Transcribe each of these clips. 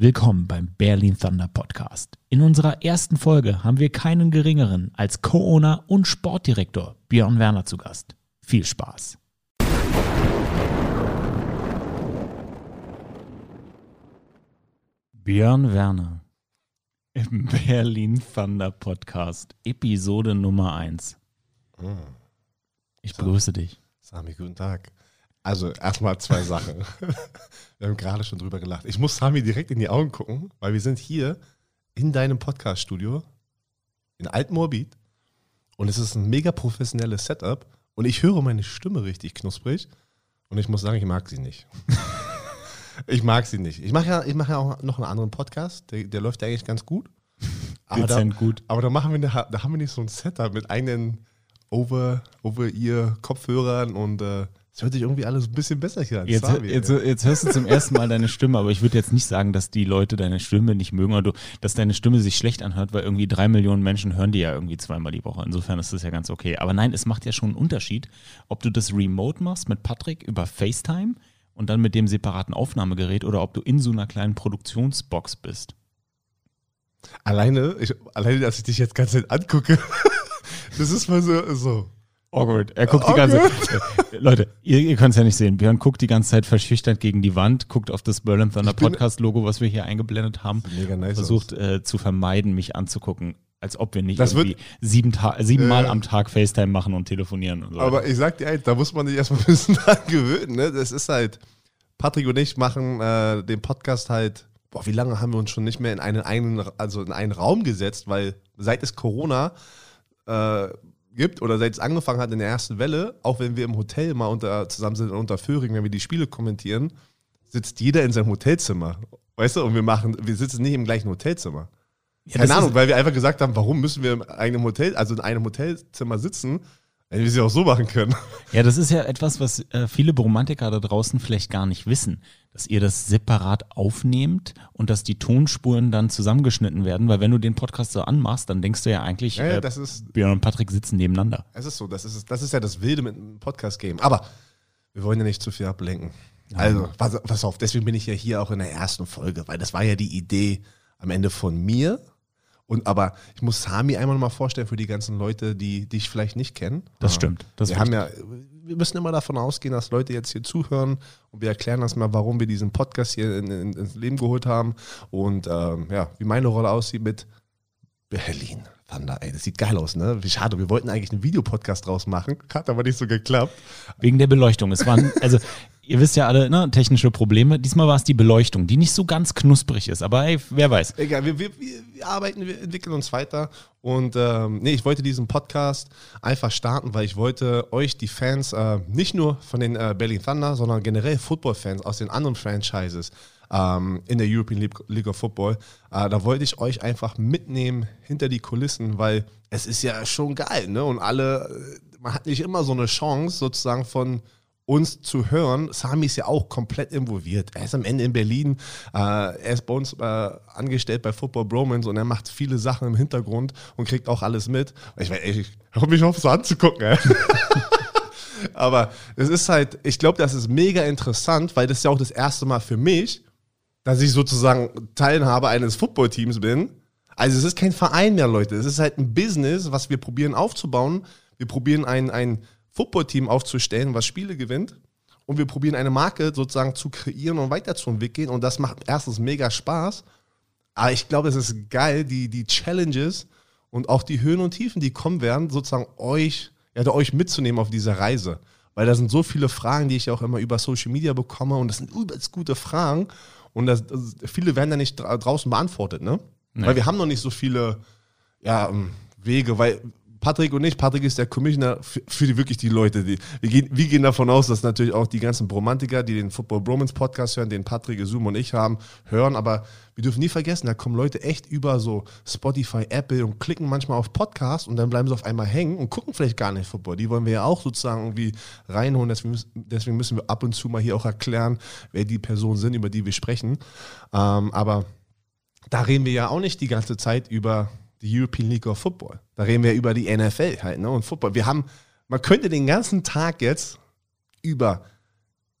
Willkommen beim Berlin Thunder Podcast. In unserer ersten Folge haben wir keinen geringeren als Co-Owner und Sportdirektor Björn Werner zu Gast. Viel Spaß. Björn Werner im Berlin Thunder Podcast, Episode Nummer 1. Ich begrüße dich. Sami, guten Tag. Also erstmal zwei Sachen. Wir haben gerade schon drüber gelacht. Ich muss Sami direkt in die Augen gucken, weil wir sind hier in deinem Podcast-Studio in Altmorbid und es ist ein mega professionelles Setup und ich höre meine Stimme richtig knusprig und ich muss sagen, ich mag sie nicht. ich mag sie nicht. Ich mache ja, ich mache ja auch noch einen anderen Podcast, der, der läuft ja eigentlich ganz gut. Aber da, gut. aber da machen wir, da haben wir nicht so ein Setup mit eigenen over, over ear Kopfhörern und äh, es hört sich irgendwie alles ein bisschen besser hier an. Jetzt, jetzt, jetzt hörst du zum ersten Mal deine Stimme, aber ich würde jetzt nicht sagen, dass die Leute deine Stimme nicht mögen oder du, dass deine Stimme sich schlecht anhört, weil irgendwie drei Millionen Menschen hören die ja irgendwie zweimal die Woche. Insofern ist das ja ganz okay. Aber nein, es macht ja schon einen Unterschied, ob du das remote machst mit Patrick über FaceTime und dann mit dem separaten Aufnahmegerät oder ob du in so einer kleinen Produktionsbox bist. Alleine, ich, alleine, dass ich dich jetzt ganz angucke, das ist mal so, so. Awkward. Er guckt die ganze Äh, Leute, ihr, ihr könnt es ja nicht sehen. Björn guckt die ganze Zeit verschüchtert gegen die Wand, guckt auf das Berlin Thunder Ich bin- Podcast-Logo, was wir hier eingeblendet haben, Mega nice. versucht äh, zu vermeiden, mich anzugucken, als ob wir nicht Das irgendwie sieben Ta siebenmal Äh. am Tag FaceTime machen und telefonieren und so. Aber ich sag dir eins, da muss man sich erstmal ein bisschen dran gewöhnen. Ne? Das ist halt, Patrick und ich machen äh, den Podcast halt, boah, wie lange haben wir uns schon nicht mehr in einen, einen, also in einen Raum gesetzt, weil seit es Corona äh, gibt oder seit es angefangen hat in der ersten Welle, auch wenn wir im Hotel mal unter, zusammen sind unter Föhring, wenn wir die Spiele kommentieren, sitzt jeder in seinem Hotelzimmer. Weißt du, und wir machen, wir sitzen nicht im gleichen Hotelzimmer. Ja, Keine Ahnung, weil wir einfach gesagt haben, warum müssen wir in einem Hotel, also in einem Hotelzimmer sitzen, wenn wir sie auch so machen können. Ja, das ist ja etwas, was äh, viele Bromantiker da draußen vielleicht gar nicht wissen, dass ihr das separat aufnehmt und dass die Tonspuren dann zusammengeschnitten werden, weil wenn du den Podcast so anmachst, dann denkst du ja eigentlich, Ja, ja, äh, das ist, Björn und Patrick sitzen nebeneinander. es ist so, das ist, das ist ja das Wilde mit einem Podcast-Game. Aber wir wollen ja nicht zu viel ablenken. Also, pass, pass auf, deswegen bin ich ja hier auch in der ersten Folge, weil das war ja die Idee am Ende von mir. Und aber ich muss Sami einmal mal vorstellen für die ganzen Leute, die dich vielleicht nicht kennen. Das stimmt. Das wir haben ja, wir müssen immer davon ausgehen, dass Leute jetzt hier zuhören und wir erklären das mal, warum wir diesen Podcast hier in, in, ins Leben geholt haben und ähm, ja, wie meine Rolle aussieht mit Berlin. Thunder, ey, das sieht geil aus, ne? Wie schade, wir wollten eigentlich einen Videopodcast draus machen, hat aber nicht so geklappt. Wegen der Beleuchtung. Es waren, also ihr wisst ja alle, ne, technische Probleme. Diesmal war es die Beleuchtung, die nicht so ganz knusprig ist. Aber ey, wer weiß. Egal, wir, wir, wir arbeiten, wir entwickeln uns weiter. Und ähm, nee, ich wollte diesen Podcast einfach starten, weil ich wollte euch, die Fans, äh, nicht nur von den äh, Berlin Thunder, sondern generell Football-Fans aus den anderen Franchises ähm, in der European League, League of Football, äh, da wollte ich euch einfach mitnehmen hinter die Kulissen, weil es ist ja schon geil, ne? Und alle, äh, man hat nicht immer so eine Chance, sozusagen von uns zu hören. Sami ist ja auch komplett involviert. Er ist am Ende in Berlin. Äh, er ist bei uns äh, angestellt bei Football Bromance und er macht viele Sachen im Hintergrund und kriegt auch alles mit. Ich, ich, ich hör mich auf, so anzugucken. Ey. Aber es ist halt, ich glaube, das ist mega interessant, weil das ist ja auch das erste Mal für mich, dass ich sozusagen Teilhaber eines Footballteams bin. Also es ist kein Verein mehr, Leute. Es ist halt ein Business, was wir probieren aufzubauen. Wir probieren ein, ein Footballteam aufzustellen, was Spiele gewinnt. Und wir probieren eine Marke sozusagen zu kreieren und weiterzuentwickeln. Und das macht erstens mega Spaß. Aber ich glaube, es ist geil, die, die Challenges und auch die Höhen und Tiefen, die kommen werden, sozusagen euch, ja, euch mitzunehmen auf dieser Reise. Weil da sind so viele Fragen, die ich auch immer über Social Media bekomme und das sind übelst gute Fragen und das, das, viele werden da nicht dra draußen beantwortet, ne? Weil wir haben noch nicht so viele ja, ähm, Wege, weil Patrick und ich, Patrick ist der Commissioner für, für die, wirklich die Leute. Die, wir, gehen, wir gehen davon aus, dass natürlich auch die ganzen Bromantiker, die den Football Bromance Podcast hören, den Patrick, Zoom und ich haben, hören. Aber wir dürfen nie vergessen, da kommen Leute echt über so Spotify, Apple und klicken manchmal auf Podcast und dann bleiben sie auf einmal hängen und gucken vielleicht gar nicht Football. Die wollen wir ja auch sozusagen irgendwie reinholen. Deswegen, müssen- wir ab und zu mal hier auch erklären, wer die Personen sind, über die wir sprechen. Ähm, aber da reden wir ja auch nicht die ganze Zeit über die European League of Football. Da reden wir über die NFL halt, ne? Und Football. Wir haben, man könnte den ganzen Tag jetzt über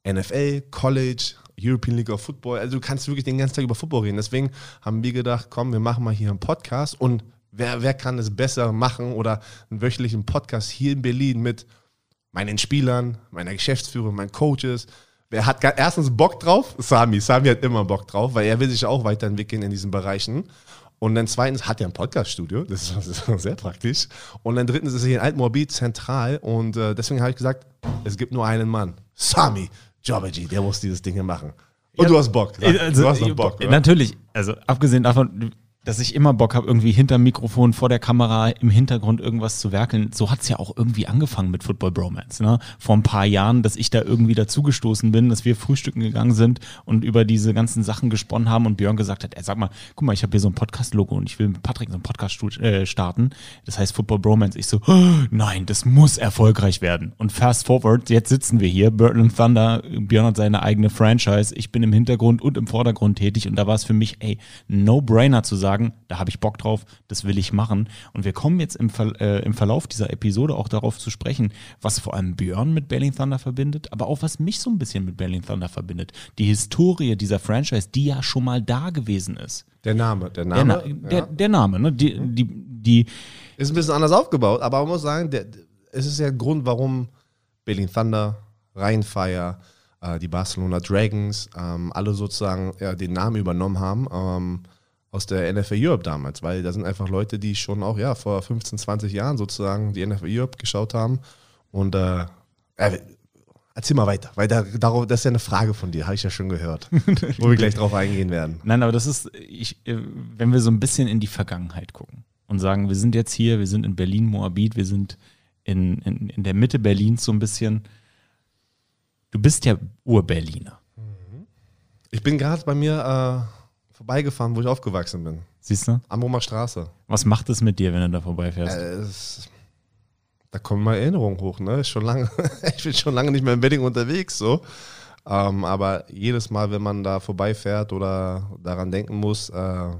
NFL, College, European League of Football. Also du kannst wirklich den ganzen Tag über Football reden. Deswegen haben wir gedacht, komm, wir machen mal hier einen Podcast und wer, wer kann es besser machen oder einen wöchentlichen Podcast hier in Berlin mit meinen Spielern, meiner Geschäftsführung, meinen Coaches. Wer hat erstens Bock drauf? Sami. Sami hat immer Bock drauf, weil er will sich auch weiterentwickeln in diesen Bereichen. Und dann zweitens hat er ein Podcaststudio, das ist, sehr praktisch. Und dann drittens ist er hier in Altmorbid zentral und äh, deswegen habe ich gesagt, es gibt nur einen Mann, Sami Jobaji, der muss dieses Ding machen. Und ja, du hast Bock. Also, du hast noch Bock. Oder? Natürlich, also abgesehen davon, dass ich immer Bock habe, irgendwie hinterm Mikrofon, vor der Kamera, im Hintergrund irgendwas zu werkeln. So hat es ja auch irgendwie angefangen mit Football Bromance. Ne? Vor ein paar Jahren, dass ich da irgendwie dazugestoßen bin, dass wir frühstücken gegangen sind und über diese ganzen Sachen gesponnen haben und Björn gesagt hat, er sag mal, guck mal, ich habe hier so ein Podcast-Logo und ich will mit Patrick so einen Podcast äh, starten. Das heißt Football Bromance. Ich so, oh, nein, das muss erfolgreich werden. Und fast forward, jetzt sitzen wir hier, Burton Thunder, Björn hat seine eigene Franchise, ich bin im Hintergrund und im Vordergrund tätig und da war es für mich, ey, no-brainer zu sagen, sagen, da habe ich Bock drauf, das will ich machen. Und wir kommen jetzt im, Ver äh, im Verlauf dieser Episode auch darauf zu sprechen, was vor allem Björn mit Berlin Thunder verbindet, aber auch was mich so ein bisschen mit Berlin Thunder verbindet. Die Historie dieser Franchise, die ja schon mal da gewesen ist. Der Name, der Name. Der, Na der, der Name, ne? Die, die, die ist ein bisschen anders aufgebaut, aber man muss sagen, der, es ist ja ein Grund, warum Berlin Thunder, Rheinfire, äh, die Barcelona Dragons, ähm, alle sozusagen ja, den Namen übernommen haben. Ähm, aus der NFL Europe damals, weil da sind einfach Leute, die schon auch ja vor 15, 20 Jahren sozusagen die NFL Europe geschaut haben. Und äh, äh, erzähl mal weiter, weil da, darauf, das ist ja eine Frage von dir, habe ich ja schon gehört, wo wir gleich drauf eingehen werden. Nein, aber das ist, ich, äh, wenn wir so ein bisschen in die Vergangenheit gucken und sagen, wir sind jetzt hier, wir sind in Berlin, Moabit, wir sind in, in, in der Mitte Berlins so ein bisschen. Du bist ja Ur-Berliner. Ich bin gerade bei mir äh, vorbeigefahren, wo ich aufgewachsen bin. Siehst du? Amrumer Straße. Was macht es mit dir, wenn du da vorbeifährst? Äh, es, da kommen mal Erinnerungen hoch, ne? Schon lange, ich bin schon lange nicht mehr im Wedding unterwegs, so. Ähm, aber jedes Mal, wenn man da vorbeifährt oder daran denken muss, äh,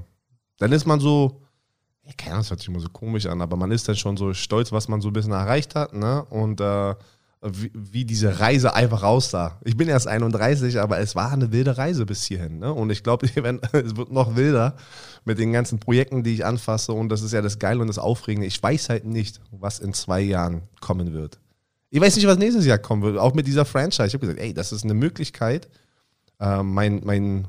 dann ist man so, ja, keine Ahnung, das hört sich immer so komisch an, aber man ist dann schon so stolz, was man so ein bisschen erreicht hat, ne? Und äh, wie, wie, diese Reise einfach aussah. Ich bin erst 31, aber es war eine wilde Reise bis hierhin. Ne? Und ich glaube, es wird noch wilder mit den ganzen Projekten, die ich anfasse. Und das ist ja das Geile und das Aufregende. Ich weiß halt nicht, was in zwei Jahren kommen wird. Ich weiß nicht, was nächstes Jahr kommen wird, auch mit dieser Franchise. Ich habe gesagt, ey, das ist eine Möglichkeit, äh, mein, mein,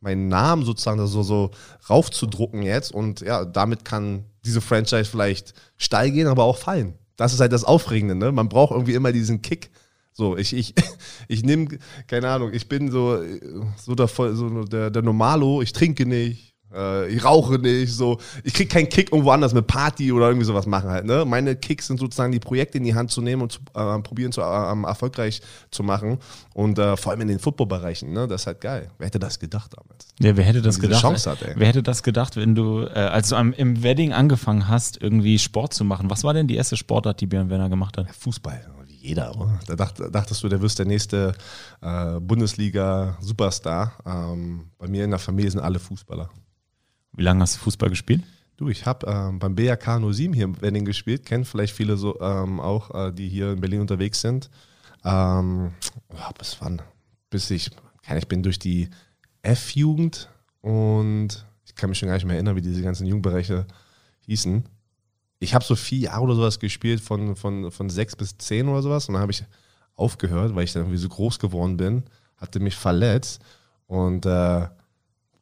meinen Namen sozusagen so, so raufzudrucken jetzt. Und ja, damit kann diese Franchise vielleicht steil gehen, aber auch fallen. Das ist halt das Aufregende, ne? Man braucht irgendwie immer diesen Kick. So, ich, ich, ich nehme, keine Ahnung, ich bin so, so, der, so der, der Normalo, ich trinke nicht, äh, ich rauche nicht, so. Ich kriege keinen Kick irgendwo anders mit Party oder irgendwie sowas machen halt. Ne? Meine Kicks sind sozusagen die Projekte in die Hand zu nehmen und zu, äh, probieren zu äh, erfolgreich zu machen. Und äh, vor allem in den Footballbereichen, ne? Das ist halt geil. Wer hätte das gedacht damals? Ja, wer hätte das gedacht? Chance hat, ey. Wer hätte das gedacht, wenn du, äh, als du am, im Wedding angefangen hast, irgendwie Sport zu machen? Was war denn die erste Sportart, die Björn Werner gemacht hat? Fußball jeder. Oder? Da dacht, dachtest du, der wirst der nächste äh, Bundesliga-Superstar. Ähm, bei mir in der Familie sind alle Fußballer. Wie lange hast du Fußball gespielt? Du, ich habe ähm, beim BRK 07 hier in Berlin gespielt, kennen vielleicht viele so ähm, auch, äh, die hier in Berlin unterwegs sind. Ähm, oh, bis wann? Bis ich, ich bin durch die F-Jugend und ich kann mich schon gar nicht mehr erinnern, wie diese ganzen Jugendbereiche hießen. Ich habe so vier Jahre oder sowas gespielt, von, von, von sechs bis zehn oder sowas. Und dann habe ich aufgehört, weil ich dann irgendwie so groß geworden bin, hatte mich verletzt und äh,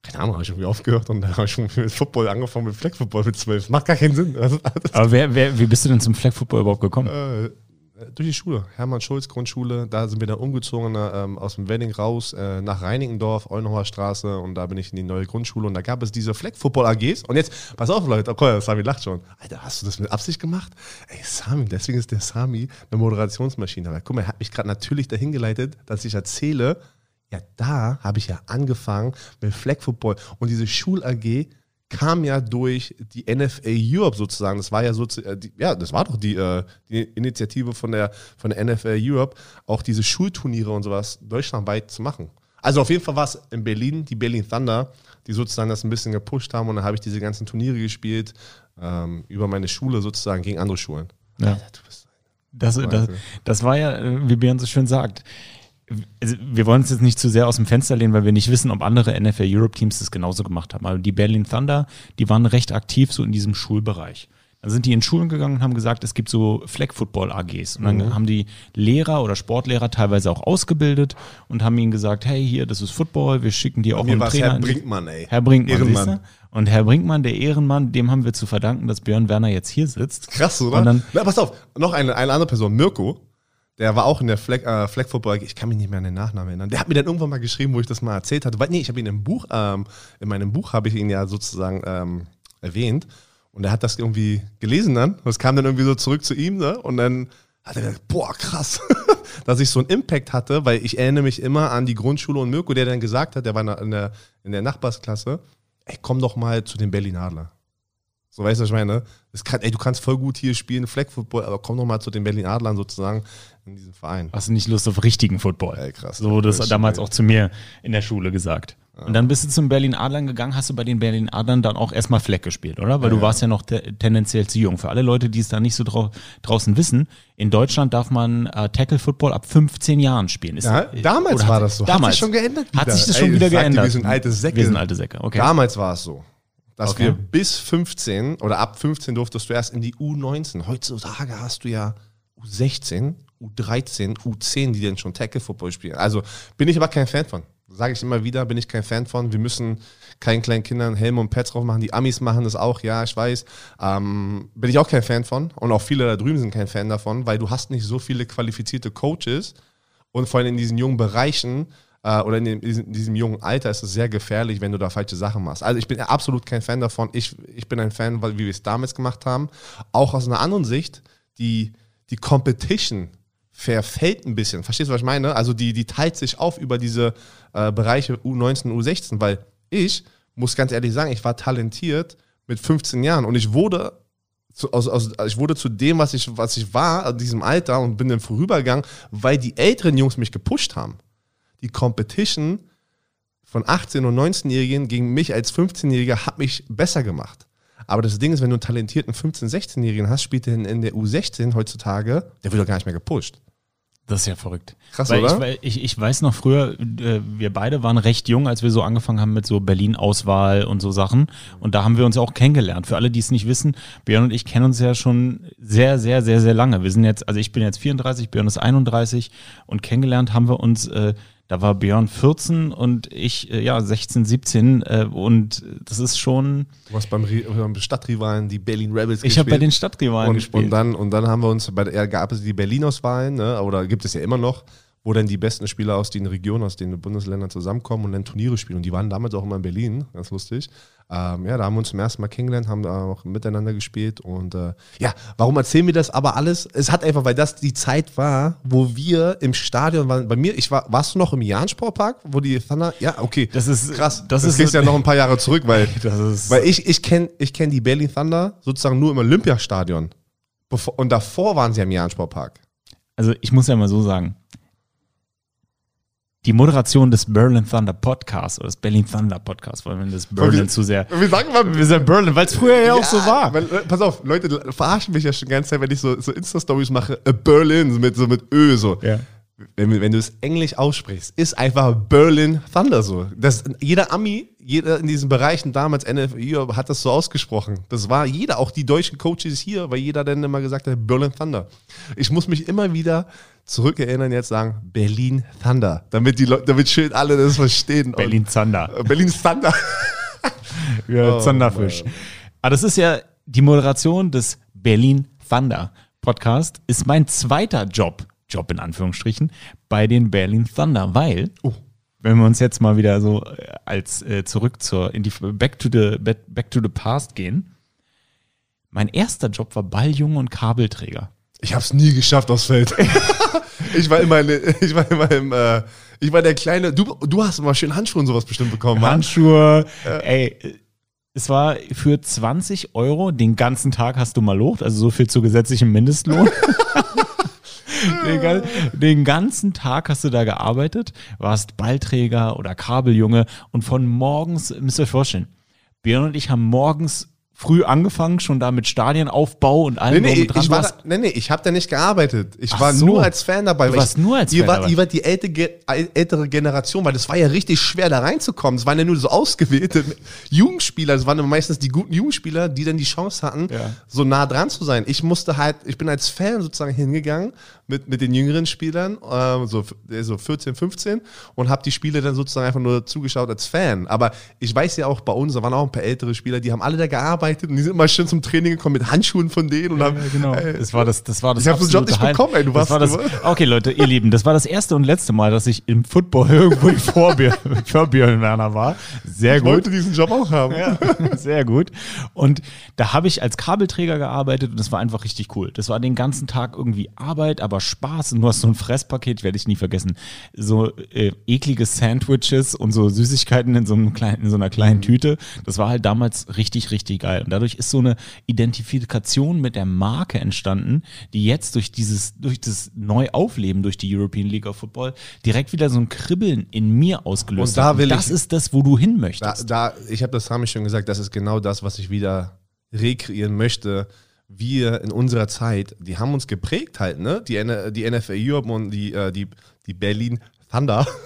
keine Ahnung, habe ich irgendwie aufgehört und dann habe ich schon mit Football angefangen, mit Flag Football mit zwölf. Macht gar keinen Sinn. Aber wer, wer, wie bist du denn zum Flag Football überhaupt gekommen? Äh, durch die Schule, Hermann Schulz Grundschule. Da sind wir dann umgezogen ähm, aus dem Wedding raus äh, nach Reinickendorf, Ollenhofer Straße und da bin ich in die neue Grundschule und da gab es diese Flag Football AGs. Und jetzt, pass auf, Leute, okay, Sami lacht schon. Alter, hast du das mit Absicht gemacht? Ey, Sami, deswegen ist der Sami eine Moderationsmaschine. Aber guck mal, er hat mich gerade natürlich dahin geleitet, dass ich erzähle, ja, da habe ich ja angefangen mit Flag Football und diese Schul-AG kam ja durch die NFA Europe sozusagen. Das war ja so, äh, ja, das war doch die, äh, die Initiative von der, von der NFL Europe, auch diese Schulturniere und sowas deutschlandweit zu machen. Also auf jeden Fall war es in Berlin, die Berlin Thunder, die sozusagen das ein bisschen gepusht haben und dann habe ich diese ganzen Turniere gespielt, ähm, über meine Schule sozusagen gegen andere Schulen. Ja. Alter, das, das, das war ja, äh, wie Björn so schön sagt, also wir wollen uns jetzt nicht zu sehr aus dem Fenster lehnen, weil wir nicht wissen, ob andere NFL Europe Teams das genauso gemacht haben. Aber die Berlin Thunder, die waren recht aktiv so in diesem Schulbereich. Dann sind die in Schulen gegangen und haben gesagt, es gibt so Flag Football AGs. Und dann Mhm. haben die Lehrer oder Sportlehrer teilweise auch ausgebildet und haben ihnen gesagt, hey, hier, das ist Football, wir schicken dir auch einen Trainer. Herr in die- Brinkmann, ey. Herr Brinkmann, Ehrenmann. Und Herr Brinkmann, der Ehrenmann, dem haben wir zu verdanken, dass Björn Werner jetzt hier sitzt. Krass, oder? Und dann- Na, pass auf, noch eine, eine andere Person, Mirko, der war auch in der Flag, äh, Flag Football, ich kann mich nicht mehr an den Nachnamen erinnern. Der hat mir dann irgendwann mal geschrieben, wo ich das mal erzählt hatte. Weil, nee, ich habe ihn im Buch, ähm, in meinem Buch habe ich ihn ja sozusagen ähm, erwähnt. Und er hat das irgendwie gelesen dann. Das kam dann irgendwie so zurück zu ihm, ne? Und dann hat er gesagt, boah, krass, dass ich so einen Impact hatte, weil ich erinnere mich immer an die Grundschule und Mirko, der dann gesagt hat, der war in der, in der Nachbarsklasse, ey, komm doch mal zu den Berlin Adler. So weißt du, was ich meine? Kann, ey, du kannst voll gut hier spielen, Flag Football, aber komm doch mal zu den Berlin Adlern sozusagen in diesem Verein. Hast du nicht Lust auf richtigen Football? Ey, krass. So wurde ist damals auch zu mir in der Schule gesagt. Und dann bist du zum Berlin Adlern gegangen, hast du bei den Berlin Adlern dann auch erstmal Fleck gespielt, oder? Weil du warst ja noch te tendenziell zu jung. Für alle Leute, die es da nicht so drau draußen wissen, in Deutschland darf man äh, Tackle Football ab 15 Jahren spielen. Ist, Ja, damals war hat- das so. Hat Damals. sich schon geändert Hat wieder. sich das Ey, schon wieder ich sag dir, geändert. wir sind alte Säcke. Wir sind alte Säcke, okay. Damals war es so, dass Okay. wir bis 15 oder ab 15 durftest du erst in die U19. Heutzutage hast du ja U16, U13, U10, die dann schon Tackle Football spielen. Also bin ich aber kein Fan von. Sage ich immer wieder, bin ich kein Fan von. Wir müssen keinen kleinen Kindern Helme und Pads drauf machen. Die Amis machen das auch, ja, ich weiß. Ähm, bin ich auch kein Fan von. Und auch viele da drüben sind kein Fan davon, weil du hast nicht so viele qualifizierte Coaches und vor allem in diesen jungen Bereichen äh, oder in, dem, in diesem- diesem jungen Alter ist es sehr gefährlich, wenn du da falsche Sachen machst. Also ich bin absolut kein Fan davon. Ich, ich bin ein Fan, weil wie wir es damals gemacht haben. Auch aus einer anderen Sicht, die, die Competition verfällt ein bisschen. Verstehst du, was ich meine? Also die, die teilt sich auf über diese äh, Bereiche U19, U16, weil ich muss ganz ehrlich sagen, ich war talentiert mit 15 Jahren und ich wurde zu, aus, aus, ich wurde zu dem, was ich, was ich war, in diesem Alter und bin dann vorübergegangen, weil die älteren Jungs mich gepusht haben. Die Competition von 18- und 19-Jährigen gegen mich als 15-Jähriger hat mich besser gemacht. Aber das Ding ist, wenn du einen talentierten 15-, 16-Jährigen hast, spielt der in, in der U16 heutzutage, der wird doch gar nicht mehr gepusht. Das ist ja verrückt. Krass, Weil oder? Ich, ich, ich weiß noch früher, äh, wir beide waren recht jung, als wir so angefangen haben mit so Berlin-Auswahl und so Sachen. Und da haben wir uns auch kennengelernt. Für alle, die es nicht wissen, Björn und ich kennen uns ja schon sehr, sehr, sehr, sehr lange. Wir sind jetzt, also ich bin jetzt 34, Björn ist 31 und kennengelernt haben wir uns, äh, da war Björn 14 und ich, äh, ja, 16, 17. Äh, und das ist schon, Du hast beim, beim Stadtrivalen die Berlin Rebels ich habe bei den Stadtrivalen und, gespielt. und, dann, und dann haben wir uns, bei der, gab es die Berlin-Auswahlen, ne, oder gibt es ja immer noch, wo dann die besten Spieler aus den Regionen, aus den Bundesländern zusammenkommen und dann Turniere spielen. Und die waren damals auch immer in Berlin, ganz lustig. Ähm, ja, da haben wir uns zum ersten Mal kennengelernt, haben da auch miteinander gespielt. Und äh, ja, warum erzählen wir das aber alles? Es hat einfach, weil das die Zeit war, wo wir im Stadion waren. Bei mir, ich war, warst du noch im Jahn-Sportpark, wo die Thunder, ja, okay. Das ist- krass. das das ist ja noch ein paar Jahre zurück, weil weil ich, ich kenne ich kenn die Berlin Thunder sozusagen nur im Olympiastadion. Bevor, und davor waren sie am Jahn-Sportpark. also ich muss ja mal so sagen, die Moderation des Berlin Thunder Podcasts oder des Berlin Thunder Podcasts, weil wenn das Berlin wir- zu sehr. Wir sagen mal, Wir sind Berlin, weil es früher ja, auch so war. Weil, äh, pass auf, Leute verarschen mich ja schon die ganze Zeit, wenn ich so, so Insta-Stories mache. äh, Berlin, so mit, so mit Ö, so. Ja. Wenn, wenn du es Englisch aussprichst, ist einfach Berlin Thunder so. Das, jeder Ami, jeder in diesen Bereichen damals, NFL, hat das so ausgesprochen. Das war jeder, auch die deutschen Coaches hier, weil jeder dann immer gesagt hat, Berlin Thunder. Ich muss mich immer wieder zurückerinnern, jetzt sagen, Berlin Thunder. Damit die Leute, damit schön alle das verstehen. Berlin Thunder. Und, äh, Berlin Thunder. Ja, Oh, Thunderfisch. Aber das ist ja die Moderation des Berlin Thunder Podcast, ist mein zweiter Job, Job in Anführungsstrichen, bei den Berlin Thunder, weil, Oh. wenn wir uns jetzt mal wieder so äh, als äh, zurück zur, in die, back to the, back, to the past gehen, mein erster Job war Balljunge und Kabelträger. Ich habe es nie geschafft aufs Feld. ich war immer, ich war immer im, äh, ich war der kleine. Du, du hast immer schön Handschuhe und sowas bestimmt bekommen, Mann. Handschuhe, ey, es war für 20 Euro den ganzen Tag hast du mal locht, also so viel zu gesetzlichem Mindestlohn. den, den ganzen Tag hast du da gearbeitet, warst Ballträger oder Kabeljunge und von morgens, müsst ihr euch vorstellen, Björn und ich haben morgens früh angefangen, schon da mit Stadienaufbau und allem Nee, nee, dran ich war da, nee, nee, ich habe da nicht gearbeitet. Ich Ach war so. nur als Fan dabei. Du warst ich, nur als Fan war, dabei. Ihr war die ältere, ältere Generation, weil das war ja richtig schwer, da reinzukommen. Es waren ja nur so ausgewählte Jugendspieler. Es waren meistens die guten Jugendspieler, die dann die Chance hatten, Ja. so nah dran zu sein. Ich musste halt, ich bin als Fan sozusagen hingegangen mit, mit den jüngeren Spielern, ähm, so, äh, so 14, 15 und habe die Spiele dann sozusagen einfach nur zugeschaut als Fan. Aber ich weiß ja auch bei uns, da waren auch ein paar ältere Spieler, die haben alle da gearbeitet und die sind immer schön zum Training gekommen mit Handschuhen von denen und haben, Ja, genau. äh, Das war das, das war das. Ich hab den Job nicht bekommen, ey, du das warst- war das, Okay, Leute, ihr Lieben, das war das erste und letzte Mal, dass ich im Football irgendwo vor, vor Björn Werner war. Sehr ich gut. wollte diesen Job auch haben. Ja, sehr gut. Und da habe ich als Kabelträger gearbeitet und das war einfach richtig cool. Das war den ganzen Tag irgendwie Arbeit, aber Spaß. Und du hast so ein Fresspaket, werde ich nie vergessen. So äh, eklige Sandwiches und so Süßigkeiten in so, einem kleinen, in so einer kleinen Tüte. Das war halt damals richtig, richtig geil. Und dadurch ist so eine Identifikation mit der Marke entstanden, die jetzt durch dieses, durch das Neuaufleben durch die European League of Football direkt wieder so ein Kribbeln in mir ausgelöst Und da hat. will das ich- ist das, wo du hin Da, möchtest. da, ich habe das Rami schon gesagt, das ist genau das, was ich wieder rekreieren möchte. Wir in unserer Zeit, die haben uns geprägt halt, ne? Die, die NFL Europe und die, äh, die, die Berlin Thunder.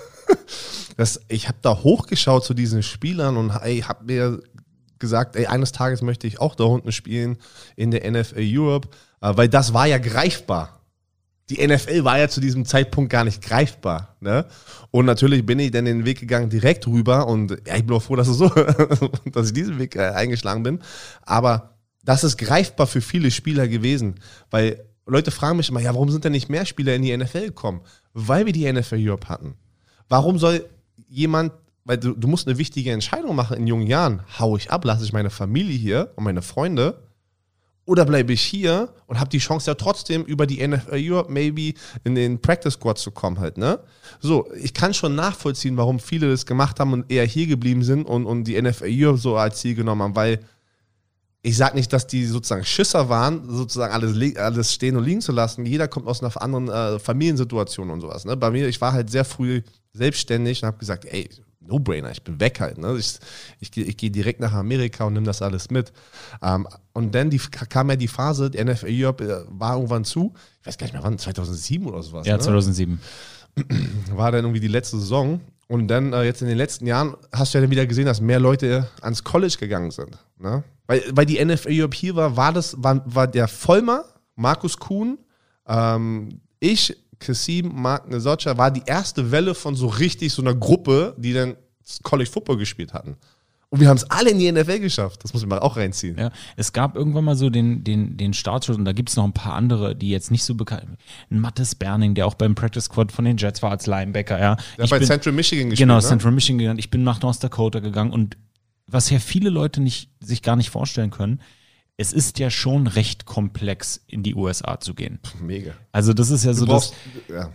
Das, ich habe da hochgeschaut zu diesen Spielern und ey, habe mir gesagt, ey, eines Tages möchte ich auch da unten spielen in der NFL Europe, äh, weil das war ja greifbar. Die NFL war ja zu diesem Zeitpunkt gar nicht greifbar. Ne? Und natürlich bin ich dann den Weg gegangen direkt rüber und ja, ich bin auch froh, dass, es so, dass ich diesen Weg äh, eingeschlagen bin. Aber das ist greifbar für viele Spieler gewesen, weil Leute fragen mich immer, ja, warum sind denn nicht mehr Spieler in die NFL gekommen? Weil wir die NFL Europe hatten. Warum soll jemand, weil du, du musst eine wichtige Entscheidung machen in jungen Jahren, hau ich ab, lasse ich meine Familie hier und meine Freunde oder bleibe ich hier und habe die Chance ja trotzdem über die NFL Europe maybe in den Practice Squad zu kommen halt, ne? So, ich kann schon nachvollziehen, warum viele das gemacht haben und eher hier geblieben sind und, und die NFL Europe so als Ziel genommen haben, weil ich sag nicht, dass die sozusagen Schisser waren, sozusagen alles, alles stehen und liegen zu lassen. Jeder kommt aus einer anderen äh, Familiensituation und sowas. Ne? Bei mir, ich war halt sehr früh selbstständig und habe gesagt, ey, No-Brainer, ich bin weg halt. Ne? Ich, ich, ich gehe direkt nach Amerika und nehme das alles mit. Ähm, und dann die, kam ja die Phase, die NFL Europe äh, war irgendwann zu. Ich weiß gar nicht mehr wann, 2007 oder sowas. Ja, ne? 2007. war dann irgendwie die letzte Saison. Und dann äh, jetzt in den letzten Jahren hast du ja dann wieder gesehen, dass mehr Leute ans College gegangen sind. Ne? Weil, weil die NFL Europe hier war, war das, war, war der Vollmer, Markus Kuhn, ähm, ich, Kassim, Mark Nesocha, war die erste Welle von so richtig so einer Gruppe, die dann College Football gespielt hatten. Und wir haben es alle in die NFL geschafft. Das muss man auch reinziehen. Ja, es gab irgendwann mal so den, den, den Startschuss und da gibt es noch ein paar andere, die jetzt nicht so bekannt Ein Mattes Berning, der auch beim Practice Squad von den Jets war als Linebacker. Ja. Der Ich hat bei bin- Central Michigan gespielt. Genau, ne? Central Michigan gegangen. Ich bin nach North Dakota gegangen und was ja viele Leute nicht, sich gar nicht vorstellen können, es ist ja schon recht komplex, in die USA zu gehen. Mega. Also das ist ja so Du das, brauchst, ja.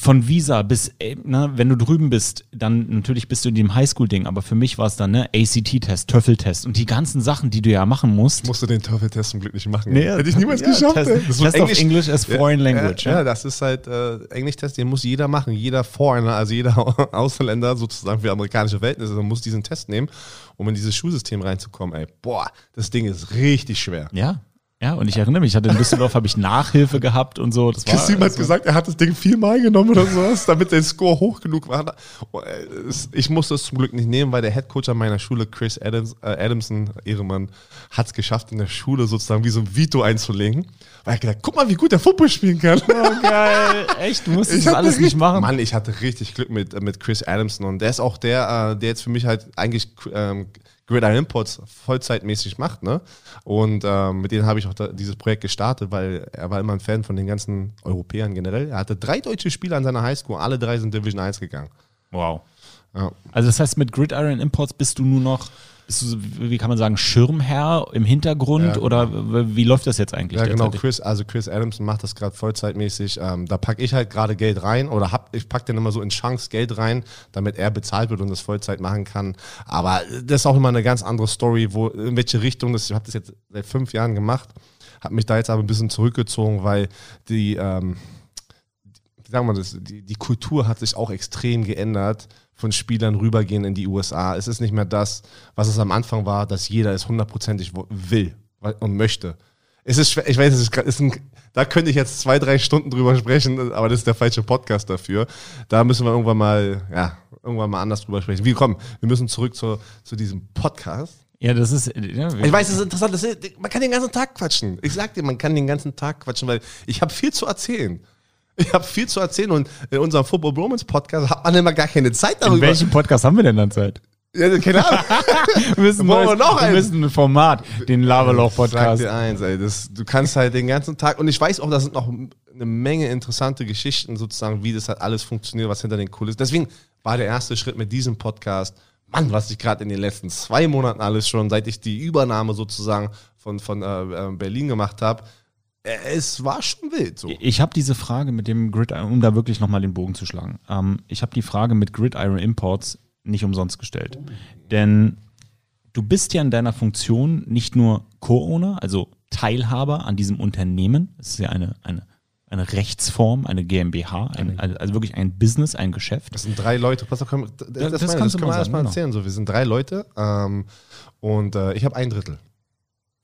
Von Visa bis, äh, ne, wenn du drüben bist, dann natürlich bist du in dem Highschool-Ding, aber für mich war es dann, ne, ACT-Test, Töffeltest und die ganzen Sachen, die du ja machen musst. musste den TOEFL-Test zum Glück nicht machen. Nee, Hätte ich niemals ja, geschafft. Test-. Das Test English as foreign language, Ja, ja. ja, das ist halt äh, Englisch-Test, den muss jeder machen. Jeder Foreigner, also jeder Ausländer sozusagen für amerikanische Verhältnisse, muss diesen Test nehmen, um in dieses Schulsystem reinzukommen. Ey, boah, das Ding ist richtig schwer. Ja. Ja, und ich erinnere mich, ich hatte in Düsseldorf habe ich Nachhilfe gehabt und so. Das war, hat also- gesagt, er hat das Ding viermal genommen oder sowas, damit der Score hoch genug war. Oh, äh, Ich musste es zum Glück nicht nehmen, weil der Headcoach an meiner Schule, Chris Adams, äh, Adamson, Ehremann, hat es geschafft, in der Schule sozusagen wie so ein Veto einzulegen. Weil er hat gesagt, guck mal, wie gut der Football spielen kann. Oh, geil. Echt? Du musstest das alles nicht richtig- machen? Mann, ich hatte richtig Glück mit, äh, mit Chris Adamson und der ist auch der, äh, der jetzt für mich halt eigentlich ähm, Gridiron Imports vollzeitmäßig macht, ne? Und ähm, mit denen habe ich auch da, dieses Projekt gestartet, weil er war immer ein Fan von den ganzen Europäern generell. Er hatte drei deutsche Spieler an seiner Highschool, alle drei sind Division 1 gegangen. Wow. Ja. Also das heißt, mit Gridiron Imports bist du nur noch, bist du, wie kann man sagen, Schirmherr im Hintergrund Ja, genau. oder w- wie läuft das jetzt eigentlich? Ja, genau. Chris, also Chris Adamson macht das gerade vollzeitmäßig. Ähm, da packe ich halt gerade Geld rein oder hab, ich packe dann immer so in Chunks Geld rein, damit er bezahlt wird und das Vollzeit machen kann. Aber das ist auch immer eine ganz andere Story, wo in welche Richtung das. Ich habe das jetzt seit fünf Jahren gemacht, habe mich da jetzt aber ein bisschen zurückgezogen, weil die ähm, sagen wir das, die, die Kultur hat sich auch extrem geändert von Spielern rübergehen in die USA. Es ist nicht mehr das, was es am Anfang war, dass jeder es hundertprozentig will und möchte. Es ist schwer, ich weiß, es ist, ist ein, da könnte ich jetzt zwei, drei Stunden drüber sprechen, aber das ist der falsche Podcast dafür. Da müssen wir irgendwann mal, ja, irgendwann mal anders drüber sprechen. Wie komm, wir müssen zurück zu, zu diesem Podcast. Ja, das ist. Ja, ich weiß, das ist interessant. Das ist, man kann den ganzen Tag quatschen. Ich sag dir, man kann den ganzen Tag quatschen, weil ich habe viel zu erzählen. Ich habe viel zu erzählen und in unserem Football Bromance Podcast hat man immer gar keine Zeit darüber. In welchem Podcast haben wir denn dann Zeit? Ja, keine Ahnung. wir müssen, wir noch wir müssen ein Format, den Laberloch-Podcast. Sag dir eins, ey, das, du kannst halt den ganzen Tag, und ich weiß auch, da sind noch eine Menge interessante Geschichten sozusagen, wie das halt alles funktioniert, was hinter den Kulissen. Deswegen war der erste Schritt mit diesem Podcast, Mann, was ich gerade in den letzten zwei Monaten alles schon, seit ich die Übernahme sozusagen von, von äh, äh Berlin gemacht habe, es war schon wild. So. Ich habe diese Frage mit dem Gridiron, um da wirklich nochmal den Bogen zu schlagen. Ähm, ich habe die Frage mit Gridiron Imports nicht umsonst gestellt. Oh. Denn du bist ja in deiner Funktion nicht nur Co-Owner, also Teilhaber an diesem Unternehmen. Es ist ja eine, eine, eine Rechtsform, eine GmbH, ein, also wirklich ein Business, ein Geschäft. Das sind drei Leute. Pass auf, das, das, das, das kannst das können wir erstmal genau. erzählen. So, wir sind drei Leute ähm, und äh, ich habe ein Drittel.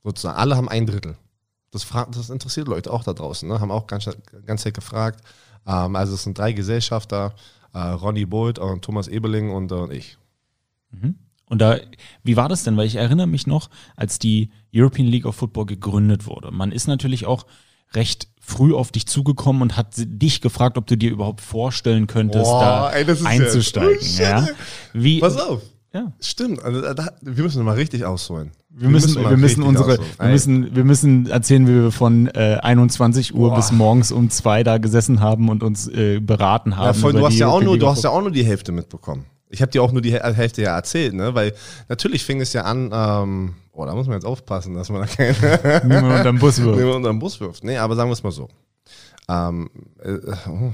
Sozusagen. Alle haben ein Drittel. Das, das interessiert Leute auch da draußen, ne? haben auch ganz, ganz Zeit gefragt. Ähm, also es sind drei Gesellschafter, äh, Ronny Bolt und Thomas Ebeling und, äh, und ich. Mhm. Und da, wie war das denn? Weil ich erinnere mich noch, als die European League of Football gegründet wurde. Man ist natürlich auch recht früh auf dich zugekommen und hat dich gefragt, ob du dir überhaupt vorstellen könntest, Boah, da ey, einzusteigen. Ja, ja. Wie, Pass auf. Ja. Stimmt. Also, da, wir müssen mal richtig ausholen. Wir müssen, wir müssen unsere, wir müssen, wir müssen erzählen, wie wir von äh, 21 Uhr Boah. bis morgens um zwei da gesessen haben und uns äh, beraten haben. Ja, voll, du hast ja auch nur, du hast ja auch nur die Hälfte mitbekommen. Ich habe dir auch nur die Hälfte ja erzählt, ne? Weil natürlich fing es ja an, ähm, oh, da muss man jetzt aufpassen, dass man da keine niemand unter den Bus wirft. Niemand unter den Bus wirft. Nee, aber sagen wir es mal so. Ähm, äh, oh.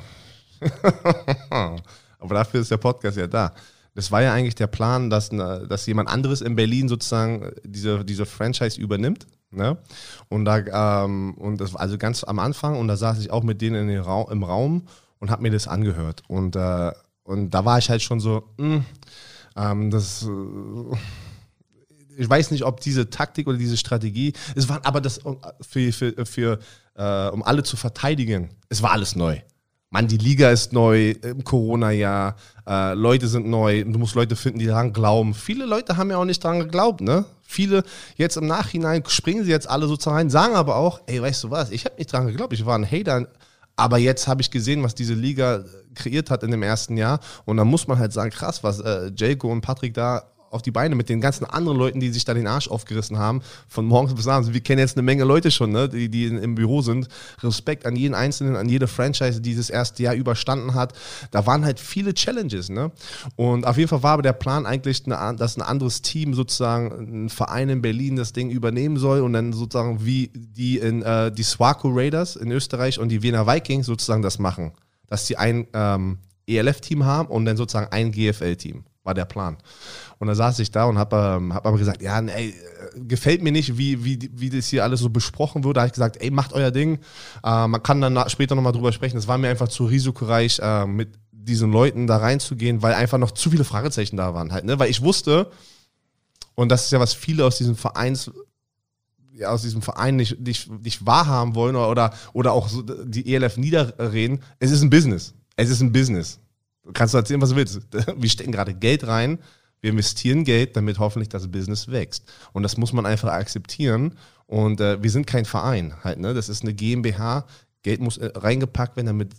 aber dafür ist der Podcast ja da. Das war ja eigentlich der Plan, dass, dass jemand anderes in Berlin sozusagen diese, diese Franchise übernimmt. Ne? Und da, ähm, und das war also ganz am Anfang, und da saß ich auch mit denen Ra im Raum und habe mir das angehört. Und, äh, und da war ich halt schon so, mh, hm, ähm, das. Äh, ich weiß nicht, ob diese Taktik oder diese Strategie, es war aber das für, für, für äh, um alle zu verteidigen, es war alles neu. Mann, die Liga ist neu im Corona-Jahr, äh, Leute sind neu, du musst Leute finden, die daran glauben. Viele Leute haben ja auch nicht daran geglaubt, ne? Viele jetzt im Nachhinein springen sie jetzt alle sozusagen rein, sagen aber auch, ey, weißt du was, ich habe nicht daran geglaubt, ich war ein Hater, aber jetzt habe ich gesehen, was diese Liga kreiert hat in dem ersten Jahr und da muss man halt sagen, krass, was äh, Jelko und Patrick da auf die Beine mit den ganzen anderen Leuten, die sich da den Arsch aufgerissen haben, von morgens bis abends. Wir kennen jetzt eine Menge Leute schon, ne, die, die im Büro sind. Respekt an jeden Einzelnen, an jede Franchise, die das erste Jahr überstanden hat. Da waren halt viele Challenges. Ne? Und auf jeden Fall war aber der Plan eigentlich, eine, dass ein anderes Team sozusagen, ein Verein in Berlin das Ding übernehmen soll und dann sozusagen wie die in äh, die Swaco Raiders in Österreich und die Wiener Vikings sozusagen das machen. Dass sie ein ähm, ELF-Team haben und dann sozusagen ein GFL-Team. War der Plan. Und da saß ich da und habe ähm, hab aber gesagt, ja, ey, gefällt mir nicht, wie, wie, wie das hier alles so besprochen wird. Da habe ich gesagt, ey, macht euer Ding. Äh, man kann dann später nochmal drüber sprechen. Es war mir einfach zu risikoreich, äh, mit diesen Leuten da reinzugehen, weil einfach noch zu viele Fragezeichen da waren halt. Ne? Weil ich wusste, und das ist ja, was viele aus diesem Vereins aus diesem Verein nicht, nicht, nicht wahrhaben wollen oder, oder, oder auch so die ELF niederreden. Es ist ein Business. Es ist ein Business. Du kannst erzählen, was du willst. Wir stecken gerade Geld rein wir investieren Geld, damit hoffentlich das Business wächst. Und das muss man einfach akzeptieren. Und äh, wir sind kein Verein halt, ne? Das ist eine GmbH. Geld muss äh, reingepackt werden, damit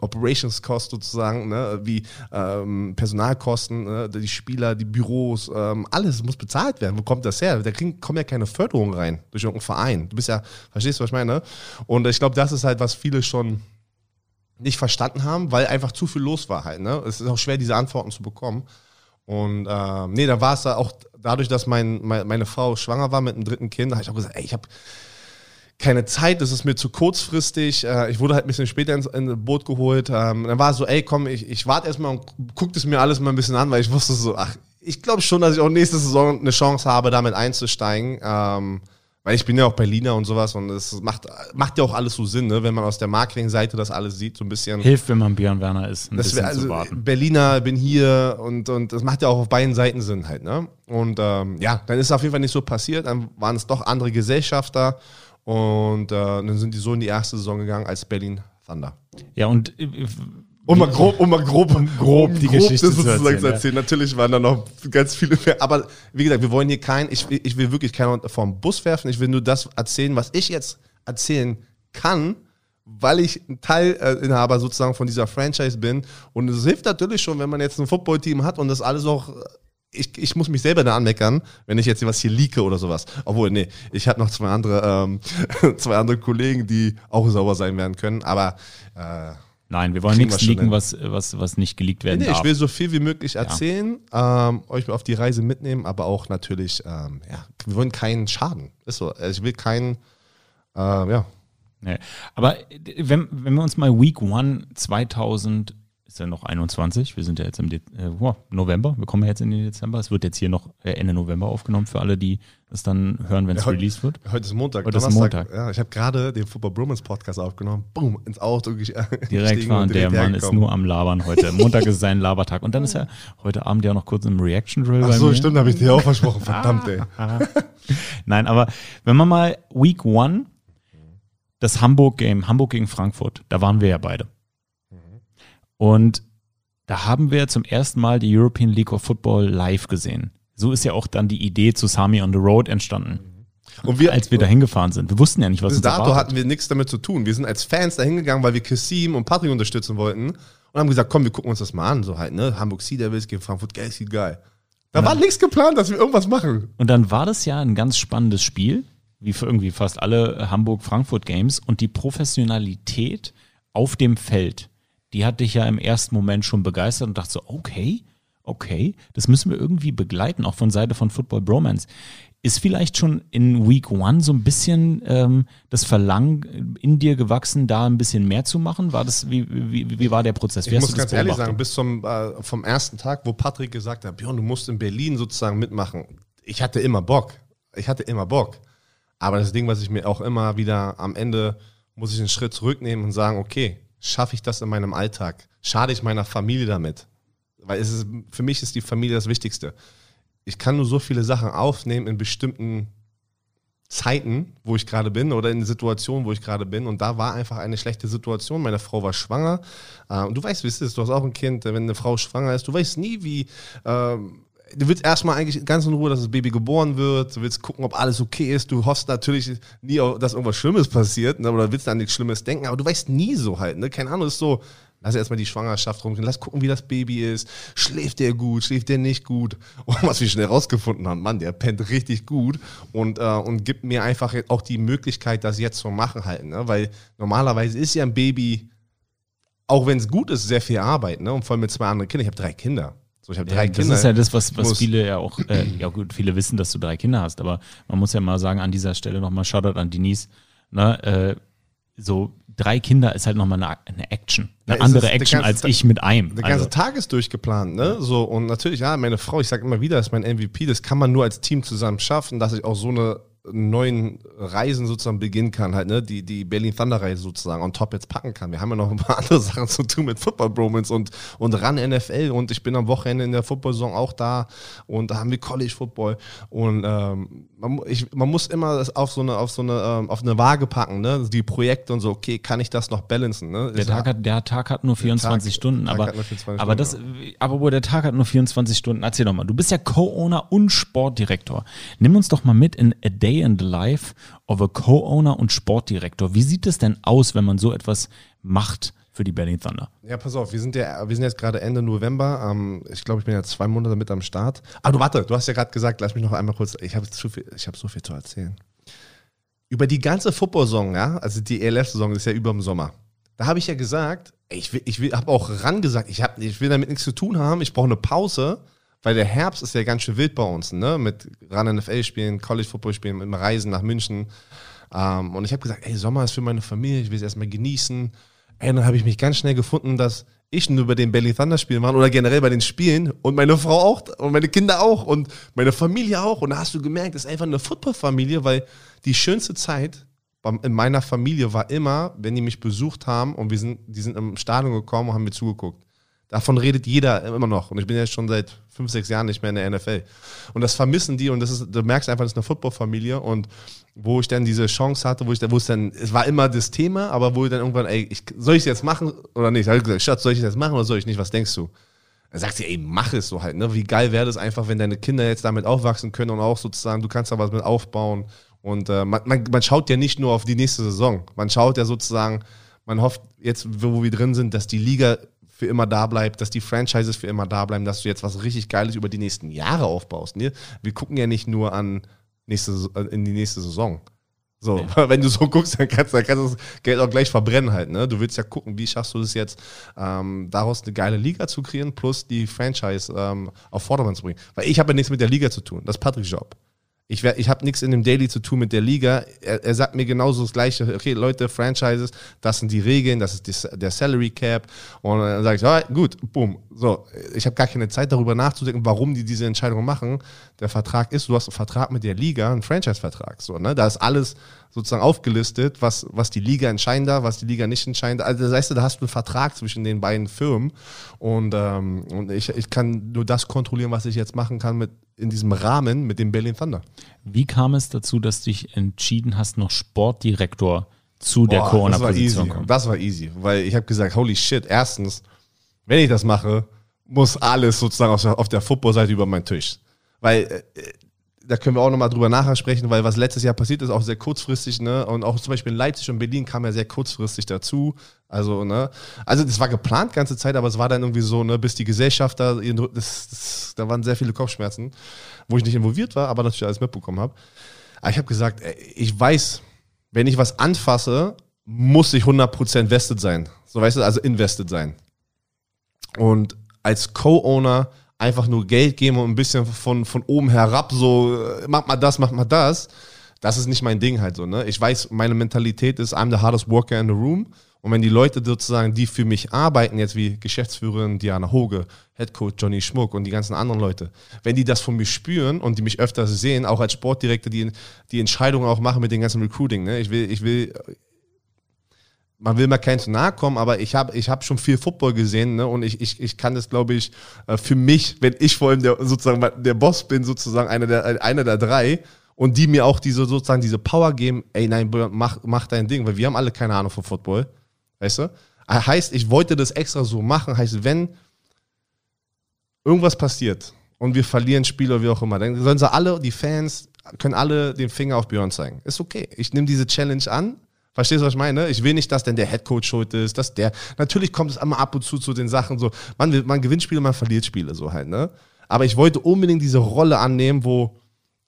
Operations Cost sozusagen, ne, wie ähm, Personalkosten, ne, die Spieler, die Büros, ähm, alles muss bezahlt werden. Wo kommt das her? Da kriegen, kommen ja keine Förderung rein durch irgendeinen Verein. Du bist ja, verstehst du, was ich meine? Und ich glaube, das ist halt, was viele schon nicht verstanden haben, weil einfach zu viel los war halt. Ne? Es ist auch schwer, diese Antworten zu bekommen. Und äh, nee, da war es da auch dadurch, dass mein, mein, meine Frau schwanger war mit einem dritten Kind, da habe ich auch gesagt, ey, ich habe keine Zeit, das ist mir zu kurzfristig. Äh, ich wurde halt ein bisschen später ins, ins Boot geholt. Ähm, dann war es so, ey, komm, ich, ich warte erstmal und gucke es mir alles mal ein bisschen an, weil ich wusste so, ach, ich glaube schon, dass ich auch nächste Saison eine Chance habe, damit einzusteigen. Ähm, Weil ich bin ja auch Berliner und sowas und es macht, macht ja auch alles so Sinn, ne? wenn man aus der Marketingseite das alles sieht, so ein bisschen. Hilft, wenn man Björn Werner ist, ein das bisschen also, zu warten. Berliner, bin hier und, und das macht ja auch auf beiden Seiten Sinn halt. Ne? Und ähm, ja, dann ist es auf jeden Fall nicht so passiert, dann waren es doch andere Gesellschafter und äh, dann sind die so in die erste Saison gegangen als Berlin Thunder. Ja, und äh, um mal grob, um mal grob, um grob die grob Geschichte das sozusagen zu erzählen. erzählen. Natürlich waren da noch ganz viele mehr. Aber wie gesagt, wir wollen hier kein, ich, ich will wirklich keinen vom Bus werfen. Ich will nur das erzählen, was ich jetzt erzählen kann, weil ich ein Teilinhaber sozusagen von dieser Franchise bin. Und es hilft natürlich schon, wenn man jetzt ein Footballteam hat und das alles auch ich, ich muss mich selber da anmeckern, wenn ich jetzt was hier leake oder sowas. Obwohl, nee, ich habe noch zwei andere, ähm, zwei andere Kollegen, die auch sauber sein werden können. Aber äh, Nein, wir wollen nichts leaken, was, was, was nicht geleakt werden nee, darf. Ich will so viel wie möglich erzählen, ja. ähm, euch auf die Reise mitnehmen, aber auch natürlich, ähm, ja, wir wollen keinen Schaden. Ist so. Also ich will keinen, äh, ja. Nee. Aber wenn, wenn wir uns mal Week 1 2000 ist ja noch 21. Wir sind ja jetzt im De äh, November. Wir kommen ja jetzt in den Dezember. Es wird jetzt hier noch äh, Ende November aufgenommen für alle, die es dann hören, wenn es ja, released wird. Heute ist Montag. Heute ist Montag. Ja, ich habe gerade den Football Bromance Podcast aufgenommen. Boom, ins Auto Direkt fahren. Der Mann ist nur am Labern heute. Montag ist sein Labertag. Und dann ist er heute Abend ja noch kurz im Reaction Drill. Ach so, mir. stimmt, habe ich dir auch versprochen. Verdammt, ey. Nein, aber wenn man mal Week One, das Hamburg-Game, Hamburg gegen Frankfurt, da waren wir ja beide. Und da haben wir zum ersten Mal die European League of Football live gesehen. So ist ja auch dann die Idee zu Sami on the Road entstanden. Und wir, als wir da hingefahren sind. Wir wussten ja nicht, was bis uns dato erwartet. hatten wir nichts damit zu tun. Wir sind als Fans da hingegangen, weil wir Kassim und Patrick unterstützen wollten und haben gesagt, komm, wir gucken uns das mal an. So halt, ne? Hamburg Sea Devils gegen Frankfurt Geil, sieht geil. Da war nichts geplant, dass wir irgendwas machen. Und dann war das ja ein ganz spannendes Spiel, wie für irgendwie fast alle Hamburg-Frankfurt Games und die Professionalität auf dem Feld die hat dich ja im ersten Moment schon begeistert und dachte so, okay, okay, das müssen wir irgendwie begleiten, auch von Seite von Football Bromance. Ist vielleicht schon in Week One so ein bisschen ähm, das Verlangen in dir gewachsen, da ein bisschen mehr zu machen? War das, wie, wie, wie war der Prozess? Wie ich muss ganz ehrlich sagen, bis zum äh, vom ersten Tag, wo Patrick gesagt hat, Björn, du musst in Berlin sozusagen mitmachen. Ich hatte immer Bock. Ich hatte immer Bock. Aber das Ding, was ich mir auch immer wieder am Ende muss ich einen Schritt zurücknehmen und sagen, okay, schaffe ich das in meinem Alltag? Schade ich meiner Familie damit? Weil es ist, für mich ist die Familie das Wichtigste. Ich kann nur so viele Sachen aufnehmen in bestimmten Zeiten, wo ich gerade bin oder in Situationen, wo ich gerade bin. Und da war einfach eine schlechte Situation. Meine Frau war schwanger. Äh, und du weißt, wie es ist. Du hast auch ein Kind. Wenn eine Frau schwanger ist, du weißt nie, wie. Ähm, du willst erstmal eigentlich ganz in Ruhe, dass das Baby geboren wird. Du willst gucken, ob alles okay ist. Du hoffst natürlich nie, dass irgendwas Schlimmes passiert ne? oder willst an nichts Schlimmes denken. Aber du weißt nie so halt. Ne? Keine Ahnung, ist so, lass erstmal die Schwangerschaft rumgehen. Lass gucken, wie das Baby ist. Schläft der gut? Schläft der nicht gut? Und was wir schnell rausgefunden haben, Mann, der pennt richtig gut und, äh, und gibt mir einfach auch die Möglichkeit, das jetzt zu machen halt. Ne? Weil normalerweise ist ja ein Baby, auch wenn es gut ist, sehr viel Arbeit. Ne? Und vor allem mit zwei anderen Kindern. Ich habe drei Kinder. So, ich habe drei ja, Kinder. Das ist ja das, was, was viele ja auch, äh, ja gut, viele wissen, dass du drei Kinder hast, aber man muss ja mal sagen, an dieser Stelle nochmal Shoutout an Denise, ne, äh, so drei Kinder ist halt nochmal eine, eine Action. Eine ja, andere Action als ich mit einem. Der ganze also. Tag ist durchgeplant, ne? So, und natürlich, ja, meine Frau, ich sage immer wieder, ist mein MVP, das kann man nur als Team zusammen schaffen, dass ich auch so eine neuen Reisen sozusagen beginnen kann, halt, ne, die, die Berlin Thunder Reise sozusagen on top jetzt packen kann. Wir haben ja noch ein paar andere Sachen zu tun mit Football Bromance und, und ran NFL und ich bin am Wochenende in der Football-Saison auch da und da haben wir College Football und ähm, man, ich, man muss immer das auf so eine, auf so eine, ähm, auf eine Waage packen, ne, die Projekte und so, okay, kann ich das noch balancen, ne? Der Tag, hat, der Tag hat nur 24 Tag, Stunden, Tag aber, 24 aber das, aber wo der Tag hat nur 24 Stunden, erzähl doch mal, du bist ja Co-Owner und Sportdirektor. Nimm uns doch mal mit in A Day Day in the Life of a Co-Owner und Sportdirektor. Wie sieht es denn aus, wenn man so etwas macht für die Berlin Thunder? Ja, pass auf, wir sind, ja, wir sind jetzt gerade Ende November. Ähm, ich glaube, ich bin ja zwei Monate mit am Start. Ah, du warte, du hast ja gerade gesagt, lass mich noch einmal kurz, ich habe hab so viel zu erzählen. Über die ganze Football-Saison, ja, also die ELF-Saison ist ja über dem Sommer. Da habe ich ja gesagt, ich, will, ich will, habe auch ran gesagt, ich, hab, ich will damit nichts zu tun haben, ich brauche eine Pause weil der Herbst ist ja ganz schön wild bei uns, ne? Mit Run NFL spielen, College Football spielen, mit dem Reisen nach München. Ähm, und ich habe gesagt, ey, Sommer ist für meine Familie, ich will es erstmal genießen. Ey, dann habe ich mich ganz schnell gefunden, dass ich nur bei den Berlin Thunder Spielen waren oder generell bei den Spielen und meine Frau auch und meine Kinder auch und meine Familie auch. Und da hast du gemerkt, es ist einfach eine Football-Familie, weil die schönste Zeit in meiner Familie war immer, wenn die mich besucht haben und wir sind, die sind im Stadion gekommen und haben mir zugeguckt. Davon redet jeder immer noch. Und ich bin ja schon seit fünf, sechs Jahren nicht mehr in der NFL. Und das vermissen die und das ist, du merkst einfach, das ist eine Footballfamilie und wo ich dann diese Chance hatte, wo ich dann, wo es dann, es war immer das Thema, aber wo ich dann irgendwann, ey, ich, soll ich es jetzt machen oder nicht? Ich habe gesagt, Schatz, soll ich es jetzt machen oder soll ich nicht? Was denkst du? Er sagt sie, ey, mach es so halt, ne? Wie geil wäre das einfach, wenn deine Kinder jetzt damit aufwachsen können und auch sozusagen, du kannst da was mit aufbauen. Und äh, man, man, man schaut ja nicht nur auf die nächste Saison. Man schaut ja sozusagen, man hofft jetzt, wo wir drin sind, dass die Liga für immer da bleibt, dass die Franchises für immer da bleiben, dass du jetzt was richtig Geiles über die nächsten Jahre aufbaust. Ne? Wir gucken ja nicht nur an nächste, in die nächste Saison. So, nee. wenn du so guckst, dann kannst, dann kannst du das Geld auch gleich verbrennen halt. Ne? Du willst ja gucken, wie schaffst du es jetzt, ähm, daraus eine geile Liga zu kreieren, plus die Franchise ähm, auf Vordermann zu bringen. Weil ich habe ja nichts mit der Liga zu tun. Das ist Patricks Job. Ich, ich habe nichts in dem Daily zu tun mit der Liga. Er, er, sagt mir genauso das Gleiche. Okay, Leute, Franchises, das sind die Regeln, das ist die, der Salary Cap. Und dann sage ich, ah, gut, boom. So, ich habe gar keine Zeit darüber nachzudenken, warum die diese Entscheidung machen. Der Vertrag ist, du hast einen Vertrag mit der Liga, einen Franchise-Vertrag. So, ne? Da ist alles sozusagen aufgelistet, was, was die Liga entscheiden darf, was die Liga nicht entscheiden darf. Also das heißt, da hast du einen Vertrag zwischen den beiden Firmen und, ähm, und ich, ich kann nur das kontrollieren, was ich jetzt machen kann mit in diesem Rahmen mit dem Berlin Thunder. Wie kam es dazu, dass du dich entschieden hast, noch Sportdirektor zu der Corona-Position zu kommen? Das war easy, weil ich habe gesagt, holy shit, erstens, wenn ich das mache, muss alles sozusagen auf der, auf der Football-Seite über meinen Tisch. Weil äh, da können wir auch nochmal drüber nachher sprechen, weil was letztes Jahr passiert ist, auch sehr kurzfristig, ne? Und auch zum Beispiel in Leipzig und Berlin kam ja sehr kurzfristig dazu. Also, ne? Also, das war geplant ganze Zeit, aber es war dann irgendwie so, ne, bis die Gesellschafter, das, das, da waren sehr viele Kopfschmerzen, wo ich nicht involviert war, aber natürlich alles mitbekommen habe. Aber ich habe gesagt, ich weiß, wenn ich was anfasse, muss ich 100% vested sein. So, weißt du, also invested sein. Und als Co-Owner einfach nur Geld geben und ein bisschen von, von oben herab so, äh, mach mal das, mach mal das, das ist nicht mein Ding halt so, ne? Ich weiß, meine Mentalität ist, I'm the hardest worker in the room. Und wenn die Leute sozusagen, die für mich arbeiten, jetzt wie Geschäftsführerin Diana Hoge, Headcoach Johnny Schmuck und die ganzen anderen Leute, wenn die das von mir spüren und die mich öfters sehen, auch als Sportdirektor, die, die Entscheidungen auch machen mit dem ganzen Recruiting, ne? Ich will, ich will man will mal keinen zu nahe kommen, aber ich habe ich hab schon viel Football gesehen ne? und ich, ich, ich kann das, glaube ich, äh, für mich, wenn ich vor allem der, sozusagen der Boss bin, sozusagen einer der, einer der drei und die mir auch diese sozusagen diese Power geben, ey nein, mach, mach dein Ding, weil wir haben alle keine Ahnung von Football, weißt du? Äh, heißt, ich wollte das extra so machen, heißt, wenn irgendwas passiert und wir verlieren Spiel oder wie auch immer, dann sollen sie alle, die Fans, können alle den Finger auf Björn zeigen. Ist okay. Ich nehme diese Challenge an, Verstehst du, was ich meine? Ich will nicht, dass denn der Headcoach schuld ist, dass der. Natürlich kommt es immer ab und zu zu den Sachen so, man, man gewinnt Spiele, man verliert Spiele, so halt, ne? Aber ich wollte unbedingt diese Rolle annehmen, wo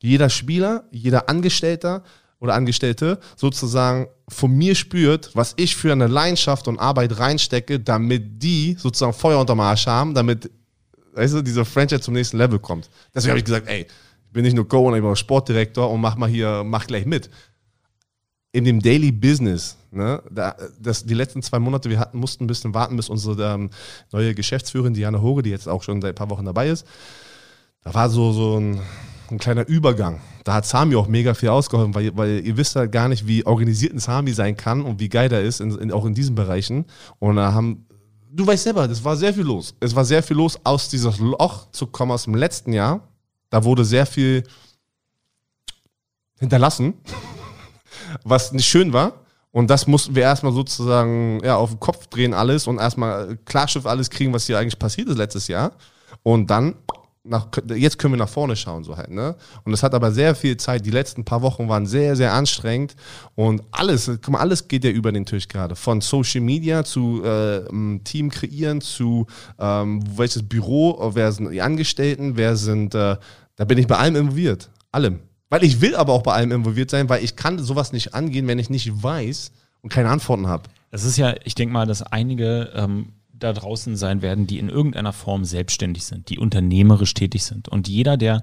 jeder Spieler, jeder Angestellter oder Angestellte sozusagen von mir spürt, was ich für eine Leidenschaft und Arbeit reinstecke, damit die sozusagen Feuer unterm Arsch haben, damit, weißt du, dieser Franchise zum nächsten Level kommt. Deswegen habe ich gesagt, ey, ich bin nicht nur Co-Owner, ich bin auch Sportdirektor und mach mal hier, mach gleich mit in dem Daily Business, ne, da, das, die letzten zwei Monate, wir hatten, mussten ein bisschen warten, bis unsere ähm, neue Geschäftsführerin Diana Hoge, die jetzt auch schon seit ein paar Wochen dabei ist, da war so, so ein, ein kleiner Übergang. Da hat Sami auch mega viel ausgeholfen, weil, weil ihr wisst halt gar nicht, wie organisiert ein Sami sein kann und wie geil er ist, in, in, auch in diesen Bereichen. Und da haben, du weißt selber, das war sehr viel los. Es war sehr viel los, aus dieses Loch zu kommen aus dem letzten Jahr. Da wurde sehr viel hinterlassen was nicht schön war. Und das mussten wir erstmal sozusagen ja, auf den Kopf drehen alles und erstmal Klarschiff alles kriegen, was hier eigentlich passiert ist letztes Jahr. Und dann, nach, jetzt können wir nach vorne schauen, so halt, ne? Und es hat aber sehr viel Zeit. Die letzten paar Wochen waren sehr, sehr anstrengend. Und alles, guck mal, alles geht ja über den Tisch gerade. Von Social Media zu äh, Team kreieren, zu ähm, welches Büro, wer sind die Angestellten, wer sind, äh, da bin ich bei allem involviert. Allem. Weil ich will aber auch bei allem involviert sein, weil ich kann sowas nicht angehen, wenn ich nicht weiß und keine Antworten habe. Das ist ja, ich denke mal, dass einige ähm, da draußen sein werden, die in irgendeiner Form selbstständig sind, die unternehmerisch tätig sind. Und jeder, der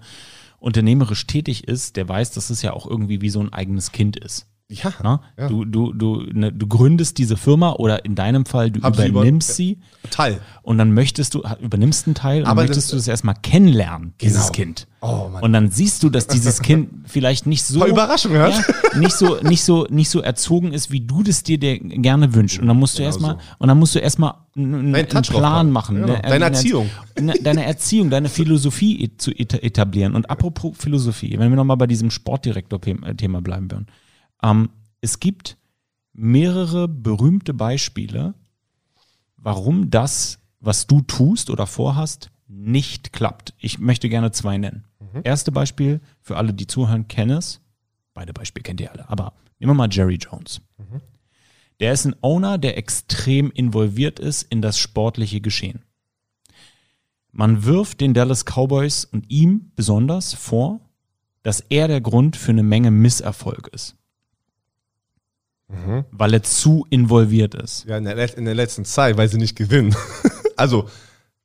unternehmerisch tätig ist, der weiß, dass es ja auch irgendwie wie so ein eigenes Kind ist. Ja, Na? ja. Du, du, du, ne, du gründest diese Firma oder in deinem Fall, du Hab übernimmst sie. Teil. Und dann möchtest du, übernimmst einen Teil und möchtest das, du das erstmal kennenlernen, genau. dieses Kind. Oh, Mann. Und dann siehst du, dass dieses Kind vielleicht nicht so. Überraschung hat. Ja, nicht so, nicht so, nicht so erzogen ist, wie du das dir, dir gerne wünschst. Und dann musst du genau erstmal, so. und dann musst du erstmal einen, einen Plan machen. Genau. Deine Erziehung. Deine Erziehung, deine Philosophie zu etablieren. Und apropos Philosophie, wenn wir nochmal bei diesem Sportdirektor-Thema bleiben würden. Ähm, es gibt mehrere berühmte Beispiele, warum das, was du tust oder vorhast, nicht klappt. Ich möchte gerne zwei nennen. Mhm. Erste Beispiel für alle, die zuhören, kennen es. Beide Beispiele kennt ihr alle. Aber nehmen wir mal Jerry Jones. Mhm. Der ist ein Owner, der extrem involviert ist in das sportliche Geschehen. Man wirft den Dallas Cowboys und ihm besonders vor, dass er der Grund für eine Menge Misserfolg ist. Mhm. Weil er zu involviert ist. Ja, in der, in der letzten Zeit, weil sie nicht gewinnen. also,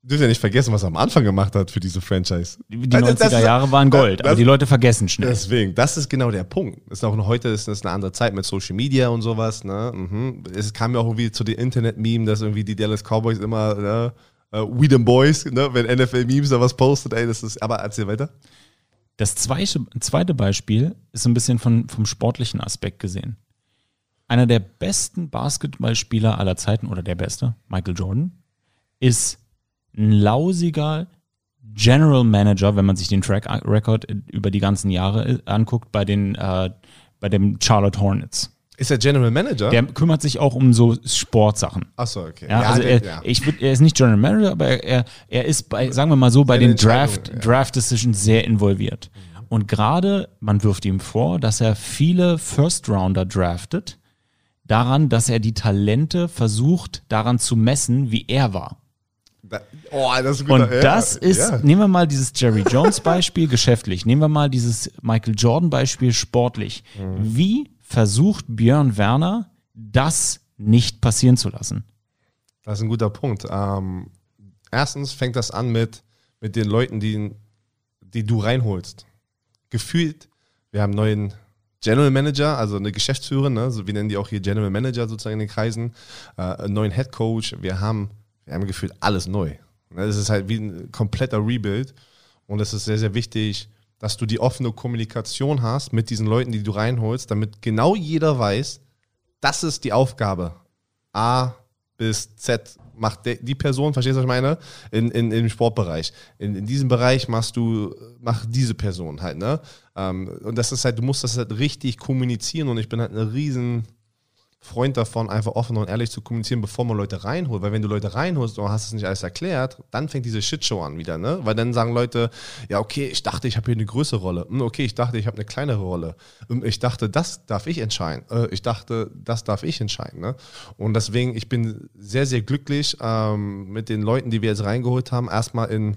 Du dürfen ja nicht vergessen, was er am Anfang gemacht hat für diese Franchise. Die 90er also, Jahre waren Gold, das, aber die Leute vergessen schnell. Deswegen, das ist genau der Punkt. ist auch noch heute ist das eine andere Zeit mit Social Media und sowas. Ne? Mhm. Es kam ja auch irgendwie zu den Internet-Meme, dass irgendwie die Dallas Cowboys immer ne? uh, We them Boys, ne? wenn NFL-Memes da was postet, ey, das ist. Aber erzähl weiter. Das zweite, zweite Beispiel ist ein bisschen von, vom sportlichen Aspekt gesehen. Einer der besten Basketballspieler aller Zeiten oder der beste, Michael Jordan, ist ein lausiger General Manager, wenn man sich den Track Record über die ganzen Jahre anguckt, bei den äh, bei dem Charlotte Hornets. Ist er General Manager? Der kümmert sich auch um so Sportsachen. Achso, okay. Ja, ja, also er, ja. Ich würd, er ist nicht General Manager, aber er, er ist bei, sagen wir mal so, bei den Draft. Draft Decisions sehr involviert. Mhm. Und gerade, man wirft ihm vor, dass er viele First Rounder draftet, daran, dass er die Talente versucht, daran zu messen, wie er war. Oh, das ist Und ja, das ist, ja. nehmen wir mal dieses Jerry Jones Beispiel geschäftlich, nehmen wir mal dieses Michael Jordan Beispiel sportlich. Mhm. Wie versucht Björn Werner, das nicht passieren zu lassen? Das ist ein guter Punkt. Ähm, erstens fängt das an mit, mit den Leuten, die, die du reinholst. Gefühlt, wir haben einen neuen General Manager, also eine Geschäftsführerin, ne? so, wir nennen die auch hier General Manager sozusagen in den Kreisen, äh, einen neuen Head Coach, wir haben wir haben gefühlt alles neu. Es ist halt wie ein kompletter Rebuild und es ist sehr, sehr wichtig, dass du die offene Kommunikation hast mit diesen Leuten, die du reinholst, damit genau jeder weiß, das ist die Aufgabe. A bis Z macht die Person, verstehst du, was ich meine? In, in, Im Sportbereich. In, in diesem Bereich machst du, macht diese Person halt, ne? Ähm, und das ist halt, du musst das halt richtig kommunizieren und ich bin halt ein riesen Freund davon, einfach offen und ehrlich zu kommunizieren, bevor man Leute reinholt. Weil wenn du Leute reinholst und hast es nicht alles erklärt, dann fängt diese Shitshow an wieder, ne? Weil dann sagen Leute, ja, okay, ich dachte, ich habe hier eine größere Rolle. Hm, okay, ich dachte, ich habe eine kleinere Rolle. Hm, ich dachte, das darf ich entscheiden. Äh, ich dachte, das darf ich entscheiden. Ne? Und deswegen, ich bin sehr, sehr glücklich ähm, mit den Leuten, die wir jetzt reingeholt haben, erstmal in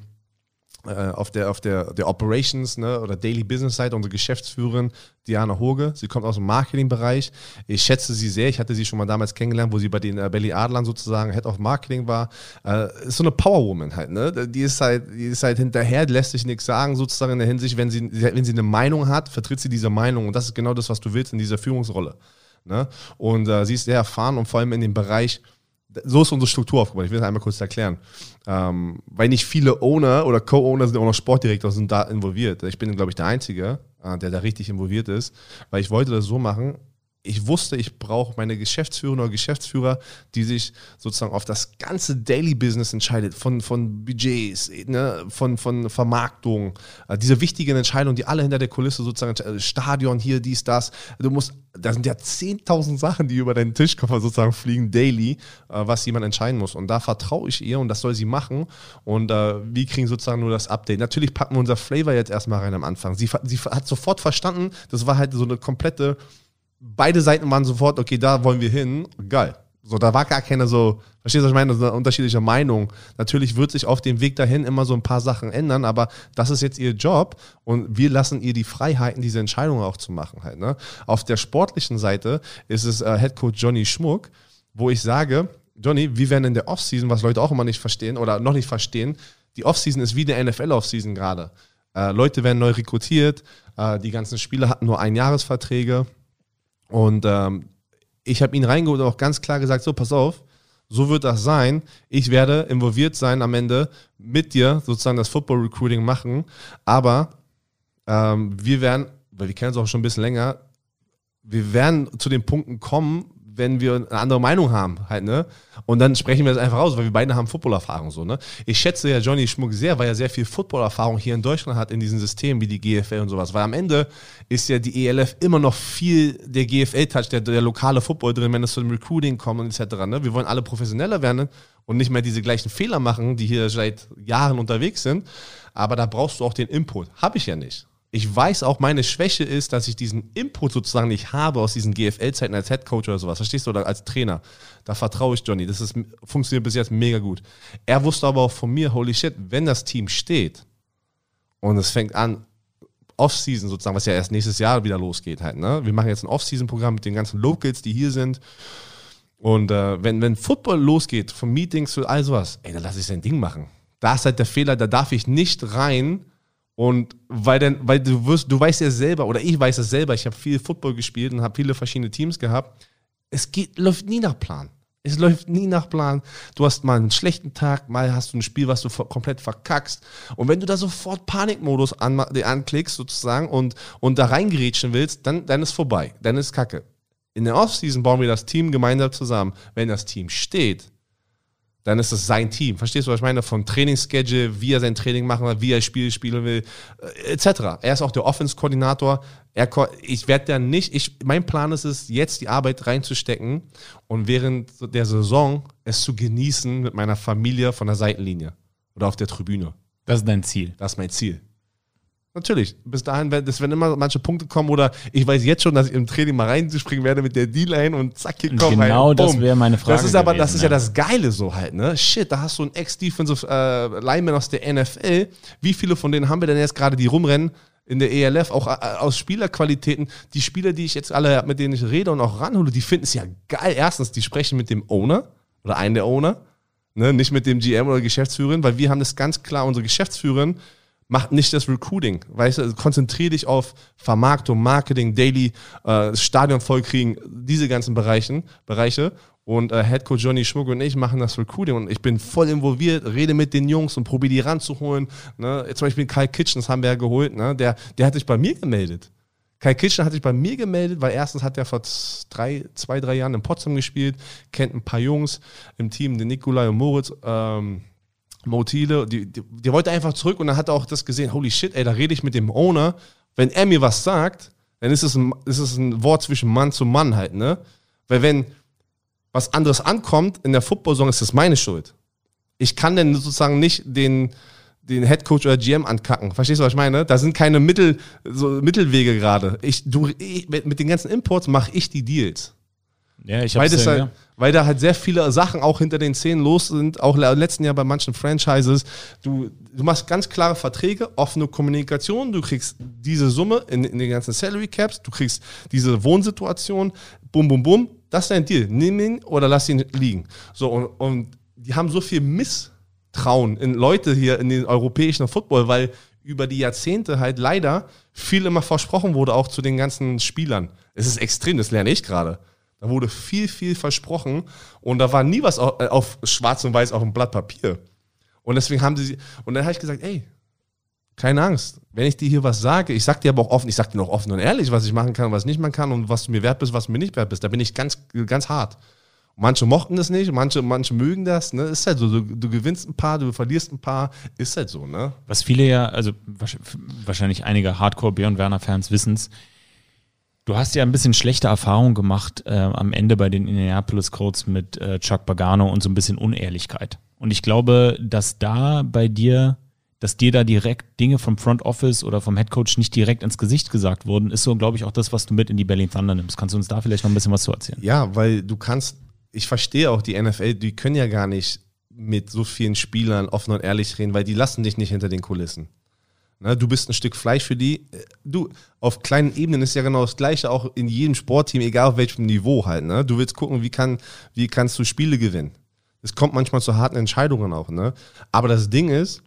auf der, auf der, der Operations ne, oder Daily Business Seite, unsere Geschäftsführerin Diana Hoge. Sie kommt aus dem Marketingbereich. Ich schätze sie sehr. Ich hatte sie schon mal damals kennengelernt, wo sie bei den äh, Belly Adlern sozusagen Head of Marketing war. Äh, ist so eine Powerwoman halt. Ne? Die, ist halt, die ist halt hinterher, lässt sich nichts sagen, sozusagen in der Hinsicht, wenn sie, wenn sie eine Meinung hat, vertritt sie diese Meinung. Und das ist genau das, was du willst in dieser Führungsrolle. Ne? Und äh, sie ist sehr erfahren und vor allem in dem Bereich, so ist unsere Struktur aufgebaut. Ich will das einmal kurz erklären. Ähm, weil nicht viele Owner oder Co-Owner sind auch noch Sportdirektor sind da involviert. Ich bin, glaube ich, der Einzige, äh, der da richtig involviert ist, weil ich wollte das so machen ich wusste, ich brauche meine Geschäftsführer oder Geschäftsführer, die sich sozusagen auf das ganze Daily Business entscheidet, von, von Budgets, ne, von, von Vermarktung, äh, diese wichtigen Entscheidungen, die alle hinter der Kulisse sozusagen, äh, Stadion hier, dies, das, du musst, da sind ja 10.000 Sachen, die über deinen Tischkoffer sozusagen fliegen, daily, äh, was jemand entscheiden muss. Und da vertraue ich ihr und das soll sie machen. Und äh, wir kriegen sozusagen nur das Update. Natürlich packen wir unser Flavor jetzt erstmal rein am Anfang. Sie, sie hat sofort verstanden, das war halt so eine komplette beide Seiten waren sofort, okay, da wollen wir hin. Geil. So, da war gar keine so, verstehst du, was ich meine? So eine unterschiedliche Meinung. Natürlich wird sich auf dem Weg dahin immer so ein paar Sachen ändern, aber das ist jetzt ihr Job und wir lassen ihr die Freiheiten, diese Entscheidungen auch zu machen halt. Ne? Auf der sportlichen Seite ist es äh, Head Coach Johnny Schmuck, wo ich sage, Johnny, wir werden in der Offseason, was Leute auch immer nicht verstehen oder noch nicht verstehen, die Offseason ist wie der NFL-Offseason gerade. Äh, Leute werden neu rekrutiert, äh, die ganzen Spieler hatten nur Einjahresverträge Und ähm, ich habe ihn reingeholt und auch ganz klar gesagt, so, pass auf, so wird das sein. Ich werde involviert sein am Ende mit dir sozusagen das Football Recruiting machen. Aber ähm, wir werden, weil wir kennen uns auch schon ein bisschen länger, wir werden zu den Punkten kommen, wenn wir eine andere Meinung haben, halt, ne? Und dann sprechen wir das einfach aus, weil wir beide haben Footballerfahrung, so, ne? Ich schätze ja Johnny Schmuck sehr, weil er sehr viel Footballerfahrung hier in Deutschland hat, in diesen Systemen wie die GFL und sowas. Weil am Ende ist ja die ELF immer noch viel der GFL-Touch, der, der lokale Football drin, wenn es zu dem Recruiting kommt und etc., ne? Wir wollen alle professioneller werden und nicht mehr diese gleichen Fehler machen, die hier seit Jahren unterwegs sind. Aber da brauchst du auch den Input. Habe ich ja nicht ich weiß auch, meine Schwäche ist, dass ich diesen Input sozusagen nicht habe aus diesen GFL-Zeiten als Headcoach oder sowas. Verstehst du? Oder als Trainer. Da vertraue ich Johnny. Das ist, funktioniert bis jetzt mega gut. Er wusste aber auch von mir, holy shit, wenn das Team steht und es fängt an, Off-Season sozusagen, was ja erst nächstes Jahr wieder losgeht halt. Ne? Wir machen jetzt ein Off-Season-Programm mit den ganzen Locals, die hier sind. Und äh, wenn, wenn Football losgeht, von Meetings zu all sowas, ey, dann lass ich sein Ding machen. Da ist halt der Fehler, da darf ich nicht rein und weil dann, weil du wirst, du weißt ja selber, oder ich weiß es selber, ich habe viel Football gespielt und habe viele verschiedene Teams gehabt. Es geht, läuft nie nach Plan. Es läuft nie nach Plan. Du hast mal einen schlechten Tag, mal hast du ein Spiel, was du komplett verkackst. Und wenn du da sofort Panikmodus an, anklickst sozusagen und, und da reingerätschen willst, dann, dann ist vorbei. Dann ist Kacke. In der Offseason bauen wir das Team gemeinsam zusammen. Wenn das Team steht, dann ist es sein Team. Verstehst du, was ich meine? Vom Trainingsschedule, wie er sein Training machen will, wie er Spiele spielen will, äh, etc. Er ist auch der Offense-Koordinator. Ich werde dann nicht, ich, mein Plan ist es, jetzt die Arbeit reinzustecken und während der Saison es zu genießen mit meiner Familie von der Seitenlinie oder auf der Tribüne. Das ist dein Ziel. Das ist mein Ziel. Natürlich. Bis dahin, das werden immer manche Punkte kommen oder ich weiß jetzt schon, dass ich im Training mal reinspringen werde mit der D-Line und zack, hier kommt Genau rein, das wäre meine Frage. Das ist aber, gewesen, das ist ja. ja. das Geile so halt, ne? Shit, da hast du einen Ex-Defensive äh, Lineman aus der NFL. Wie viele von denen haben wir denn jetzt gerade, die rumrennen? in der ELF, auch äh, aus Spielerqualitäten. Die Spieler, die ich jetzt alle, mit denen ich rede und auch ranhole, die finden es ja geil. Erstens, die sprechen mit dem Owner oder einen der Owner, ne? nicht mit dem GM oder Geschäftsführerin, weil wir haben das ganz klar, unsere Geschäftsführerin mach nicht das Recruiting. Weißt du, konzentriere dich auf Vermarktung, Marketing, Daily, äh, Stadion vollkriegen, diese ganzen Bereichen, Bereiche. Und äh, Head Coach Johnny Schmuck und ich machen das Recruiting und ich bin voll involviert, rede mit den Jungs und probiere die ranzuholen. Ne? Zum Beispiel Kai Kitchen, das haben wir ja geholt, ne? der, der hat sich bei mir gemeldet. Kai Kitchen hat sich bei mir gemeldet, weil erstens hat er vor drei, zwei, drei Jahren in Potsdam gespielt, kennt ein paar Jungs im Team, den Nikolai und Moritz. Ähm, Motile, die, die, die, wollte einfach zurück und dann hat er auch das gesehen, holy shit, ey, da rede ich mit dem Owner. Wenn er mir was sagt, dann ist es ein, ist es ein Wort zwischen Mann zu Mann halt, ne? Weil wenn was anderes ankommt in der Football-Saison, ist das meine Schuld. Ich kann denn sozusagen nicht den, den Head Coach oder GM ankacken. Verstehst du, was ich meine? Da sind keine Mittel, so Mittelwege gerade. Ich, du, ich, mit den ganzen Imports mache ich die Deals. Ja, ich weil, ja, halt, weil da halt sehr viele Sachen auch hinter den Szenen los sind, auch im letzten Jahr bei manchen Franchises. Du, du machst ganz klare Verträge, offene Kommunikation, du kriegst diese Summe in, in den ganzen Salary Caps, du kriegst diese Wohnsituation, bum, bum, bum. Das ist dein Deal. Nimm ihn oder lass ihn liegen. So, und, und die haben so viel Misstrauen in Leute hier in den europäischen Football, weil über die Jahrzehnte halt leider viel immer versprochen wurde, auch zu den ganzen Spielern. Es ist extrem, das lerne ich gerade. Da wurde viel, viel versprochen und da war nie was auf, äh, auf schwarz und weiß auf dem Blatt Papier. Und deswegen haben sie, und dann habe ich gesagt, ey, keine Angst, wenn ich dir hier was sage, ich sag dir aber auch offen, ich sag dir noch offen und ehrlich, was ich machen kann und was nicht machen kann und was du mir wert bist, was du mir nicht wert bist. Da bin ich ganz, ganz hart. Manche mochten das nicht, manche, manche mögen das, ne? Ist halt so. Du, du, gewinnst ein paar, du verlierst ein paar, ist halt so, ne? Was viele ja, also wahrscheinlich einige Hardcore Björn Werner-Fans wissen Du hast ja ein bisschen schlechte Erfahrungen gemacht äh, am Ende bei den Indianapolis Colts mit äh, Chuck Pagano und so ein bisschen Unehrlichkeit. Und ich glaube, dass da bei dir, dass dir da direkt Dinge vom Front Office oder vom Head Coach nicht direkt ins Gesicht gesagt wurden, ist so, glaube ich, auch das, was du mit in die Berlin Thunder nimmst. Kannst du uns da vielleicht noch ein bisschen was zu erzählen? Ja, weil du kannst, ich verstehe auch die NFL, die können ja gar nicht mit so vielen Spielern offen und ehrlich reden, weil die lassen dich nicht hinter den Kulissen. Ne, du bist ein Stück Fleisch für die. Du, auf kleinen Ebenen ist ja genau das Gleiche, auch in jedem Sportteam, egal auf welchem Niveau halt. Ne? Du willst gucken, wie, kann, wie kannst du Spiele gewinnen. Es kommt manchmal zu harten Entscheidungen auch. Ne? Aber das Ding ist,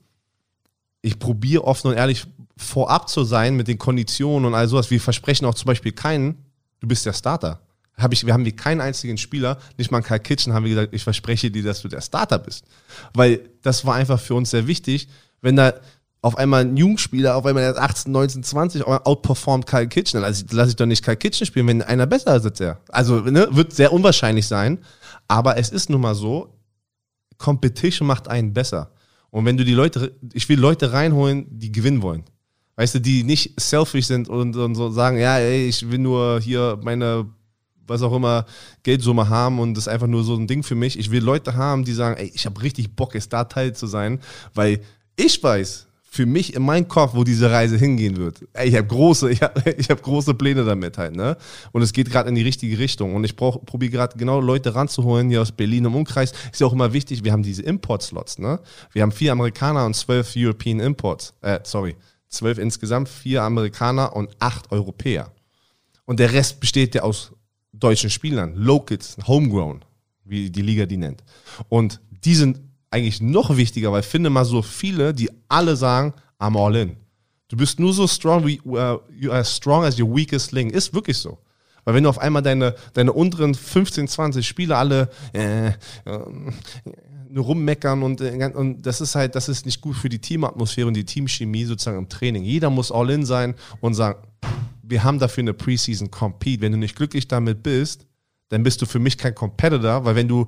ich probiere offen und ehrlich vorab zu sein mit den Konditionen und all sowas. Wir versprechen auch zum Beispiel keinen, du bist der Starter. Hab ich, wir haben hier keinen einzigen Spieler, nicht mal Kai Kitchen, haben wir gesagt, ich verspreche dir, dass du der Starter bist. Weil das war einfach für uns sehr wichtig, wenn da auf einmal ein Jugendspieler, auf einmal der 18, 19, 20 outperformt Kyle Kitchen, dann lasse ich, lass ich doch nicht Kyle Kitchen spielen, wenn einer besser ist als er. Also ne, wird sehr unwahrscheinlich sein, aber es ist nun mal so, Competition macht einen besser. Und wenn du die Leute, ich will Leute reinholen, die gewinnen wollen. Weißt du, die nicht selfish sind und, und so sagen, ja, ey, ich will nur hier meine was auch immer, Geldsumme haben und das ist einfach nur so ein Ding für mich. Ich will Leute haben, die sagen, ey, ich habe richtig Bock, jetzt da Teil zu sein, weil ich weiß, für mich in meinem Kopf, wo diese Reise hingehen wird. Ey, ich habe große, ich hab, ich hab große Pläne damit halt, ne? Und es geht gerade in die richtige Richtung. Und ich probiere gerade genau Leute ranzuholen hier aus Berlin im Umkreis. Ist ja auch immer wichtig, wir haben diese Import-Slots, ne? Wir haben vier Amerikaner und zwölf European Imports. Äh, sorry, zwölf insgesamt, vier Amerikaner und acht Europäer. Und der Rest besteht ja aus deutschen Spielern, Locals, Homegrown, wie die Liga die nennt. Und die sind eigentlich noch wichtiger, weil ich finde mal so viele, die alle sagen, I'm all in. Du bist nur so strong, wie, uh, you are strong as your weakest link. Ist wirklich so. Weil wenn du auf einmal deine, deine unteren 15, 20 Spieler alle äh, äh, rummeckern und, äh, und das ist halt, das ist nicht gut für die Teamatmosphäre und die Teamchemie sozusagen im Training. Jeder muss all in sein und sagen, wir haben dafür eine Preseason Compete. Wenn du nicht glücklich damit bist, dann bist du für mich kein Competitor, weil wenn du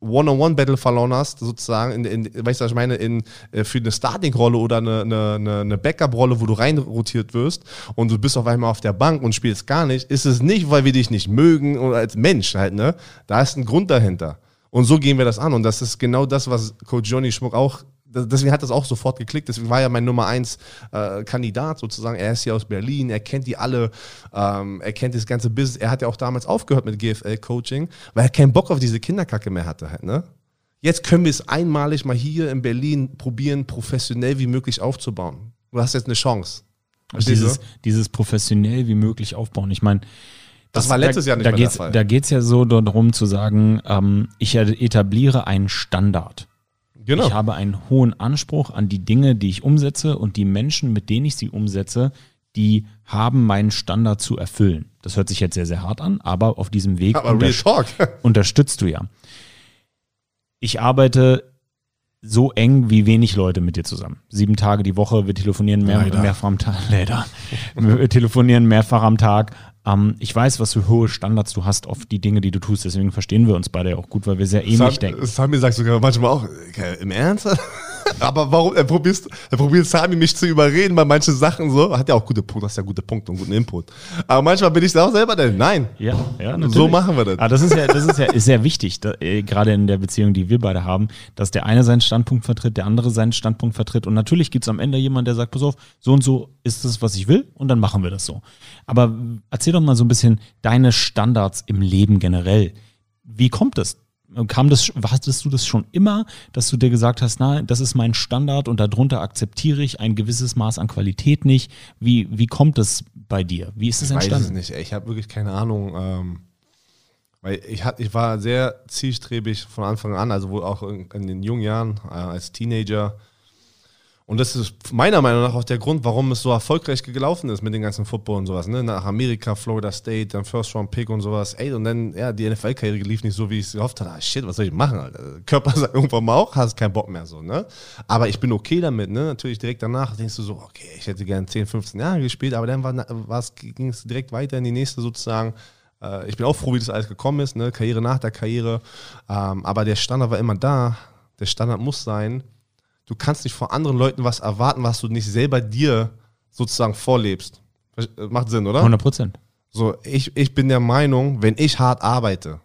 One-on-One-Battle verloren hast, sozusagen, in, in, weißt du, was ich meine, in, äh, für eine Starting-Rolle oder eine, eine, eine Backup-Rolle, wo du reinrotiert wirst und du bist auf einmal auf der Bank und spielst gar nicht, ist es nicht, weil wir dich nicht mögen oder als Mensch halt, ne? Da ist ein Grund dahinter. Und so gehen wir das an. Und das ist genau das, was Coach Johnny Schmuck auch deswegen hat das auch sofort geklickt. Deswegen war ja mein Nummer eins äh, Kandidat sozusagen. Er ist hier aus Berlin, er kennt die alle, ähm, er kennt das ganze Business. Er hat ja auch damals aufgehört mit GFL-Coaching, weil er keinen Bock auf diese Kinderkacke mehr hatte. Halt, ne? Jetzt können wir es einmalig mal hier in Berlin probieren, professionell wie möglich aufzubauen. Du hast jetzt eine Chance. Dieses, dieses professionell wie möglich aufbauen. Ich meine, das, das, war letztes da, Jahr nicht da mehr der Fall. Da geht es ja so darum zu sagen, ähm, ich etabliere einen Standard. Genau. Ich habe einen hohen Anspruch an die Dinge, die ich umsetze und die Menschen, mit denen ich sie umsetze, die haben meinen Standard zu erfüllen. Das hört sich jetzt sehr, sehr hart an, aber auf diesem Weg unter unterstützt du ja. Ich arbeite so eng wie wenig Leute mit dir zusammen. Sieben Tage die Woche, wir telefonieren mehr, mehrfach am Tag. Leider. Wir telefonieren mehrfach am Tag. Ähm, ich weiß, was für hohe Standards du hast auf die Dinge, die du tust. Deswegen verstehen wir uns beide auch gut, weil wir sehr ähnlich Sam, denken. Sami sagt sogar manchmal auch, okay, im Ernst? Aber warum? Er probiert, er probiert Sami mich zu überreden bei manchen Sachen so. Hat ja auch gute Punkte, hast ja gute Punkte und guten Input. Aber manchmal bin ich auch selber der. Nein. Ja, ja, natürlich. So machen wir das. Aber das ist ja, das ist ja ist sehr wichtig, da, äh, gerade in der Beziehung, die wir beide haben, dass der eine seinen Standpunkt vertritt, der andere seinen Standpunkt vertritt. Und natürlich gibt es am Ende jemanden, der sagt, pass auf, so und so ist es, was ich will, und dann machen wir das so. Aber erzähl doch mal so ein bisschen deine Standards im Leben generell. Wie kommt es? Kam das, hattest du das schon immer, dass du dir gesagt hast, na, das ist mein Standard und darunter akzeptiere ich ein gewisses Maß an Qualität nicht? Wie, wie kommt das bei dir? Wie ist das entstanden? Ich weiß es nicht. Ich habe wirklich keine Ahnung. Ähm, weil ich, hat, ich war sehr zielstrebig von Anfang an, also wohl auch in, in den jungen Jahren äh, als Teenager und das ist meiner Meinung nach auch der Grund, warum es so erfolgreich gelaufen ist mit den ganzen Football und sowas. Ne? Nach Amerika, Florida State, dann First Round Pick und sowas. Ey, und dann, ja, die NFL-Karriere lief nicht so, wie ich es gehofft hatte. Ah, shit, was soll ich machen, Alter? Körper sagt irgendwann mal auch, hast keinen Bock mehr so, ne? Aber ich bin okay damit, ne? Natürlich direkt danach denkst du so, okay, ich hätte gerne 10, 15 Jahre gespielt, aber dann ging es direkt weiter in die nächste sozusagen. Äh, ich bin auch froh, wie das alles gekommen ist, ne? Karriere nach der Karriere. Ähm, aber der Standard war immer da. Der Standard muss sein, du kannst nicht von anderen Leuten was erwarten, was du nicht selber dir sozusagen vorlebst. Macht Sinn, oder? 100 Prozent. So, ich, ich bin der Meinung, wenn ich hart arbeite,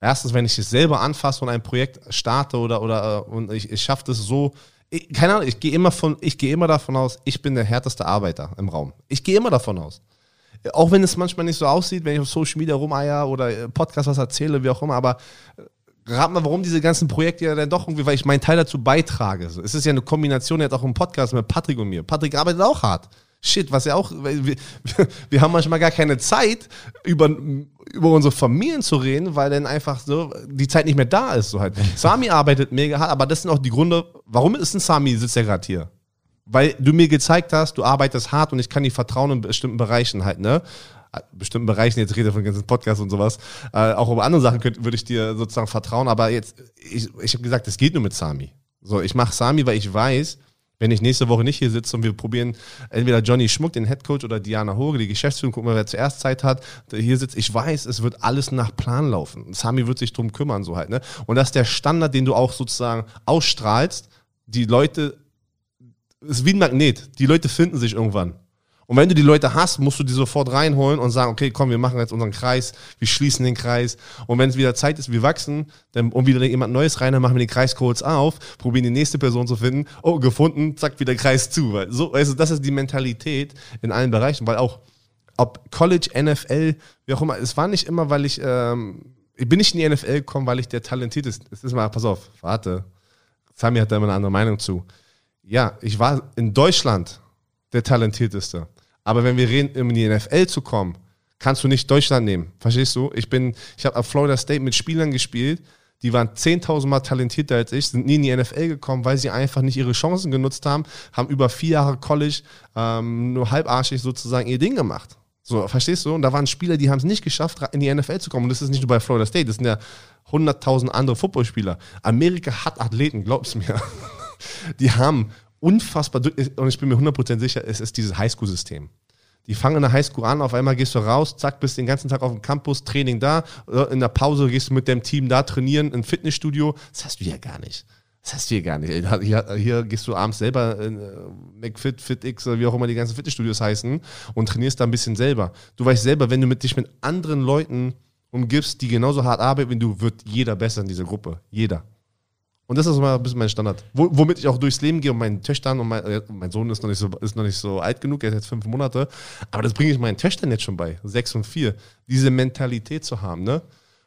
erstens, wenn ich es selber anfasse und ein Projekt starte oder, oder und ich, ich schaffe das so, ich, keine Ahnung, ich gehe immer, von, immer davon aus, ich bin der härteste Arbeiter im Raum. Ich gehe immer davon aus. Auch wenn es manchmal nicht so aussieht, wenn ich auf Social Media rumeier oder Podcast was erzähle, wie auch immer, aber rat mal, warum diese ganzen Projekte ja dann doch irgendwie, weil ich meinen Teil dazu beitrage. Es ist ja eine Kombination jetzt auch im Podcast mit Patrick und mir. Patrick arbeitet auch hart. Shit, was ja auch, wir, wir haben manchmal gar keine Zeit, über, über unsere Familien zu reden, weil dann einfach so die Zeit nicht mehr da ist. So halt. Sami arbeitet mega hart, aber das sind auch die Gründe, warum ist ein Sami, sitzt ja gerade hier? Weil du mir gezeigt hast, du arbeitest hart und ich kann dir vertrauen in bestimmten Bereichen halt, ne? Bestimmten Bereichen, jetzt rede von ganzen Podcasts und sowas, äh, auch über andere Sachen könnte, würde ich dir sozusagen vertrauen. Aber jetzt, ich, ich habe gesagt, es geht nur mit Sami. So, ich mache Sami, weil ich weiß, wenn ich nächste Woche nicht hier sitze und wir probieren entweder Johnny Schmuck, den Headcoach, oder Diana Hoge, die Geschäftsführung, gucken wir, wer zuerst Zeit hat, hier sitzt, ich weiß, es wird alles nach Plan laufen. Sami wird sich drum kümmern, so halt, ne? Und das ist der Standard, den du auch sozusagen ausstrahlst. Die Leute, ist wie ein Magnet. Die Leute finden sich irgendwann. Und wenn du die Leute hast, musst du die sofort reinholen und sagen, okay, komm, wir machen jetzt unseren Kreis, wir schließen den Kreis. Und wenn es wieder Zeit ist, wir wachsen, dann und wieder jemand Neues rein, dann machen wir den Kreis kurz auf, probieren die nächste Person zu finden. Oh, gefunden, zack, wieder Kreis zu. Weil so, also das ist die Mentalität in allen Bereichen, weil auch ob College, NFL, wie auch immer, es war nicht immer, weil ich, ähm, ich bin nicht in die NFL gekommen, weil ich der talentiert ist. Es ist mal, pass auf, warte. Sami hat da immer eine andere Meinung zu. Ja, ich war in Deutschland der talentierteste. Aber wenn wir reden, um in die NFL zu kommen, kannst du nicht Deutschland nehmen. Verstehst du? Ich bin, ich habe auf Florida State mit Spielern gespielt, die waren 10.000 Mal talentierter als ich, sind nie in die NFL gekommen, weil sie einfach nicht ihre Chancen genutzt haben, haben über vier Jahre College ähm, nur halbarschig sozusagen ihr Ding gemacht. So, verstehst du? Und da waren Spieler, die haben es nicht geschafft, in die NFL zu kommen. Und das ist nicht nur bei Florida State, das sind ja 100.000 andere Footballspieler. Amerika hat Athleten, glaub's mir. Die haben unfassbar, und ich bin mir 100% sicher, es ist dieses Highschool-System. Die fangen in der Highschool an, auf einmal gehst du raus, zack, bist den ganzen Tag auf dem Campus, Training da, in der Pause gehst du mit dem Team da trainieren, im Fitnessstudio. Das hast du ja gar nicht. Das hast du hier gar nicht. Hier, hier gehst du abends selber in äh, McFit, FitX, wie auch immer die ganzen Fitnessstudios heißen und trainierst da ein bisschen selber. Du weißt selber, wenn du mit dich mit anderen Leuten umgibst, die genauso hart arbeiten wie du, wird jeder besser in dieser Gruppe. Jeder. Und das ist mal ein bisschen mein Standard. womit ich auch durchs Leben gehe und meinen Töchtern und mein, äh, mein Sohn ist noch, nicht so, ist noch nicht so alt genug, er ist jetzt fünf Monate. Aber das bringe ich meinen Töchtern jetzt schon bei, sechs und vier, diese Mentalität zu haben, ne?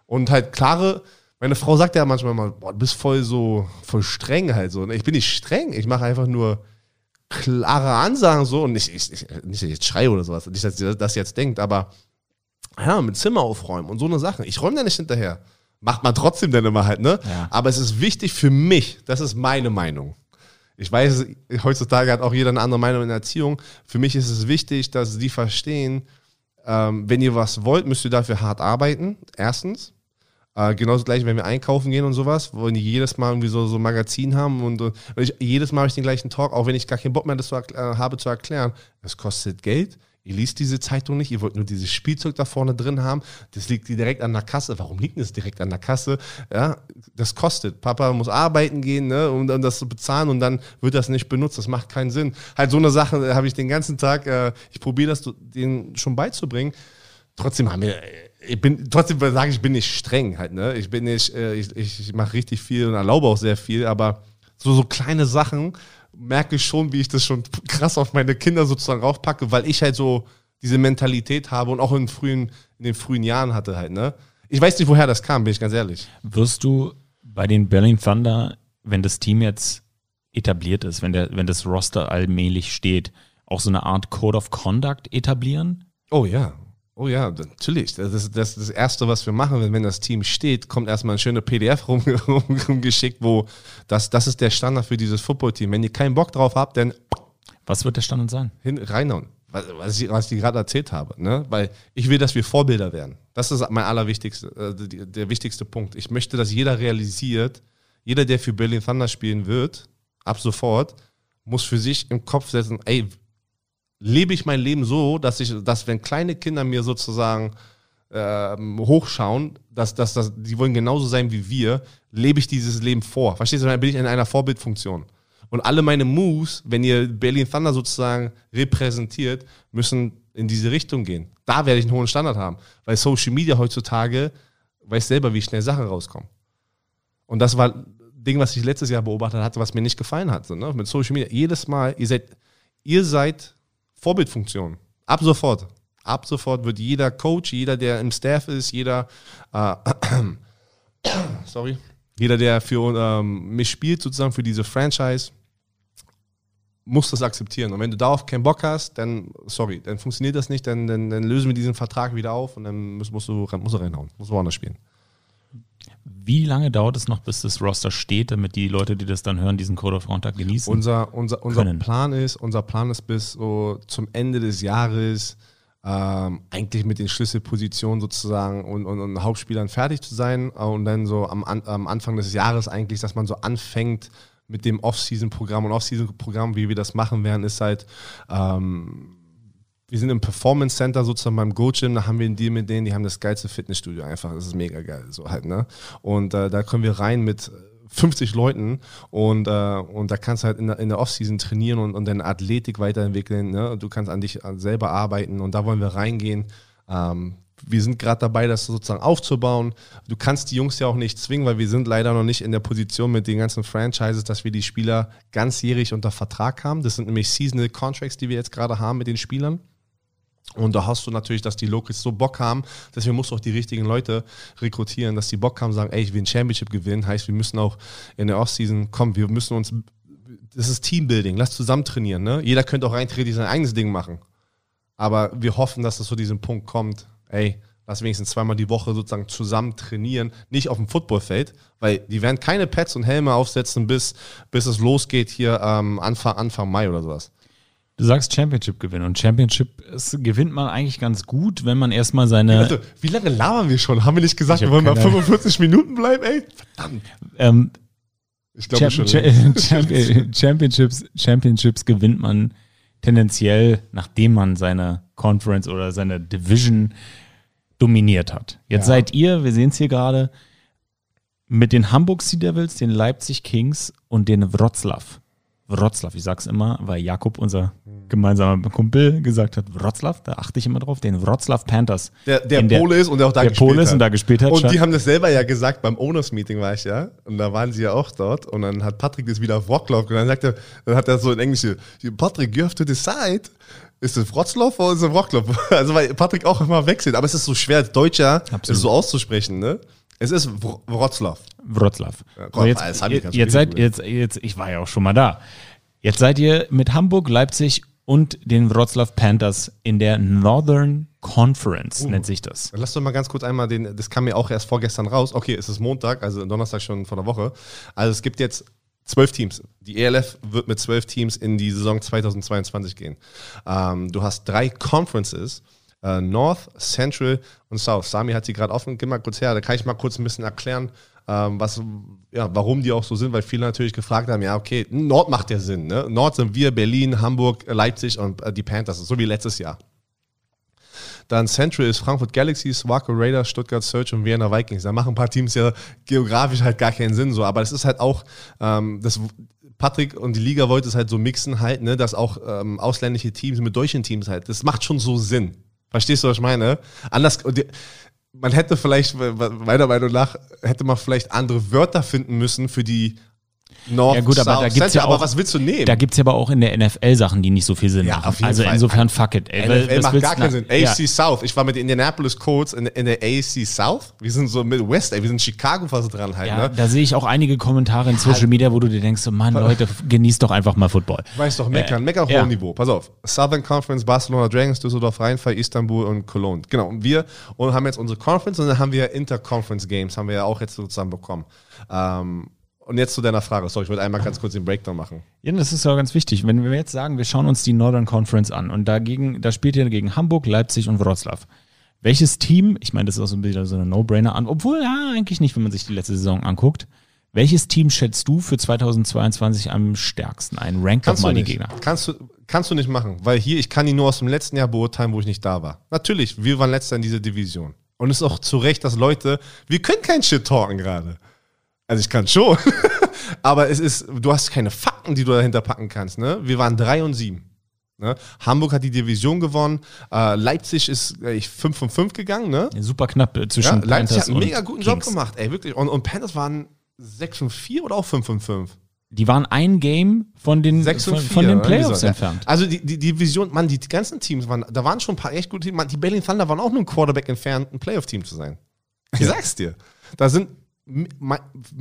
Und halt klare, meine Frau sagt ja manchmal mal, boah, du bist voll so, voll streng halt so. Ich bin nicht streng, ich mache einfach nur klare Ansagen so und nicht, ich, ich, nicht, dass ich jetzt schreie oder sowas, nicht, dass sie das jetzt denkt, aber ja, mit Zimmer aufräumen und so eine Sachen. Ich räume da nicht hinterher. Macht man trotzdem dann immer halt, ne? Ja. Aber es ist wichtig für mich, das ist meine Meinung. Ich weiß, heutzutage hat auch jeder eine andere Meinung in der Erziehung. Für mich ist es wichtig, dass sie verstehen, ähm, wenn ihr was wollt, müsst ihr dafür hart arbeiten. Erstens. Äh, genauso gleich, wenn wir einkaufen gehen und sowas, wollen die jedes Mal irgendwie so, so ein Magazin haben und, und ich, jedes Mal habe ich den gleichen Talk, auch wenn ich gar keinen Bock mehr das zu, äh, habe zu erklären. Es kostet Geld. Ihr liest diese Zeitung nicht, ihr wollt nur dieses Spielzeug da vorne drin haben. Das liegt direkt an der Kasse. Warum liegt das direkt an der Kasse? Ja, das kostet. Papa muss arbeiten gehen, ne, um dann das zu bezahlen und dann wird das nicht benutzt. Das macht keinen Sinn. Halt so eine Sache äh, habe ich den ganzen Tag, äh, ich probiere das denen schon beizubringen. Trotzdem haben wir, äh, ich bin, trotzdem sage ich, ich bin nicht streng halt, ne? Ich bin nicht, äh, ich, ich mache richtig viel und erlaube auch sehr viel, aber so, so kleine Sachen, merke ich schon, wie ich das schon krass auf meine Kinder sozusagen raufpacke, weil ich halt so diese Mentalität habe und auch in, frühen, in den frühen Jahren hatte halt, ne? Ich weiß nicht, woher das kam, bin ich ganz ehrlich. Wirst du bei den Berlin Thunder, wenn das Team jetzt etabliert ist, wenn, der, wenn das Roster allmählich steht, auch so eine Art Code of Conduct etablieren? Oh ja, Oh ja, natürlich. Das ist das, das Erste, was wir machen, wenn, wenn das Team steht, kommt erstmal ein schöner PDF rum, rumgeschickt, wo das, das ist der Standard für dieses Footballteam. Wenn ihr keinen Bock drauf habt, dann. Was wird der Standard sein? Hin, reinhauen. Was, was ich, was ich gerade erzählt habe. Ne? Weil ich will, dass wir Vorbilder werden. Das ist mein allerwichtigste, äh, der wichtigste Punkt. Ich möchte, dass jeder realisiert, jeder, der für Berlin Thunder spielen wird, ab sofort, muss für sich im Kopf setzen, ey, lebe ich mein Leben so, dass ich, dass wenn kleine Kinder mir sozusagen ähm, hochschauen, dass, dass, dass die wollen genauso sein wie wir, lebe ich dieses Leben vor. Verstehst du? Dann bin ich in einer Vorbildfunktion. Und alle meine Moves, wenn ihr Berlin Thunder sozusagen repräsentiert, müssen in diese Richtung gehen. Da werde ich einen hohen Standard haben. Weil Social Media heutzutage weiß selber, wie schnell Sachen rauskommen. Und das war Ding, was ich letztes Jahr beobachtet hatte, was mir nicht gefallen hat. So, ne? Mit Social Media. Jedes Mal, ihr seid, ihr seid Vorbildfunktion. Ab sofort. Ab sofort wird jeder Coach, jeder, der im Staff ist, jeder, äh, sorry, jeder, der für ähm, mich spielt, sozusagen für diese Franchise, muss das akzeptieren. Und wenn du darauf keinen Bock hast, dann, sorry, dann funktioniert das nicht, dann, dann, dann lösen wir diesen Vertrag wieder auf und dann musst, musst du, musst du reinhauen, musst du woanders spielen. Wie lange dauert es noch, bis das Roster steht, damit die Leute, die das dann hören, diesen Code of Contact genießen? Unser, unser, unser Plan ist, unser Plan ist bis so zum Ende des Jahres ähm, eigentlich mit den Schlüsselpositionen sozusagen und, und, und Hauptspielern fertig zu sein äh, und dann so am, am Anfang des Jahres eigentlich, dass man so anfängt mit dem Off-Season-Programm und Off-Season-Programm, wie wir das machen werden, ist halt ähm, wir sind im Performance Center sozusagen beim Go Gym, da haben wir einen Deal mit denen, die haben das geilste Fitnessstudio einfach, das ist mega geil, so halt, ne? Und äh, da können wir rein mit 50 Leuten und, äh, und da kannst du halt in der, in der Offseason trainieren und, und deine Athletik weiterentwickeln. Ne? Du kannst an dich selber arbeiten und da wollen wir reingehen. Ähm, wir sind gerade dabei, das sozusagen aufzubauen. Du kannst die Jungs ja auch nicht zwingen, weil wir sind leider noch nicht in der Position mit den ganzen Franchises, dass wir die Spieler ganzjährig unter Vertrag haben. Das sind nämlich Seasonal Contracts, die wir jetzt gerade haben mit den Spielern. Und da hast du natürlich, dass die Locals so Bock haben, deswegen musst du auch die richtigen Leute rekrutieren, dass die Bock haben, sagen, ey, ich will ein Championship gewinnen, heißt, wir müssen auch in der Offseason kommen, wir müssen uns, das ist Teambuilding, lass zusammen trainieren, ne? Jeder könnte auch rein theoretisch sein eigenes Ding machen. Aber wir hoffen, dass es zu diesem Punkt kommt, ey, lass wenigstens zweimal die Woche sozusagen zusammen trainieren, nicht auf dem Footballfeld, weil die werden keine Pads und Helme aufsetzen, bis, bis es losgeht hier ähm, Anfang, Anfang Mai oder sowas. Du sagst Championship gewinnen und Championship gewinnt man eigentlich ganz gut, wenn man erstmal seine. Also, wie lange labern wir schon? Haben wir nicht gesagt, wir wollen mal 45 Minuten bleiben, ey? Verdammt. Ähm, ich glaube schon. Championships, Championships gewinnt man tendenziell, nachdem man seine Conference oder seine Division dominiert hat. Jetzt ja. seid ihr, wir sehen es hier gerade, mit den Hamburg Sea Devils, den Leipzig Kings und den Wroclaw Wroclaw, ich sag's immer, weil Jakob, unser gemeinsamer Kumpel, gesagt hat, Wroclaw, da achte ich immer drauf, den Wroclaw Panthers. Der, der Pole ist und der auch da der gespielt Pole ist hat. und da gespielt hat. Und die haben das selber ja gesagt, beim Owners Meeting war ich ja, und da waren sie ja auch dort, und dann hat Patrick das wieder auf Wroclaw, und dann sagt er, dann hat er so in Englisch, Patrick, you have to decide, ist es Wroclaw oder ist es Wroclaw? Also weil Patrick auch immer wechselt, aber es ist so schwer, Deutscher Absolut. so auszusprechen, ne? Es ist Wroclaw. Wroclaw. So, jetzt, jetzt, jetzt seid, jetzt, jetzt, ich war ja auch schon mal da. Jetzt seid ihr mit Hamburg, Leipzig und den Wroclaw Panthers in der Northern Conference, uh, nennt sich das. Lass doch mal ganz kurz einmal den, das kam mir auch erst vorgestern raus. Okay, es ist Montag, also Donnerstag schon vor der Woche. Also es gibt jetzt zwölf Teams. Die ELF wird mit zwölf Teams in die Saison 2022 gehen. Ähm, du hast drei Conferences. Uh, North, Central und South. Sami hat sie gerade offen. Geh mal kurz her, da kann ich mal kurz ein bisschen erklären, ähm, was, ja, warum die auch so sind, weil viele natürlich gefragt haben, ja, okay, Nord macht ja Sinn. Ne? Nord sind wir, Berlin, Hamburg, Leipzig und äh, die Panthers, so wie letztes Jahr. Dann Central ist Frankfurt Galaxies, Waco Raiders, Stuttgart Search und Vienna Vikings. Da machen ein paar Teams ja geografisch halt gar keinen Sinn so, aber das ist halt auch, ähm, das Patrick und die Liga wollte es halt so mixen halt, ne, dass auch ähm, ausländische Teams mit deutschen Teams halt, das macht schon so Sinn. Verstehst du, was ich meine? Anders, man hätte vielleicht, meiner Meinung nach, hätte man vielleicht andere Wörter finden müssen für die North, ja gut, aber South, da gibt's Center, ja auch, aber was willst du nehmen? Da gibt es ja aber auch in der NFL Sachen, die nicht so viel Sinn ja, machen. also Fall. insofern fuck it. Ey, NFL macht gar keinen Sinn. AFC ja. South. Ich war mit den Indianapolis Colts in, in, der AFC South. Wir sind so mit West, ey, wir sind Chicago fast dran halt. Ja, ne? Da sehe ich auch einige Kommentare in Social Media, wo du dir denkst, so, Mann, Leute, genießt doch einfach mal Football. Weißt doch, meckern, äh, meckern auf hohem Niveau. Pass auf. Southern Conference, Barcelona Dragons, Düsseldorf Rheinfall, Istanbul und Cologne. Genau. Und wir und haben jetzt unsere Conference und dann haben wir Interconference Games, haben wir ja auch jetzt sozusagen bekommen. Ähm, und jetzt zu deiner Frage. Sorry, ich wollte einmal ganz kurz den Breakdown machen. Ja, das ist ja ganz wichtig. Wenn wir jetzt sagen, wir schauen uns die Northern Conference an und dagegen, da spielt ihr gegen Hamburg, Leipzig und Wroclaw. Welches Team, ich meine, das ist auch so ein bisschen so eine No-Brainer an, obwohl ja eigentlich nicht, wenn man sich die letzte Saison anguckt. Welches Team schätzt du für 2022 am stärksten ein? Rank doch mal die Gegner. Kannst du, kannst du nicht machen, weil hier, ich kann ihn nur aus dem letzten Jahr beurteilen, wo ich nicht da war. Natürlich, wir waren letzter in dieser Division. Und es ist auch zu Recht, dass Leute, wir können kein Shit talken gerade. Also ich kann schon. Aber es ist, du hast keine Fakten, die du dahinter packen kannst. Ne? Wir waren 3 und 7. Ne? Hamburg hat die Division gewonnen. Äh, Leipzig ist äh, 5 von 5 gegangen. Ne? Ja, super knapp äh, zwischen ja, Leipzig hat einen mega guten Kings. Job gemacht, ey, wirklich. Und, und Panthers waren 6 von 4 oder auch 5 von 5? Die waren ein Game von den, von, von, den Playoffs so. entfernt. Also die, die, die Division, man, die ganzen Teams waren, da waren schon ein paar echt gute Teams. Die Berlin Thunder waren auch nur ein Quarterback entfernt, ein Playoff-Team zu sein. Ich sag's dir. Da sind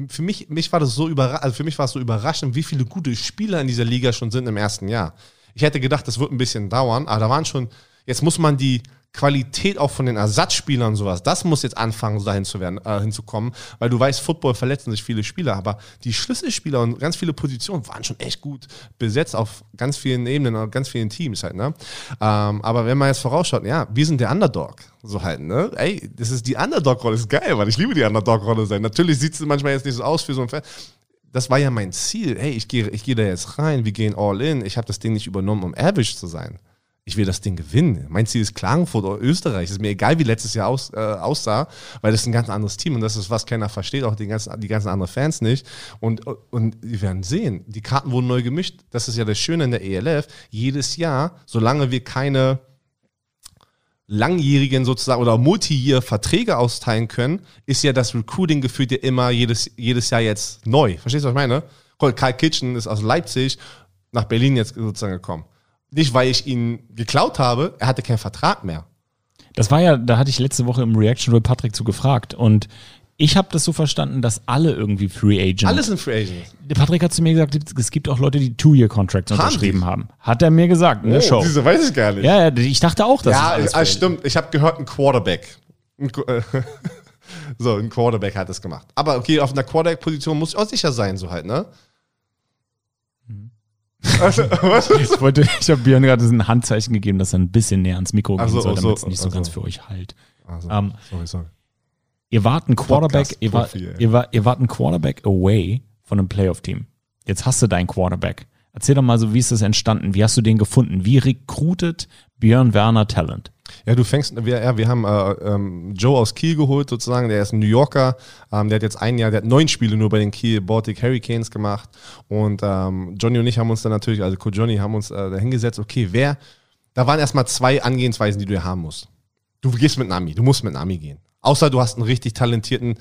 für mich, mich war das so also für mich war es so überraschend, wie viele gute Spieler in dieser Liga schon sind im ersten Jahr. Ich hätte gedacht, das wird ein bisschen dauern, aber da waren schon, jetzt muss man die Qualität auch von den Ersatzspielern und sowas, das muss jetzt anfangen, so dahin zu werden, äh, hinzukommen, weil du weißt, Football verletzen sich viele Spieler, aber die Schlüsselspieler und ganz viele Positionen waren schon echt gut besetzt auf ganz vielen Ebenen und ganz vielen Teams halt, ne? Ähm, aber wenn man jetzt vorausschaut, ja, wir sind der Underdog, so halt, ne? Ey, das ist die Underdog-Rolle, ist geil, weil ich liebe die Underdog-Rolle sein. Natürlich sieht es manchmal jetzt nicht so aus für so ein Fan das war ja mein Ziel. Hey, ich gehe ich geh da jetzt rein, wir gehen all in. Ich habe das Ding nicht übernommen, um average zu sein ich will das Ding gewinnen. Mein Ziel ist Klagenfurt oder Österreich. Ist mir egal, wie letztes Jahr aus, äh, aussah, weil das ist ein ganz anderes Team und das ist, was keiner versteht, auch die ganzen, die ganzen anderen Fans nicht. Und, und wir werden sehen, die Karten wurden neu gemischt. Das ist ja das Schöne in der ELF. Jedes Jahr, solange wir keine langjährigen sozusagen oder Multi-Year-Verträge austeilen können, ist ja das Recruiting gefühlt ja immer jedes, jedes Jahr jetzt neu. Verstehst du, was ich meine? Karl Kitchen ist aus Leipzig nach Berlin jetzt sozusagen gekommen. Nicht, weil ich ihn geklaut habe, er hatte keinen Vertrag mehr. Das war ja, da hatte ich letzte Woche im Reaction Roll Patrick zu gefragt und ich habe das so verstanden, dass alle irgendwie Free Agents. Alle sind Free Agents. Patrick hat zu mir gesagt, es gibt auch Leute, die Two-Year-Contracts unterschrieben haben. Hat er mir gesagt in der oh, Show. Diese weiß ich gar nicht. Ja, ich dachte auch, dass Ja, das ah, stimmt. Ich habe gehört, ein Quarterback. so, ein Quarterback hat es gemacht. Aber okay, auf einer Quarterback-Position muss ich auch sicher sein, so halt, ne? Also, was ich wollte, ich habe Björn gerade ein Handzeichen gegeben, dass er ein bisschen näher ans Mikro gehen so, soll, damit es nicht so, so ganz für euch halt. Also, um, sorry, sorry. Ihr wart ein Quarterback, ihr, war, ihr, war, ihr wart ein Quarterback away von einem Playoff-Team. Jetzt hast du deinen Quarterback. Erzähl doch mal so, wie ist das entstanden? Wie hast du den gefunden? Wie recruitet Björn Werner Talent? Ja, du fängst, wir, ja, wir haben äh, ähm, Joe aus Kiel geholt sozusagen, der ist ein New Yorker, ähm, der hat jetzt ein Jahr, der hat neun Spiele nur bei den Kiel Baltic Hurricanes gemacht und ähm, Johnny und ich haben uns dann natürlich, also Co. Johnny haben uns äh, da hingesetzt, okay, wer, da waren erstmal zwei Angehensweisen, die du haben musst. Du gehst mit Nami, du musst mit Nami gehen. Außer du hast einen richtig talentierten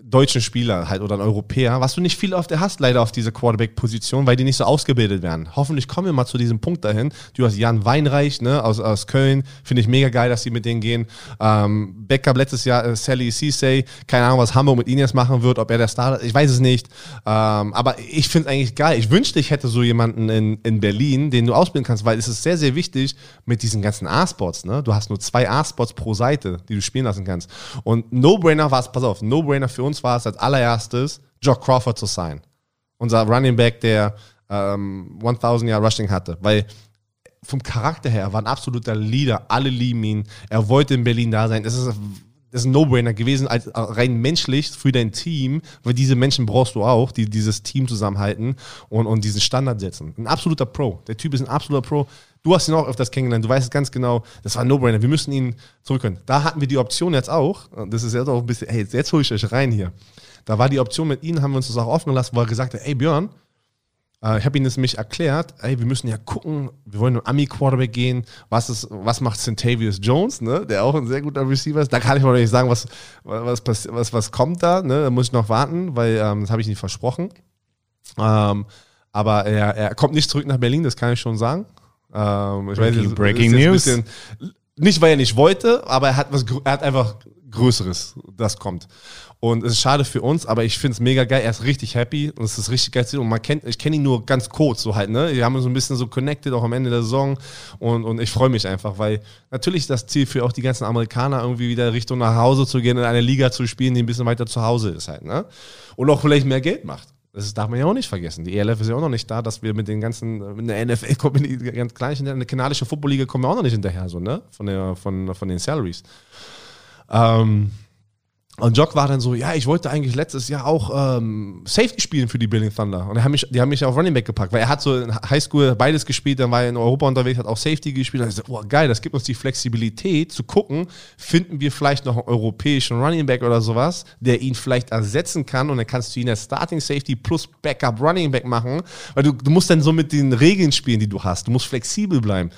deutschen Spieler halt oder ein Europäer, was du nicht viel oft hast, leider auf diese Quarterback-Position, weil die nicht so ausgebildet werden. Hoffentlich kommen wir mal zu diesem Punkt dahin. Du hast Jan Weinreich ne, aus, aus Köln, finde ich mega geil, dass sie mit denen gehen. Ähm, Backup letztes Jahr, äh, Sally Cisse, keine Ahnung, was Hamburg mit ihnen jetzt machen wird, ob er der Star ist, ich weiß es nicht. Ähm, aber ich finde es eigentlich geil. Ich wünschte, ich hätte so jemanden in, in Berlin, den du ausbilden kannst, weil es ist sehr, sehr wichtig mit diesen ganzen A-Spots. Ne? Du hast nur zwei A-Spots pro Seite, die du spielen lassen kannst. Und No-Brainer war es, pass auf, No-Brainer für uns uns war es als allererstes, Jock Crawford zu sein. Unser Running Back, der ähm, 1000 Jahre Rushing hatte. Weil vom Charakter her, er war ein absoluter Leader. Alle lieben ihn. Er wollte in Berlin da sein. Das ist, das ist ein No-Brainer gewesen, als rein menschlich für dein Team, weil diese Menschen brauchst du auch, die dieses Team zusammenhalten und, und diesen Standard setzen. Ein absoluter Pro. Der Typ ist ein absoluter Pro. Du hast ihn auch öfters kennengelernt, du weißt es ganz genau, das war ein No-Brainer, wir müssen ihn zurückholen. Da hatten wir die Option jetzt auch, das ist jetzt auch ein bisschen, hey, jetzt hole ich euch rein hier. Da war die Option mit ihm, haben wir uns das auch offen gelassen, wo er gesagt hat, ey Björn, äh, ich habe ihm das nämlich erklärt, ey, wir müssen ja gucken, wir wollen einen Ami-Quarterback gehen, was, ist, was macht Centavius Jones, ne, der auch ein sehr guter Receiver ist. Da kann ich mal nicht sagen, was, was, was, was kommt da, ne? da muss ich noch warten, weil ähm, das habe ich nicht versprochen. Ähm, aber er, er kommt nicht zurück nach Berlin, das kann ich schon sagen. Ähm, breaking, weiß, breaking News. Bisschen, nicht, weil er nicht wollte, aber er hat, was, er hat einfach Größeres, das kommt. Und es ist schade für uns, aber ich finde es mega geil. Er ist richtig happy und es ist richtig geil zu sehen. Und man kennt, ich kenne ihn nur ganz kurz, so halt, ne? Wir haben uns so ein bisschen so connected, auch am Ende der Saison. Und, und ich freue mich einfach, weil natürlich das Ziel für auch die ganzen Amerikaner, irgendwie wieder Richtung nach Hause zu gehen, in eine Liga zu spielen, die ein bisschen weiter zu Hause ist halt, ne? Und auch vielleicht mehr Geld macht. Das darf man ja auch nicht vergessen. Die ELF ist ja auch noch nicht da, dass wir mit den ganzen, mit der NFL kommen, die ganz gleich in der kanadische Footballliga kommen wir auch noch nicht hinterher, so, ne? Von, der, von, von den Salaries. Ähm, und Jock war dann so, ja, ich wollte eigentlich letztes Jahr auch ähm, Safety spielen für die Building Thunder. Und die haben mich, die haben mich auf Running Back gepackt, weil er hat so in Highschool beides gespielt, dann war er in Europa unterwegs, hat auch Safety gespielt. Und ich so, oh geil, das gibt uns die Flexibilität zu gucken, finden wir vielleicht noch einen europäischen Running Back oder sowas, der ihn vielleicht ersetzen kann und dann kannst du ihn als Starting Safety plus Backup Running Back machen, weil du, du musst dann so mit den Regeln spielen, die du hast. Du musst flexibel bleiben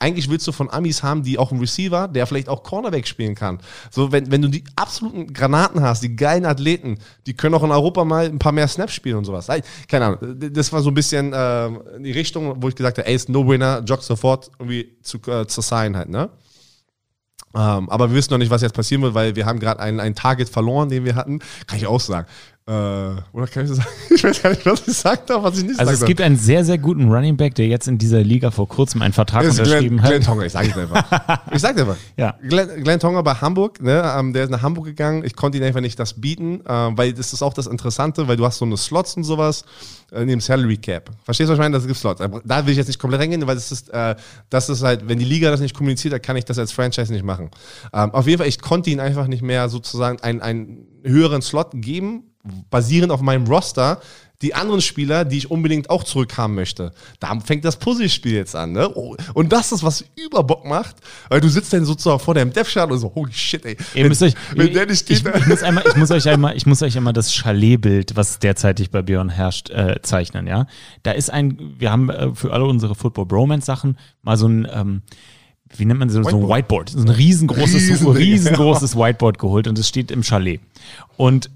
eigentlich willst du von Amis haben, die auch einen Receiver, der vielleicht auch Cornerback spielen kann. So, wenn, wenn du die absoluten Granaten hast, die geilen Athleten, die können auch in Europa mal ein paar mehr Snaps spielen und sowas. Keine Ahnung. Das war so ein bisschen äh, in die Richtung, wo ich gesagt habe, ey, ist No-Winner, jog sofort irgendwie zu, äh, zu sein halt, ne? Ähm, aber wir wissen noch nicht, was jetzt passieren wird, weil wir haben gerade ein, ein Target verloren, den wir hatten. Kann ich auch sagen. Äh, oder kann ich sagen? Ich weiß gar nicht, was ich gesagt habe, was ich nicht Also es gibt einen sehr, sehr guten Running Back, der jetzt in dieser Liga vor kurzem einen Vertrag Das unterschrieben Glenn, hat. Glenn Tonga, ich sage es einfach. Ich sage einfach. Ja. Glenn, Glenn Tonga bei Hamburg, ne, ähm, der ist nach Hamburg gegangen. Ich konnte ihm einfach nicht das bieten, äh, weil das ist auch das Interessante, weil du hast so eine Slots und sowas äh, in dem Salary Cap. Verstehst du, was ich meine? Das gibt Slots. Da will ich jetzt nicht komplett reingehen, weil das ist, äh, das ist halt, wenn die Liga das nicht kommuniziert, dann kann ich das als Franchise nicht machen. Ähm, auf jeden Fall, ich konnte ihn einfach nicht mehr sozusagen einen, einen höheren Slot geben, basierend auf meinem Roster, die anderen Spieler, die ich unbedingt auch zurückhaben möchte. Da fängt das Puzzlespiel jetzt an. Ne? Oh, Und das ist, was Überbock macht, weil du sitzt dann sozusagen vor deinem Dev-Chart und so, holy shit, ey. Ihr müsst euch, wenn der nicht ich, geht, ich, muss einmal, ich, muss euch einmal, ich muss euch einmal das Chalet-Bild, was derzeitig bei Björn herrscht, äh, zeichnen. Ja, Da ist ein, wir haben äh, für alle unsere Football-Bromance-Sachen mal so ein, ähm, wie nennt man so, so ein Whiteboard, so ein riesengroßes, Riesending, riesengroßes Whiteboard geholt und es steht im Chalet. Und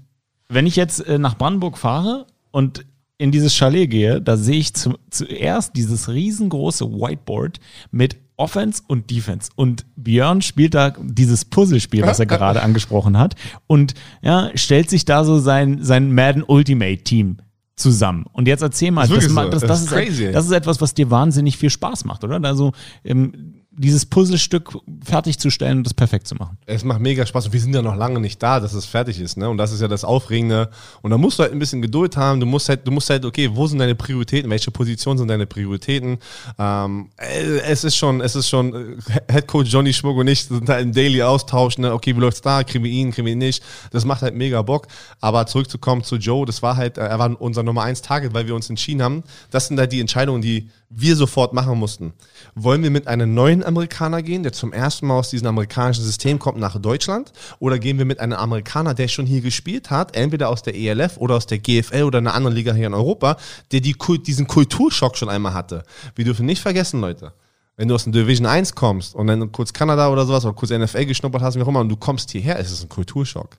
wenn ich jetzt äh, nach Brandenburg fahre und in dieses Chalet gehe, da sehe ich zu, zuerst dieses riesengroße Whiteboard mit Offense und Defense. Und Björn spielt da dieses Puzzlespiel, was er gerade angesprochen hat, und ja, stellt sich da so sein, sein Madden Ultimate Team zusammen. Und jetzt erzähl mal, Das ma- so. das, Das das, ist ist, das ist etwas, was dir wahnsinnig viel Spaß macht, oder? Also ähm, dieses Puzzlestück fertigzustellen und das perfekt zu machen. Es macht mega Spaß und wir sind ja noch lange nicht da, dass es fertig ist, ne? Und das ist ja das Aufregende. Und da musst du halt ein bisschen Geduld haben. Du musst halt, du musst halt, okay, wo sind deine Prioritäten? Welche Position sind deine Prioritäten? Ähm, äh, es ist schon, es ist schon, äh, Head Coach Johnny Schmuck und ich sind halt im Daily Austausch, ne? Okay, wie läuft's da? Kriegen wir ihn, kriegen wir ihn nicht? Das macht halt mega Bock. Aber zurückzukommen zu Joe, das war halt, äh, er war unser Nummer eins Target, weil wir uns entschieden haben. Das sind halt die Entscheidungen, die wir sofort machen mussten. Wollen wir mit einem neuen Amerikaner gehen, der zum ersten Mal aus diesem amerikanischen System kommt nach Deutschland? Oder gehen wir mit einem Amerikaner, der schon hier gespielt hat, entweder aus der ELF oder aus der GFL oder einer anderen Liga hier in Europa, der die, diesen Kulturschock schon einmal hatte? Wir dürfen nicht vergessen, Leute. Wenn du aus der Division 1 kommst und dann kurz Kanada oder sowas oder kurz NFL geschnuppert hast, wie auch immer, und du kommst hierher, ist es ein Kulturschock.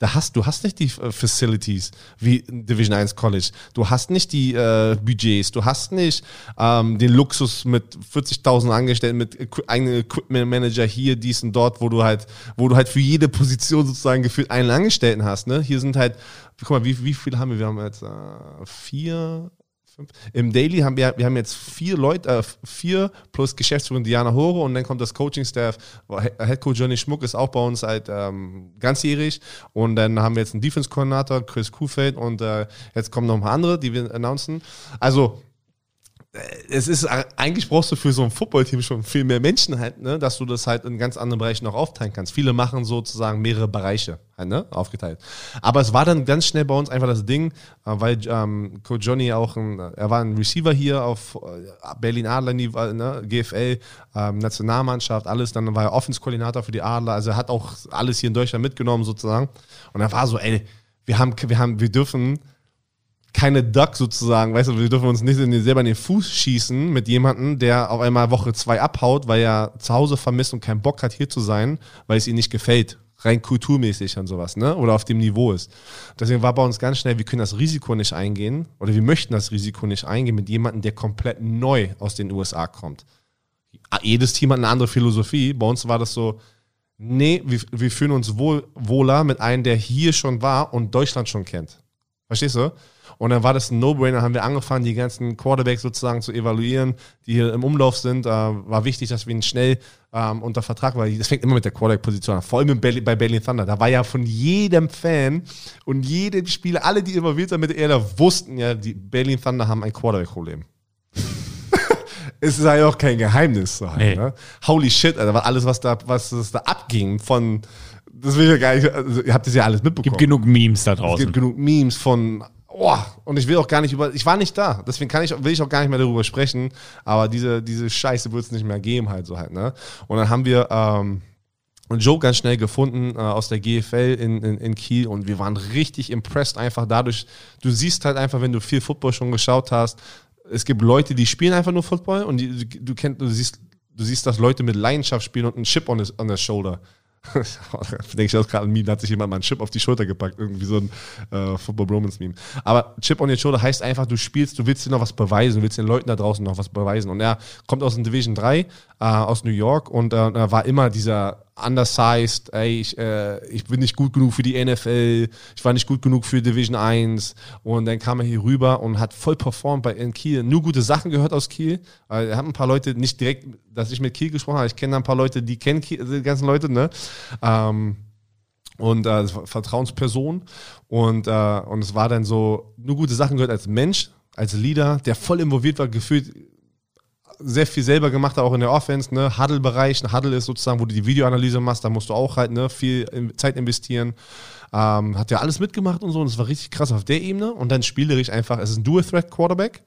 Da hast du hast nicht die äh, Facilities wie Division 1 College. Du hast nicht die äh, Budgets. Du hast nicht ähm, den Luxus mit 40.000 Angestellten, mit Equi- eigenen Equipment Manager hier, dies und dort, wo du halt, wo du halt für jede Position sozusagen gefühlt einen Angestellten hast. Ne? Hier sind halt, guck mal, wie, wie viele haben wir? Wir haben jetzt äh, vier. Im Daily haben wir, wir haben jetzt vier Leute, äh, vier plus Geschäftsführerin Diana Hore und dann kommt das Coaching-Staff. Head Coach Johnny Schmuck ist auch bei uns seit ähm, ganzjährig und dann haben wir jetzt einen Defense-Koordinator, Chris Kuhfeld und äh, jetzt kommen noch ein paar andere, die wir announcen. Also es ist eigentlich brauchst du für so ein Footballteam schon viel mehr Menschen halt, ne, dass du das halt in ganz anderen Bereichen noch aufteilen kannst. Viele machen sozusagen mehrere Bereiche halt, ne, aufgeteilt. Aber es war dann ganz schnell bei uns einfach das Ding, äh, weil ähm, Coach Johnny auch ein, er war ein Receiver hier auf äh, Berlin Adler, ne, GFL, ähm, Nationalmannschaft, alles. Dann war er Offenskoordinator für die Adler, also er hat auch alles hier in Deutschland mitgenommen sozusagen. Und er war so, ey, wir haben, wir haben, wir dürfen keine Duck sozusagen, weißt du, wir dürfen uns nicht in den, selber in den Fuß schießen mit jemandem, der auf einmal Woche zwei abhaut, weil er zu Hause vermisst und keinen Bock hat, hier zu sein, weil es ihm nicht gefällt, rein kulturmäßig und sowas, ne? Oder auf dem Niveau ist. Deswegen war bei uns ganz schnell, wir können das Risiko nicht eingehen oder wir möchten das Risiko nicht eingehen mit jemandem, der komplett neu aus den USA kommt. Jedes Team hat eine andere Philosophie. Bei uns war das so, nee, wir, wir fühlen uns wohl, wohler mit einem, der hier schon war und Deutschland schon kennt. Verstehst du? Und dann war das ein No-Brainer, haben wir angefangen, die ganzen Quarterbacks sozusagen zu evaluieren, die hier im Umlauf sind. Äh, war wichtig, dass wir ihn schnell ähm, unter Vertrag, weil das fängt immer mit der Quarterback-Position an, vor allem bei Berlin Thunder. Da war ja von jedem Fan und jedem Spieler, alle, die involviert sind mit der Erde, wussten ja, die Berlin Thunder haben ein Quarterback-Problem. es ist ja auch kein Geheimnis. So halt, Nee. ne? Holy shit, Alter, alles, was da, was das da abging von, das will ich ja gar nicht, also, ihr habt das ja alles mitbekommen. Gibt genug Memes da Es draußen. gibt genug Memes von, oh, und ich will auch gar nicht über, ich war nicht da, deswegen kann ich, will ich auch gar nicht mehr darüber sprechen, aber diese, diese Scheiße wird es nicht mehr geben halt so halt, ne? Und dann haben wir, ähm, Joe ganz schnell gefunden äh, aus der GFL in, in, in Kiel und wir waren richtig impressed einfach dadurch. Du siehst halt einfach, wenn du viel Football schon geschaut hast, es gibt Leute, die spielen einfach nur Football und die, du, du kennst, du siehst, du siehst, dass Leute mit Leidenschaft spielen und einen Chip on, his, on their shoulder. Denke ich aus gerade ein Meme, da hat sich jemand mal einen Chip auf die Schulter gepackt, irgendwie so ein äh, Football Bromance Meme. Aber Chip on your shoulder heißt einfach, du spielst, du willst dir noch was beweisen, du willst den Leuten da draußen noch was beweisen. Und er kommt aus dem Division 3 äh, aus New York und äh, war immer dieser undersized, ey, ich, äh, ich bin nicht gut genug für die NFL, ich war nicht gut genug für Division 1 und dann kam er hier rüber und hat voll performt bei in Kiel, nur gute Sachen gehört aus Kiel, er hat ein paar Leute, nicht direkt, dass ich mit Kiel gesprochen habe, ich kenne ein paar Leute, die kennen Kiel, die ganzen Leute, ne, ähm, und äh, Vertrauensperson. Und, äh, und es war dann so, nur gute Sachen gehört als Mensch, als Leader, der voll involviert war, gefühlt sehr viel selber gemacht, auch in der Offense, ne? Huddle-Bereich. Ein Huddle ist sozusagen, wo du die Videoanalyse machst, da musst du auch halt ne, viel Zeit investieren. Ähm, hat ja alles mitgemacht und so, und es war richtig krass auf der Ebene. Und dann spielerisch einfach, es ist ein Dual-Threat-Quarterback.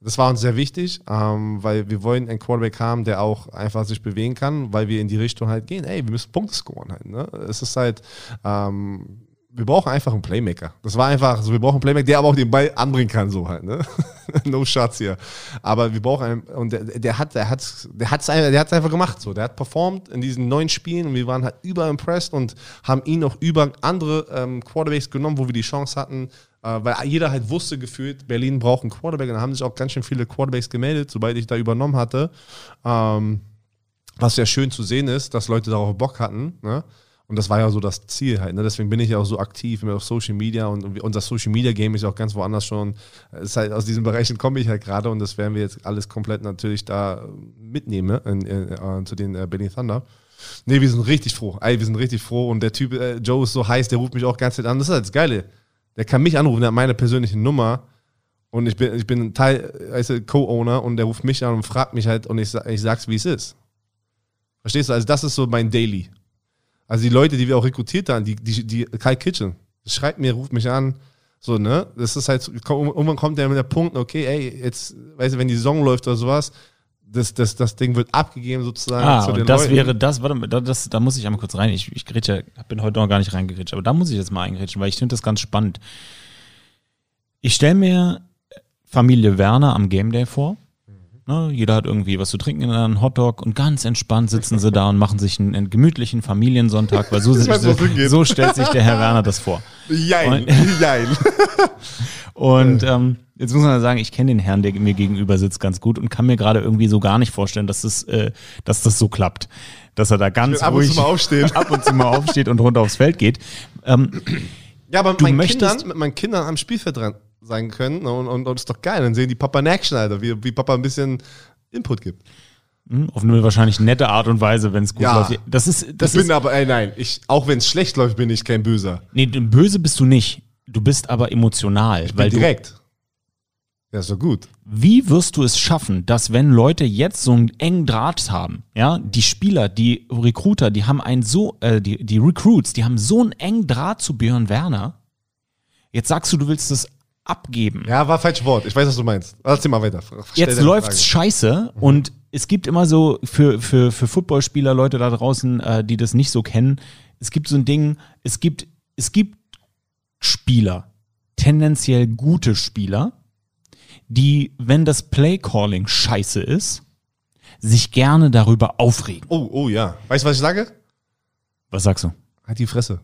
Das war uns sehr wichtig, ähm, weil wir wollen einen Quarterback haben, der auch einfach sich bewegen kann, weil wir in die Richtung halt gehen, ey, wir müssen Punkte scoren halt. Ne? Es ist halt, ähm, wir brauchen einfach einen Playmaker. Das war einfach so, wir brauchen einen Playmaker, der aber auch den Ball anbringen kann, so halt, ne? no shots hier. Aber wir brauchen einen, und der, der hat, der hat, der hat's der hat's einfach gemacht, so. Der hat performt in diesen neun Spielen und wir waren halt überimpressed und haben ihn noch über andere ähm, Quarterbacks genommen, wo wir die Chance hatten, äh, weil jeder halt wusste gefühlt, Berlin braucht einen Quarterback und da haben sich auch ganz schön viele Quarterbacks gemeldet, sobald ich da übernommen hatte. Ähm, was ja schön zu sehen ist, dass Leute darauf Bock hatten, ne? Und das war ja so das Ziel halt. Ne? Deswegen bin ich ja auch so aktiv auf Social Media und unser Social Media Game ist auch ganz woanders schon. ist halt aus diesen Bereichen komme ich halt gerade und das werden wir jetzt alles komplett natürlich da mitnehmen in, in, in, zu den äh, Berlin Thunder. Nee, wir sind richtig froh. Ey, wir sind richtig froh und der Typ, äh, Joe ist so heiß, der ruft mich auch ganz an. Das ist halt das Geile. Der kann mich anrufen, der hat meine persönliche Nummer und ich bin, ich bin Teil, weißt Co-Owner und der ruft mich an und fragt mich halt und ich, ich sag's, wie es ist. Verstehst du? Also das ist so mein Daily. Also die Leute, die wir auch rekrutiert haben, die, die, die Kai Kitchen, schreibt mir, ruft mich an, so, ne? Das ist halt, irgendwann kommt der mit der Punkt, okay, ey, jetzt, weißt du, wenn die Saison läuft oder sowas, das, das, das Ding wird abgegeben sozusagen ah, zu den und das Leuten. wäre das, warte mal, das, da muss ich einmal kurz rein. Ich, ich grätsche, bin heute noch gar nicht reingerätscht, aber da muss ich jetzt mal eingrätschen, weil ich finde das ganz spannend. Ich stelle mir Familie Werner am Game Day vor Ne? Jeder hat irgendwie was zu trinken, einen Hotdog und ganz entspannt sitzen sie da und machen sich einen, einen gemütlichen Familiensonntag, weil so, weiß, so, so, stellt sich der Herr Werner das vor. Jein, und, jein. und ähm, jetzt muss man sagen, ich kenne den Herrn, der mir gegenüber sitzt, ganz gut und kann mir gerade irgendwie so gar nicht vorstellen, dass das, äh, dass das so klappt. Dass er da ganz ab ruhig und zu mal aufsteht. ab und zu mal aufsteht und runter aufs Feld geht. Ähm, ja, aber mit meinen, Kindern, mit meinen Kindern am Spielfeld dran, sein können. Und, und, und ist doch geil. Dann sehen die Papa in Action, Alter, wie, wie Papa ein bisschen Input gibt. Hm, auf eine wahrscheinlich nette Art und Weise, wenn es gut ja, läuft. Das ist, das ich bin aber, ey, nein, ich, auch wenn es schlecht läuft, bin ich kein Böser. Nee, böse bist du nicht. Du bist aber emotional. Ich bin direkt. Ja, so gut. Wie wirst du es schaffen, dass wenn Leute jetzt so einen engen Draht haben, ja, die Spieler, die Recruiter, die haben einen so, äh, die, die Recruits, die haben so einen engen Draht zu Björn Werner. Jetzt sagst du, du willst es abgeben. Ja, war falsch Wort. Ich weiß, was du meinst. Erzähl mal weiter. Stell Jetzt läuft's scheiße mhm. und es gibt immer so für, für, für Footballspieler, Leute da draußen, äh, die das nicht so kennen, es gibt so ein Ding, es gibt, es gibt Spieler, tendenziell gute Spieler, die, wenn das Playcalling scheiße ist, sich gerne darüber aufregen. Oh, oh ja. Weißt du, was ich sage? Was sagst du? Halt die Fresse.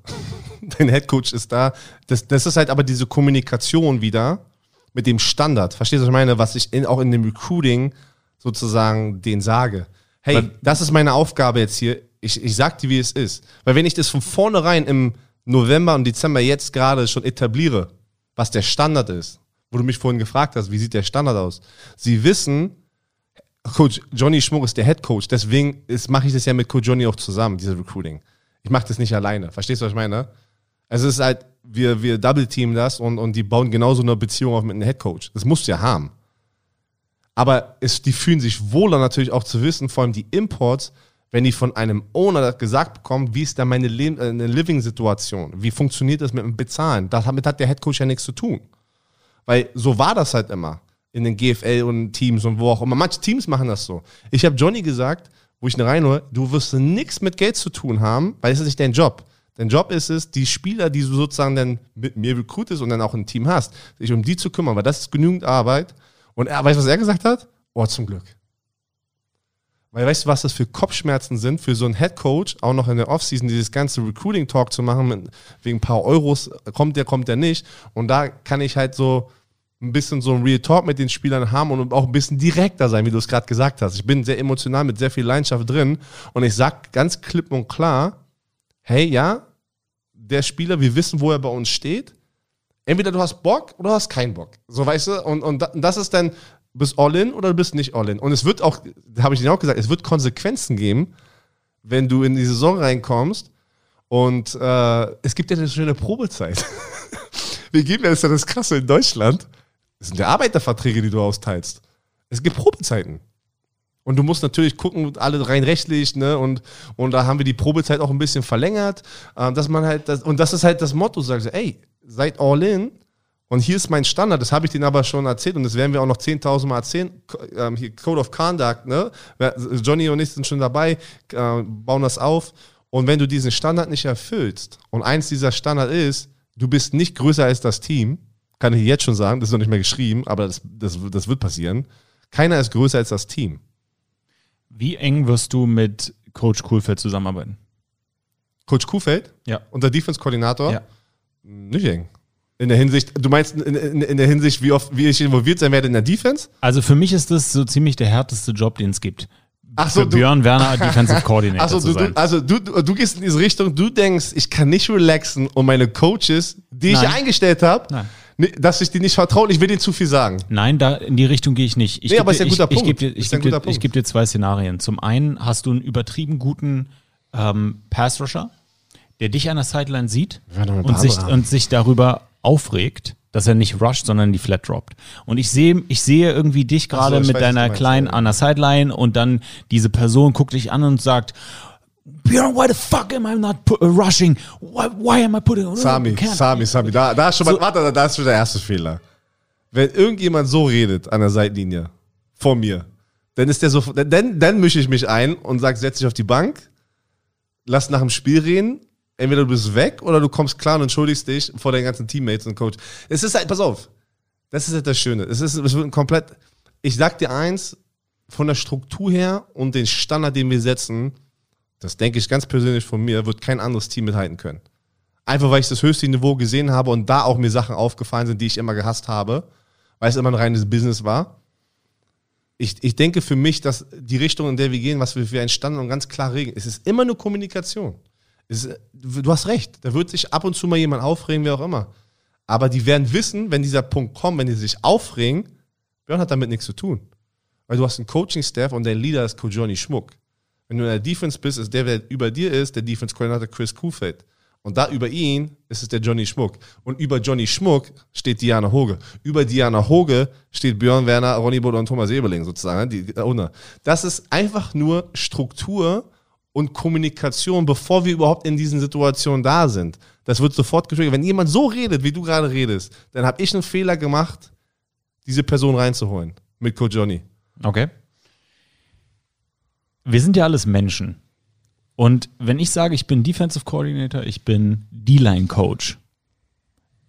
Dein Headcoach ist da. Das, das ist halt aber diese Kommunikation wieder mit dem Standard. Verstehst du, was ich meine? Was ich in, auch in dem Recruiting sozusagen den sage. Hey, Weil, das ist meine Aufgabe jetzt hier. Ich, ich sag dir, wie es ist. Weil wenn ich das von vornherein im November und Dezember jetzt gerade schon etabliere, was der Standard ist, wo du mich vorhin gefragt hast, wie sieht der Standard aus? Sie wissen, Coach Johnny Schmuck ist der Head Coach, deswegen mache ich das ja mit Coach Johnny auch zusammen, dieses Recruiting. Ich mache das nicht alleine. Verstehst du, was ich meine? Es ist halt, wir, wir double-teamen das und, und die bauen genauso eine Beziehung auf mit einem Headcoach. Das musst du ja haben. Aber es, die fühlen sich wohler natürlich auch zu wissen, vor allem die Imports, wenn die von einem Owner gesagt bekommen, wie ist da meine Le äh, Living-Situation? Wie funktioniert das mit dem Bezahlen? Damit hat der Headcoach ja nichts zu tun. Weil so war das halt immer in den GFL und Teams und wo auch immer. Manche Teams machen das so. Ich habe Johnny gesagt, wo ich ihn reinhole, du wirst nichts mit Geld zu tun haben, weil es ist nicht dein Job. Dein Job ist es, die Spieler, die du sozusagen dann mit mir recruitest und dann auch ein Team hast, sich um die zu kümmern, weil das ist genügend Arbeit. Und er, weißt du, was er gesagt hat? Oh, zum Glück. Weil weißt du, was das für Kopfschmerzen sind, für so einen Headcoach, auch noch in der Offseason, dieses ganze Recruiting-Talk zu machen, mit, wegen ein paar Euros, kommt der, kommt der nicht. Und da kann ich halt so ein bisschen so ein Real Talk mit den Spielern haben und auch ein bisschen direkter sein, wie du es gerade gesagt hast. Ich bin sehr emotional mit sehr viel Leidenschaft drin und ich sag ganz klipp und klar, hey, ja, der Spieler, wir wissen, wo er bei uns steht. Entweder du hast Bock oder du hast keinen Bock. So weißt du, und, und das ist dann, du bist all in oder du bist nicht all in. Und es wird auch, habe ich dir auch gesagt, es wird Konsequenzen geben, wenn du in die Saison reinkommst. Und äh, es gibt ja eine schöne Probezeit. Wir geben ja, das ist ja das Krasse in Deutschland. Das sind ja Arbeiterverträge, die du austeilst. Es gibt Probezeiten. Und du musst natürlich gucken, alle rein rechtlich, ne? Und, und da haben wir die Probezeit auch ein bisschen verlängert. Äh, dass man halt, das, und das ist halt das Motto, sagst du, ey, seid all in. Und hier ist mein Standard, das habe ich denen aber schon erzählt und das werden wir auch noch 10.000 Mal erzählen. Ähm, hier Code of Conduct, ne? Johnny und ich sind schon dabei, äh, bauen das auf. Und wenn du diesen Standard nicht erfüllst, und eins dieser Standard ist, du bist nicht größer als das Team, kann ich jetzt schon sagen, das ist noch nicht mehr geschrieben, aber das, das, das wird passieren. Keiner ist größer als das Team. Wie eng wirst du mit Coach Kuhlfeld zusammenarbeiten? Coach Kuhlfeld? Ja. Und der Defense-Koordinator? Ja. Nicht eng. In der Hinsicht, du meinst in, in, in, der Hinsicht, wie oft, wie ich involviert sein werde in der Defense? Also für mich ist das so ziemlich der härteste Job, den es gibt. Ach so, für Björn Werner Defensive Coordinator also, du, sein. du, also du, du, du gehst in diese Richtung, du denkst, ich kann nicht relaxen und meine Coaches, die Nein. ich eingestellt habe, Dass ich die nicht vertraue, ich will denen zu viel sagen. Nein, da in die Richtung gehe ich nicht. Ich Nee, aber dir- ist ja ein guter ich, Punkt. dir, ich ja ein geb dir, Punkt. geb dir zwei Szenarien. Zum einen hast du einen übertrieben guten ähm, Pass-Rusher, der dich an der Sideline sieht und sich, und sich darüber aufregt, dass er nicht rusht, sondern die Flat droppt. Und ich sehe ich sehe irgendwie dich gerade ich mit weiß, deiner meinst, Kleinen ja. an der Sideline und dann diese Person guckt dich an und sagt, Björn, why the fuck am I not pu- uh, rushing? Why, why am I putting... Sami, Sami, Sami, da, da ist schon mal, So- warte, da ist schon der erste Fehler. Wenn irgendjemand so redet an der Seitenlinie vor mir, dann ist der so, dann, dann mische ich mich ein und sag, setz dich auf die Bank, lass nach dem Spiel reden, entweder du bist weg oder du kommst klar und entschuldigst dich vor deinen ganzen Teammates und Coach. Es ist halt, pass auf, das ist halt das Schöne. Es ist, es wird ein komplett, ich sag dir eins, von der Struktur her und den Standard, den wir setzen, das denke ich ganz persönlich von mir, wird kein anderes Team mithalten können. Einfach weil ich das höchste Niveau gesehen habe und da auch mir Sachen aufgefallen sind, die ich immer gehasst habe, weil es immer ein reines Business war. Ich, ich denke für mich, dass die Richtung, in der wir gehen, was wir für einen Standard und ganz klar regeln, es ist immer eine Kommunikation. Ist, du hast recht, da wird sich ab und zu mal jemand aufregen, wer auch immer. Aber die werden wissen, wenn dieser Punkt kommt, wenn die sich aufregen, Björn hat damit nichts zu tun. Weil du hast einen Coaching-Staff und dein Leader ist Johnny Schmuck. Wenn du in der Defense bist, ist der, der über dir ist, der Defense-Koordinator Chris Kuhfeld. Und da über ihn ist es der Johnny Schmuck. Und über Johnny Schmuck steht Diana Hoge. Über Diana Hoge steht Björn Werner, Ronny Bodo und Thomas Ebeling sozusagen. Die. Das ist einfach nur Struktur und Kommunikation, bevor wir überhaupt in diesen Situationen da sind. Das wird sofort getriggert. Wenn jemand so redet, wie du gerade redest, dann habe ich einen Fehler gemacht, diese Person reinzuholen. Mit Coach Johnny. Okay. Wir sind ja alles Menschen. Und wenn ich sage, ich bin Defensive Coordinator, ich bin D-Line Coach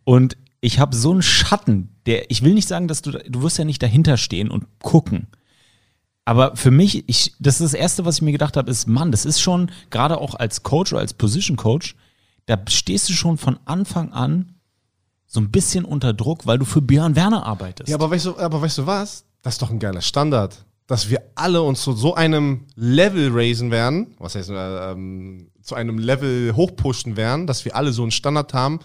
und ich habe so einen Schatten, der, ich will nicht sagen, dass du, du wirst ja nicht dahinter stehen und gucken. Aber für mich, ich, das ist das Erste, was ich mir gedacht habe, ist, Mann, das ist schon, gerade auch als Coach oder als Position Coach, da stehst du schon von Anfang an so ein bisschen unter Druck, weil du für Björn Werner arbeitest. Ja, aber weißt du, aber weißt du was? Das ist doch ein geiler Standard. Dass wir alle uns zu so einem Level raisen werden, was heißt, äh, ähm, zu einem Level hochpushen werden, dass wir alle so einen Standard haben,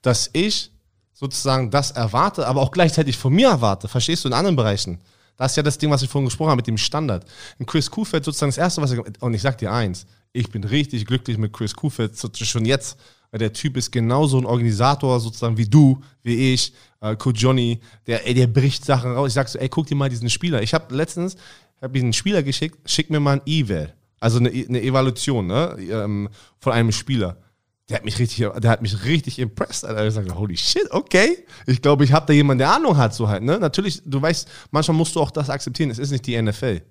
dass ich sozusagen das erwarte, aber auch gleichzeitig von mir erwarte. Verstehst du in anderen Bereichen? Das ist ja das Ding, was ich vorhin gesprochen habe mit dem Standard. Und Chris Kuhfeld sozusagen das Erste, was er Und ich sag dir eins, ich bin richtig glücklich mit Chris Kuhfeld so- schon jetzt, weil der Typ ist genauso ein Organisator sozusagen wie du, wie ich, äh, Coach Johnny, der, ey, der bricht Sachen raus. Ich sag so, ey, guck dir mal diesen Spieler. Ich habe letztens, habe ich einen Spieler geschickt, schick mir mal ein Eval, also eine, eine Evaluation ne, ähm, von einem Spieler. Der hat mich richtig, der hat mich richtig impressed. Alter. Ich sage, holy shit, okay. Ich glaube, ich habe da jemanden, der Ahnung hat, so halt. Ne? Natürlich, du weißt, manchmal musst du auch das akzeptieren. Es ist nicht die NFL.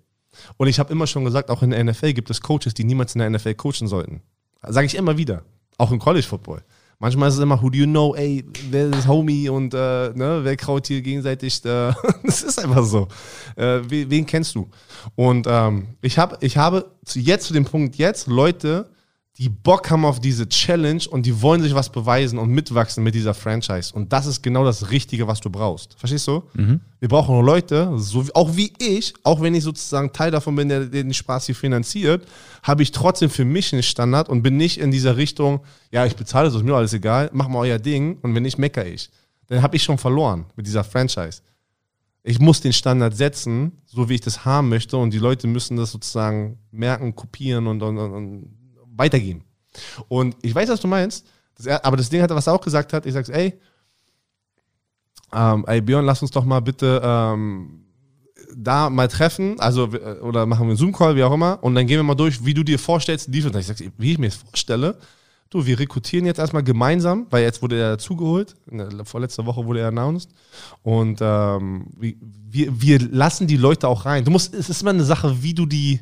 Und ich habe immer schon gesagt, auch in der NFL gibt es Coaches, die niemals in der NFL coachen sollten. Sage ich immer wieder. Auch im College Football. Manchmal ist es immer, who do you know, ey, wer ist Homie und äh, ne, wer kraut hier gegenseitig. Äh, das ist einfach so. Äh, wen, kennst du? Und ähm, ich, hab, ich habe jetzt, zu dem Punkt jetzt, Leute, die Bock haben auf diese Challenge und die wollen sich was beweisen und mitwachsen mit dieser Franchise. Und das ist genau das Richtige, was du brauchst. Verstehst du? Wir brauchen Leute, so wie, auch wie ich, auch wenn ich sozusagen Teil davon bin, der den Spaß hier finanziert, habe ich trotzdem für mich einen Standard und bin nicht in dieser Richtung, ja, ich bezahle es, ist mir alles egal, mach mal euer Ding und wenn nicht, mecker ich. Dann habe ich schon verloren mit dieser Franchise. Ich muss den Standard setzen, so wie ich das haben möchte und die Leute müssen das sozusagen merken, kopieren und, und, und weitergeben. Und ich weiß, was du meinst, er- aber das Ding hat, was er auch gesagt hat, ich sag's, ey, ähm, ey Björn, lass uns doch mal bitte ähm, da mal treffen, also äh, oder machen wir einen Zoom-Call, wie auch immer, und dann gehen wir mal durch, wie du dir vorstellst, die. Ich sag, wie ich mir das vorstelle, du, wir rekrutieren jetzt erstmal gemeinsam, weil jetzt wurde er dazugeholt, vorletzte Woche wurde er announced, und ähm, wir, wir lassen die Leute auch rein. Du musst, es ist immer eine Sache, wie du die,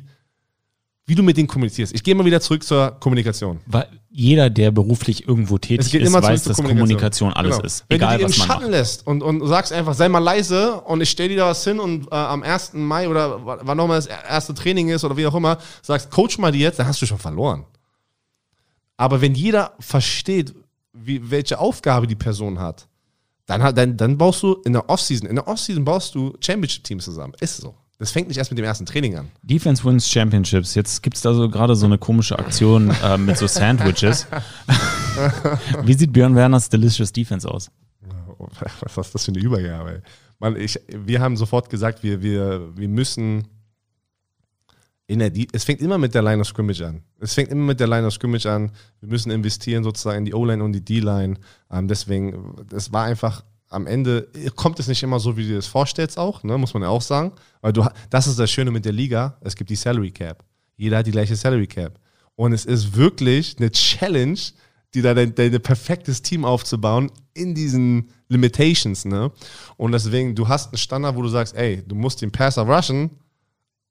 wie du mit denen kommunizierst. Ich gehe mal wieder zurück zur Kommunikation. Weil jeder, der beruflich irgendwo tätig ist, weiß, dass Kommunikation, alles Genau. ist. Wenn Egal, du die was im Schatten macht. lässt und, und sagst einfach, sei mal leise und ich stell dir da was hin und äh, am 1. Mai oder wann auch immer das erste Training ist oder wie auch immer, sagst, coach mal die jetzt, dann hast du schon verloren. Aber wenn jeder versteht, wie, welche Aufgabe die Person hat, dann, dann, dann baust du in der Offseason, in der Offseason baust du Championship-Teams zusammen. Ist so. Das fängt nicht erst mit dem ersten Training an. Defense wins Championships. Jetzt gibt es da so gerade so eine komische Aktion äh, mit so Sandwiches. Wie sieht Björn Werners Delicious Defense aus? Was ist das für eine Übergabe? Ey? Mann, ich, wir haben sofort gesagt, wir, wir, wir müssen in der Die- es fängt immer mit der Line of Scrimmage an. Es fängt immer mit der Line of Scrimmage an. Wir müssen investieren sozusagen in die O-Line und die D-Line. Ähm, deswegen, das war einfach am Ende kommt es nicht immer so, wie du dir das vorstellst auch, ne, muss man ja auch sagen. Weil du, das ist das Schöne mit der Liga. Es gibt die Salary Cap. Jeder hat die gleiche Salary Cap. Und es ist wirklich eine Challenge, die da dein, dein perfektes Team aufzubauen in diesen Limitations, ne? Und deswegen, du hast einen Standard, wo du sagst, ey, du musst den Passer rushen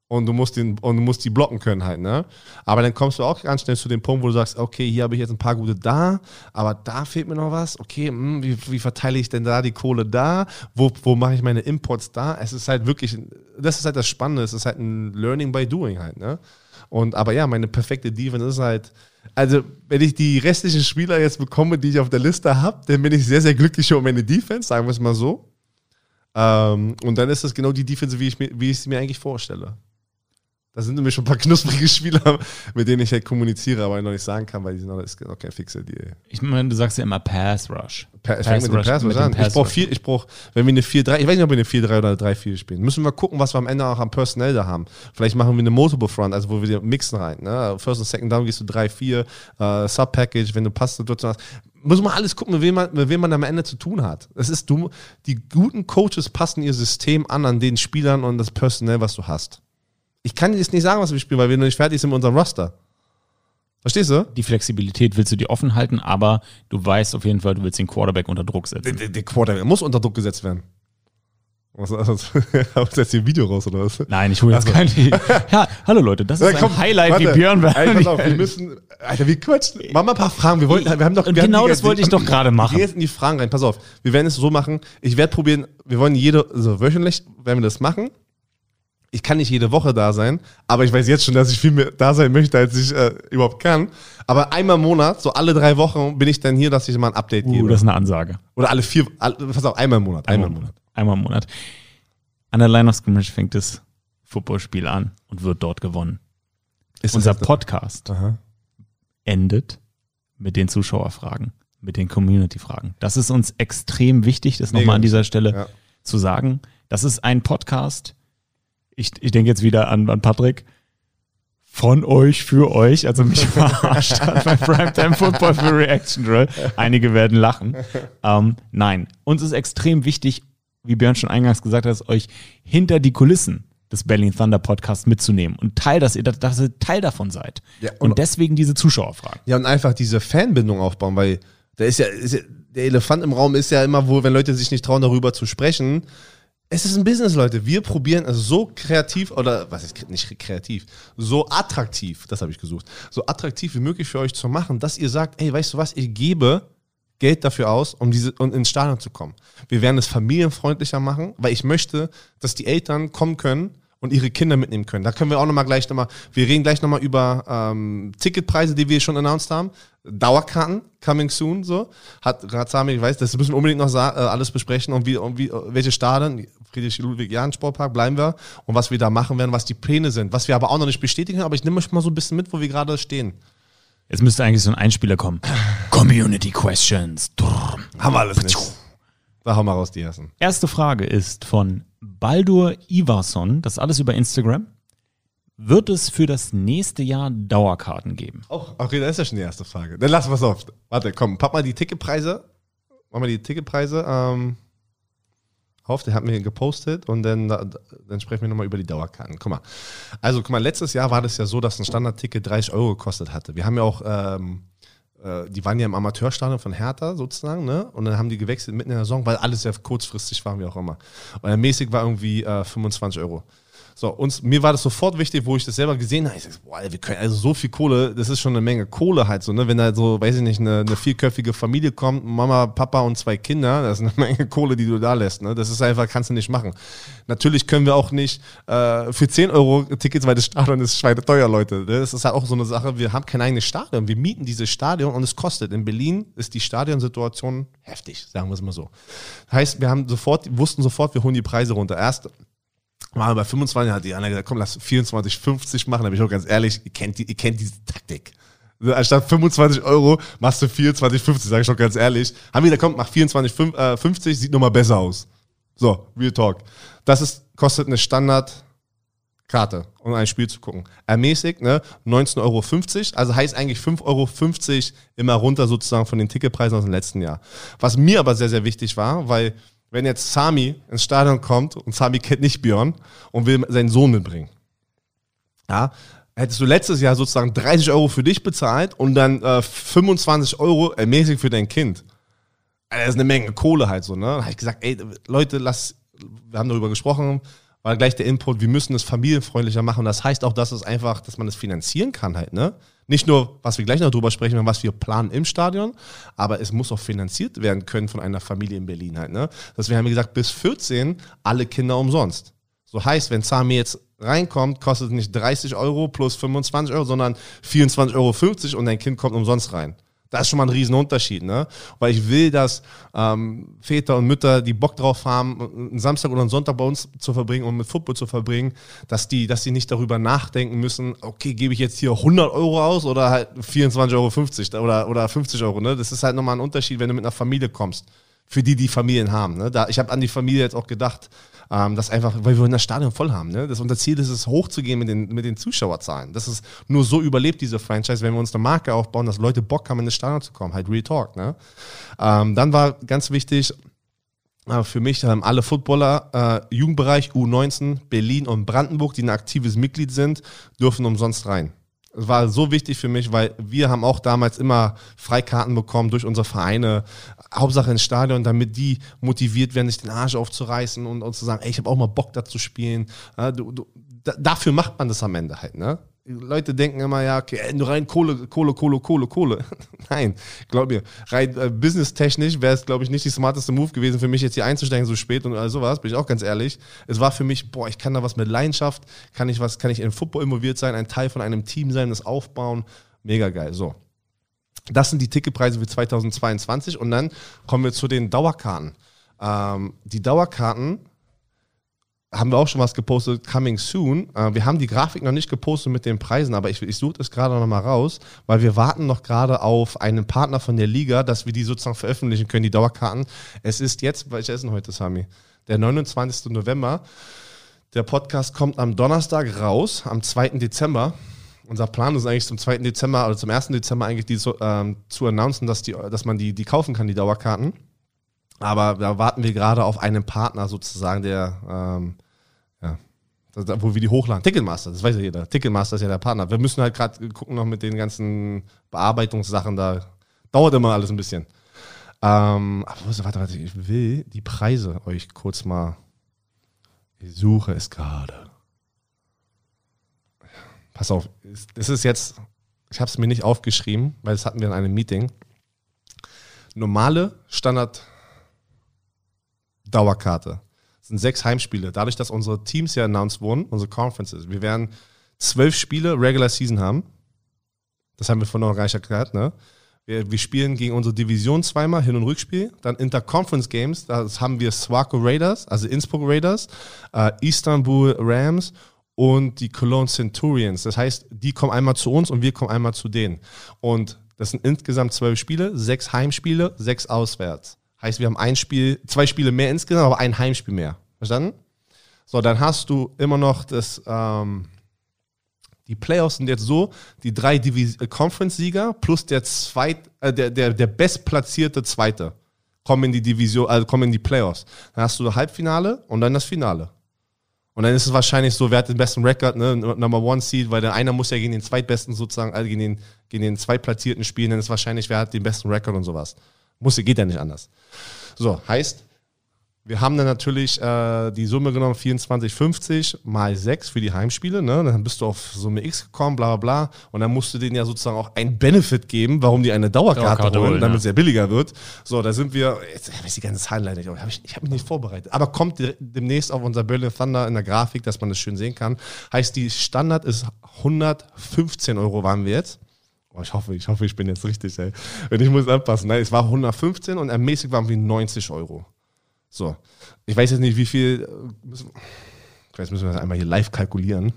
und du musst den und du musst die blocken können halt, ne? Aber dann kommst du auch ganz schnell zu dem Punkt, wo du sagst, okay, hier habe ich jetzt ein paar gute da, aber da fehlt mir noch was. Okay, hm, wie, wie verteile ich denn da die Kohle da? Wo, wo mache ich meine Imports da? Es ist halt wirklich, das ist halt das Spannende, es ist halt ein Learning by doing halt, ne? Und aber ja, meine perfekte Defense ist halt, also wenn ich die restlichen Spieler jetzt bekomme, die ich auf der Liste habe, dann bin ich sehr, sehr glücklich über meine Defense, sagen wir es mal so. Ähm, und dann ist das genau die Defense, wie ich, mir, wie ich sie mir eigentlich vorstelle. Da sind nämlich schon ein paar knusprige Spieler, mit denen ich halt kommuniziere, aber noch nicht sagen kann, weil die sind noch, ist noch kein fixer Deal. Ich meine, du sagst ja immer Pass Rush. Pa ich fängt mit dem Pass mit an. Ich Pass brauche Rush. viel, ich brauche, wenn wir eine 4-3, ich weiß nicht, ob wir eine 4-3 oder eine 3-4 spielen. Müssen wir gucken, was wir am Ende auch am Personell da haben. Vielleicht machen wir eine Multiple Front, also wo wir die mixen rein. Ne? First und Second Down gehst du 3-4, äh, Sub-Package, wenn du Passsituation hast. Muss man alles gucken, mit wem, man, mit wem man am Ende zu tun hat. Es ist du, die guten Coaches passen ihr System an, an den Spielern und das Personell, was du hast. Ich kann dir jetzt nicht sagen, was wir spielen, weil wir noch nicht fertig sind mit unserem Roster. Verstehst du? Die Flexibilität willst du dir offen halten, aber du weißt auf jeden Fall, du willst den Quarterback unter Druck setzen. der, der Quarterback muss unter Druck gesetzt werden. Was, was, was, jetzt hier ein Video raus oder was? Nein, ich hole jetzt keine. Ja, hallo Leute, das ist Ja, ein komm, Highlight, warte. wie Björn Ey, pass auf, wir müssen. Alter, wir quatschen. Mach mal ein paar Fragen. Wir, wollten, wir haben doch. Wir haben genau das wollte ich doch gerade machen. Wir in die Fragen rein. Pass auf. Wir werden es so machen. Ich werde probieren. Wir wollen jede, also wöchentlich werden wir das machen. Ich kann nicht jede Woche da sein, aber ich weiß jetzt schon, dass ich viel mehr da sein möchte, als ich äh, überhaupt kann. Aber einmal im Monat, so alle drei Wochen, bin ich dann hier, dass ich mal ein Update Uh, gebe. das ist eine Ansage. Oder alle vier, alle, pass auf, einmal im Monat. Einmal im Monat. Einmal im Monat. An der Line of Scrimmage fängt das Footballspiel an und wird dort gewonnen. Ist Unser Podcast Aha. endet mit den Zuschauerfragen, mit den Community-Fragen. Das ist uns extrem wichtig, das nochmal an dieser Stelle Ja. zu sagen. Das ist ein Podcast. Ich, ich denke jetzt wieder an, an Patrick. Von euch für euch, also mich verarscht hat bei Primetime Football für Reaction Drill. Einige werden lachen. Ähm, nein, uns ist extrem wichtig, wie Björn schon eingangs gesagt hat, euch hinter die Kulissen des Berlin Thunder Podcasts mitzunehmen und Teil, dass ihr, dass ihr Teil davon seid. Ja, und- und deswegen diese Zuschauerfragen. Ja, und einfach diese Fanbindung aufbauen, weil da ist ja, ist ja, der Elefant im Raum ist ja immer wohl, wenn Leute sich nicht trauen, darüber zu sprechen. Es ist ein Business, Leute. Wir probieren es so kreativ oder was ist nicht kreativ, so attraktiv, das habe ich gesucht, so attraktiv wie möglich für euch zu machen, dass ihr sagt, ey, weißt du was, ich gebe Geld dafür aus, um diese um ins Stadion zu kommen. Wir werden es familienfreundlicher machen, weil ich möchte, dass die Eltern kommen können und ihre Kinder mitnehmen können. Da können wir auch nochmal gleich nochmal, wir reden gleich nochmal über ähm, Ticketpreise, die wir schon announced haben. Dauerkarten, coming soon, so. Hat Razami, ich weiß, das müssen wir unbedingt noch äh, alles besprechen und wie, und wie, welche Stadien, Friedrich-Ludwig-Jahn-Sportpark bleiben wir und was wir da machen werden, was die Pläne sind. Was wir aber auch noch nicht bestätigen, aber ich nehme euch mal so ein bisschen mit, wo wir gerade stehen. Jetzt müsste eigentlich so ein Einspieler kommen. Community Questions. Haben wir alles nicht. Da haben wir raus die ersten. Erste Frage ist von Baldur Ivarsson, das ist alles über Instagram. Wird es für das nächste Jahr Dauerkarten geben? Oh, okay, das ist ja schon die erste Frage. Dann lassen wir es auf. Warte, komm, pack mal die Ticketpreise. Mach mal die Ticketpreise ähm, auf. Der hat mir gepostet und dann, dann sprechen wir nochmal über die Dauerkarten. Guck mal. Also, guck mal, letztes Jahr war das ja so, dass ein Standardticket 30 Euro gekostet hatte. Wir haben ja auch ähm, äh, die waren ja im Amateurstadion von Hertha sozusagen, ne? Und dann haben die gewechselt mitten in der Saison, weil alles ja kurzfristig war, wie auch immer. Und mäßig war irgendwie äh, 25 Euro. So, uns, mir war das sofort wichtig, wo ich das selber gesehen habe. Ich sag, boah, wir können also so viel Kohle, das ist schon eine Menge Kohle halt so, ne? Wenn da so, weiß ich nicht, eine, eine vierköpfige Familie kommt, Mama, Papa und zwei Kinder, das ist eine Menge Kohle, die du da lässt, ne? Das ist einfach, kannst du nicht machen. Natürlich können wir auch nicht äh, für 10 Euro Tickets, weil das Stadion ist schweineteuer, Leute. Ne? Das ist halt auch so eine Sache, wir haben kein eigenes Stadion. Wir mieten dieses Stadion und es kostet. In Berlin ist die Stadionsituation heftig, sagen wir es mal so. Heißt, wir haben sofort, wussten sofort, wir holen die Preise runter. Erst waren wir bei 25, hat die Anna gesagt, komm, lass 24, 50 machen. Da bin ich auch ganz ehrlich, ihr kennt, die, ihr kennt diese Taktik. Anstatt 25 Euro machst du 24, 50, sage ich doch ganz ehrlich. Haben wir gesagt, komm, mach 24, 50, sieht nochmal besser aus. So, Real Talk. Das ist, kostet eine Standardkarte, um ein Spiel zu gucken. Ermäßigt, ne, 19,50 Euro, also heißt eigentlich 5,50 Euro immer runter sozusagen von den Ticketpreisen aus dem letzten Jahr. Was mir aber sehr, sehr wichtig war, weil wenn jetzt Sami ins Stadion kommt und Sami kennt nicht Björn und will seinen Sohn mitbringen, ja, hättest du letztes Jahr sozusagen 30 Euro für dich bezahlt und dann äh, 25 Euro ermäßigt für dein Kind. Also das ist eine Menge Kohle halt so, ne? Da habe ich gesagt, ey, Leute, lass, wir haben darüber gesprochen, war gleich der Input, wir müssen es familienfreundlicher machen. Das heißt auch, dass es einfach, dass man es finanzieren kann halt, ne? Nicht nur, was wir gleich noch drüber sprechen, was wir planen im Stadion, aber es muss auch finanziert werden können von einer Familie in Berlin halt. Ne? Das wir haben gesagt, bis 14 alle Kinder umsonst. So heißt, wenn Sami jetzt reinkommt, kostet es nicht 30 Euro plus 25 Euro, sondern 24,50 Euro und dein Kind kommt umsonst rein. Das ist schon mal ein Riesenunterschied, ne? Weil ich will, dass ähm, Väter und Mütter, die Bock drauf haben, einen Samstag oder einen Sonntag bei uns zu verbringen und mit Football zu verbringen, dass die, dass die nicht darüber nachdenken müssen, okay, gebe ich jetzt hier 100 Euro aus oder halt 24,50 Euro oder, oder 50 Euro, ne? Das ist halt nochmal ein Unterschied, wenn du mit einer Familie kommst. Für die, die Familien haben, ne? Da, ich habe an die Familie jetzt auch gedacht, ähm, das einfach, weil wir das Stadion voll haben. Ne? Das, unser Ziel ist es, hochzugehen mit den, mit den Zuschauerzahlen. Das ist nur so überlebt diese Franchise, wenn wir uns eine Marke aufbauen, dass Leute Bock haben, in das Stadion zu kommen. Halt Real Talk. Ne? Ähm, dann war ganz wichtig, äh, für mich ähm, alle Footballer, äh, Jugendbereich U19, Berlin und Brandenburg, die ein aktives Mitglied sind, dürfen umsonst rein. Es war so wichtig für mich, weil wir haben auch damals immer Freikarten bekommen durch unsere Vereine, Hauptsache ins Stadion, damit die motiviert werden, sich den Arsch aufzureißen und, und zu sagen, ey, ich habe auch mal Bock da zu spielen. Ja, du, du, da, dafür macht man das am Ende halt, ne? Leute denken immer, ja, okay, nur rein Kohle, Kohle, Kohle, Kohle, Kohle. Nein, glaub mir, rein äh, businesstechnisch wäre es, glaube ich, nicht die smarteste Move gewesen für mich, jetzt hier einzusteigen so spät und all sowas, bin ich auch ganz ehrlich. Es war für mich, boah, ich kann da was mit Leidenschaft, kann ich was, kann ich in Football involviert sein, ein Teil von einem Team sein, das aufbauen. Mega geil. So. Das sind die Ticketpreise für 2022 und dann kommen wir zu den Dauerkarten. Ähm, die Dauerkarten haben wir auch schon was gepostet, coming soon. Äh, wir haben die Grafik noch nicht gepostet mit den Preisen, aber ich, ich suche das gerade noch mal raus, weil wir warten noch gerade auf einen Partner von der Liga, dass wir die sozusagen veröffentlichen können, die Dauerkarten. Es ist jetzt, welcher ist denn heute, Sami? Der 29. November. Der Podcast kommt am Donnerstag raus, am 2. Dezember. Unser Plan ist eigentlich zum 2. Dezember, oder zum 1. Dezember eigentlich die ähm, zu announcen, dass, die, dass man die, die kaufen kann, die Dauerkarten. Aber da warten wir gerade auf einen Partner sozusagen, der, ähm, ja, wo wir die hochladen. Ticketmaster, das weiß ja jeder. Ticketmaster ist ja der Partner. Wir müssen halt gerade gucken noch mit den ganzen Bearbeitungssachen, da dauert immer alles ein bisschen. Ähm, aber warte, warte, ich will die Preise euch kurz mal, ich suche es gerade. Pass auf, es ist jetzt, ich habe es mir nicht aufgeschrieben, weil das hatten wir in einem Meeting. Normale Standard Dauerkarte sind sechs Heimspiele. Dadurch, dass unsere Teams ja announced wurden, unsere Conferences, wir werden zwölf Spiele Regular Season haben. Das haben wir vorhin noch gar nicht erklärt, ne? Wir, wir spielen gegen unsere Division zweimal, Hin- und Rückspiel. Dann Interconference Games, da haben wir Swaco Raiders, also Innsbruck Raiders, äh, Istanbul Rams und die Cologne Centurions. Das heißt, die kommen einmal zu uns und wir kommen einmal zu denen. Und das sind insgesamt zwölf Spiele, sechs Heimspiele, sechs auswärts. Heißt, wir haben ein Spiel, zwei Spiele mehr insgesamt, aber ein Heimspiel mehr. Verstanden? So, dann hast du immer noch das, ähm, die Playoffs sind jetzt so, die drei äh, Conference-Sieger plus der zweit, äh, der, der, der bestplatzierte Zweite kommen in die Division, also kommen in die Playoffs. Dann hast du Halbfinale und dann das Finale. Und dann ist es wahrscheinlich so, wer hat den besten Rekord, ne? Number One Seed, weil der einer muss ja gegen den Zweitbesten sozusagen, also gegen den, gegen den Zweitplatzierten spielen, dann ist wahrscheinlich, wer hat den besten Rekord und sowas. Muss, geht ja nicht anders. So, heißt, wir haben dann natürlich äh, die Summe genommen, 24,50 mal 6 für die Heimspiele. Ne? Dann bist du auf Summe X gekommen, bla bla bla. Und dann musst du denen ja sozusagen auch einen Benefit geben, warum die eine Dauerkarte, Dauerkarte holen, damit es ja billiger wird. So, da sind wir, jetzt habe ich die ganze Zahlen leider nicht, aber hab ich, ich habe mich nicht vorbereitet. Aber kommt de- demnächst auf unser Berlin Thunder in der Grafik, dass man das schön sehen kann. Heißt, die Standard ist 115 Euro waren wir jetzt. Oh, ich hoffe, ich hoffe, ich bin jetzt richtig, ey. Und ich muss anpassen. Nein, es war 115 und ermäßigt waren wir 90 Euro. So. Ich weiß jetzt nicht, wie viel. äh, Müssen, jetzt müssen wir das einmal hier live kalkulieren.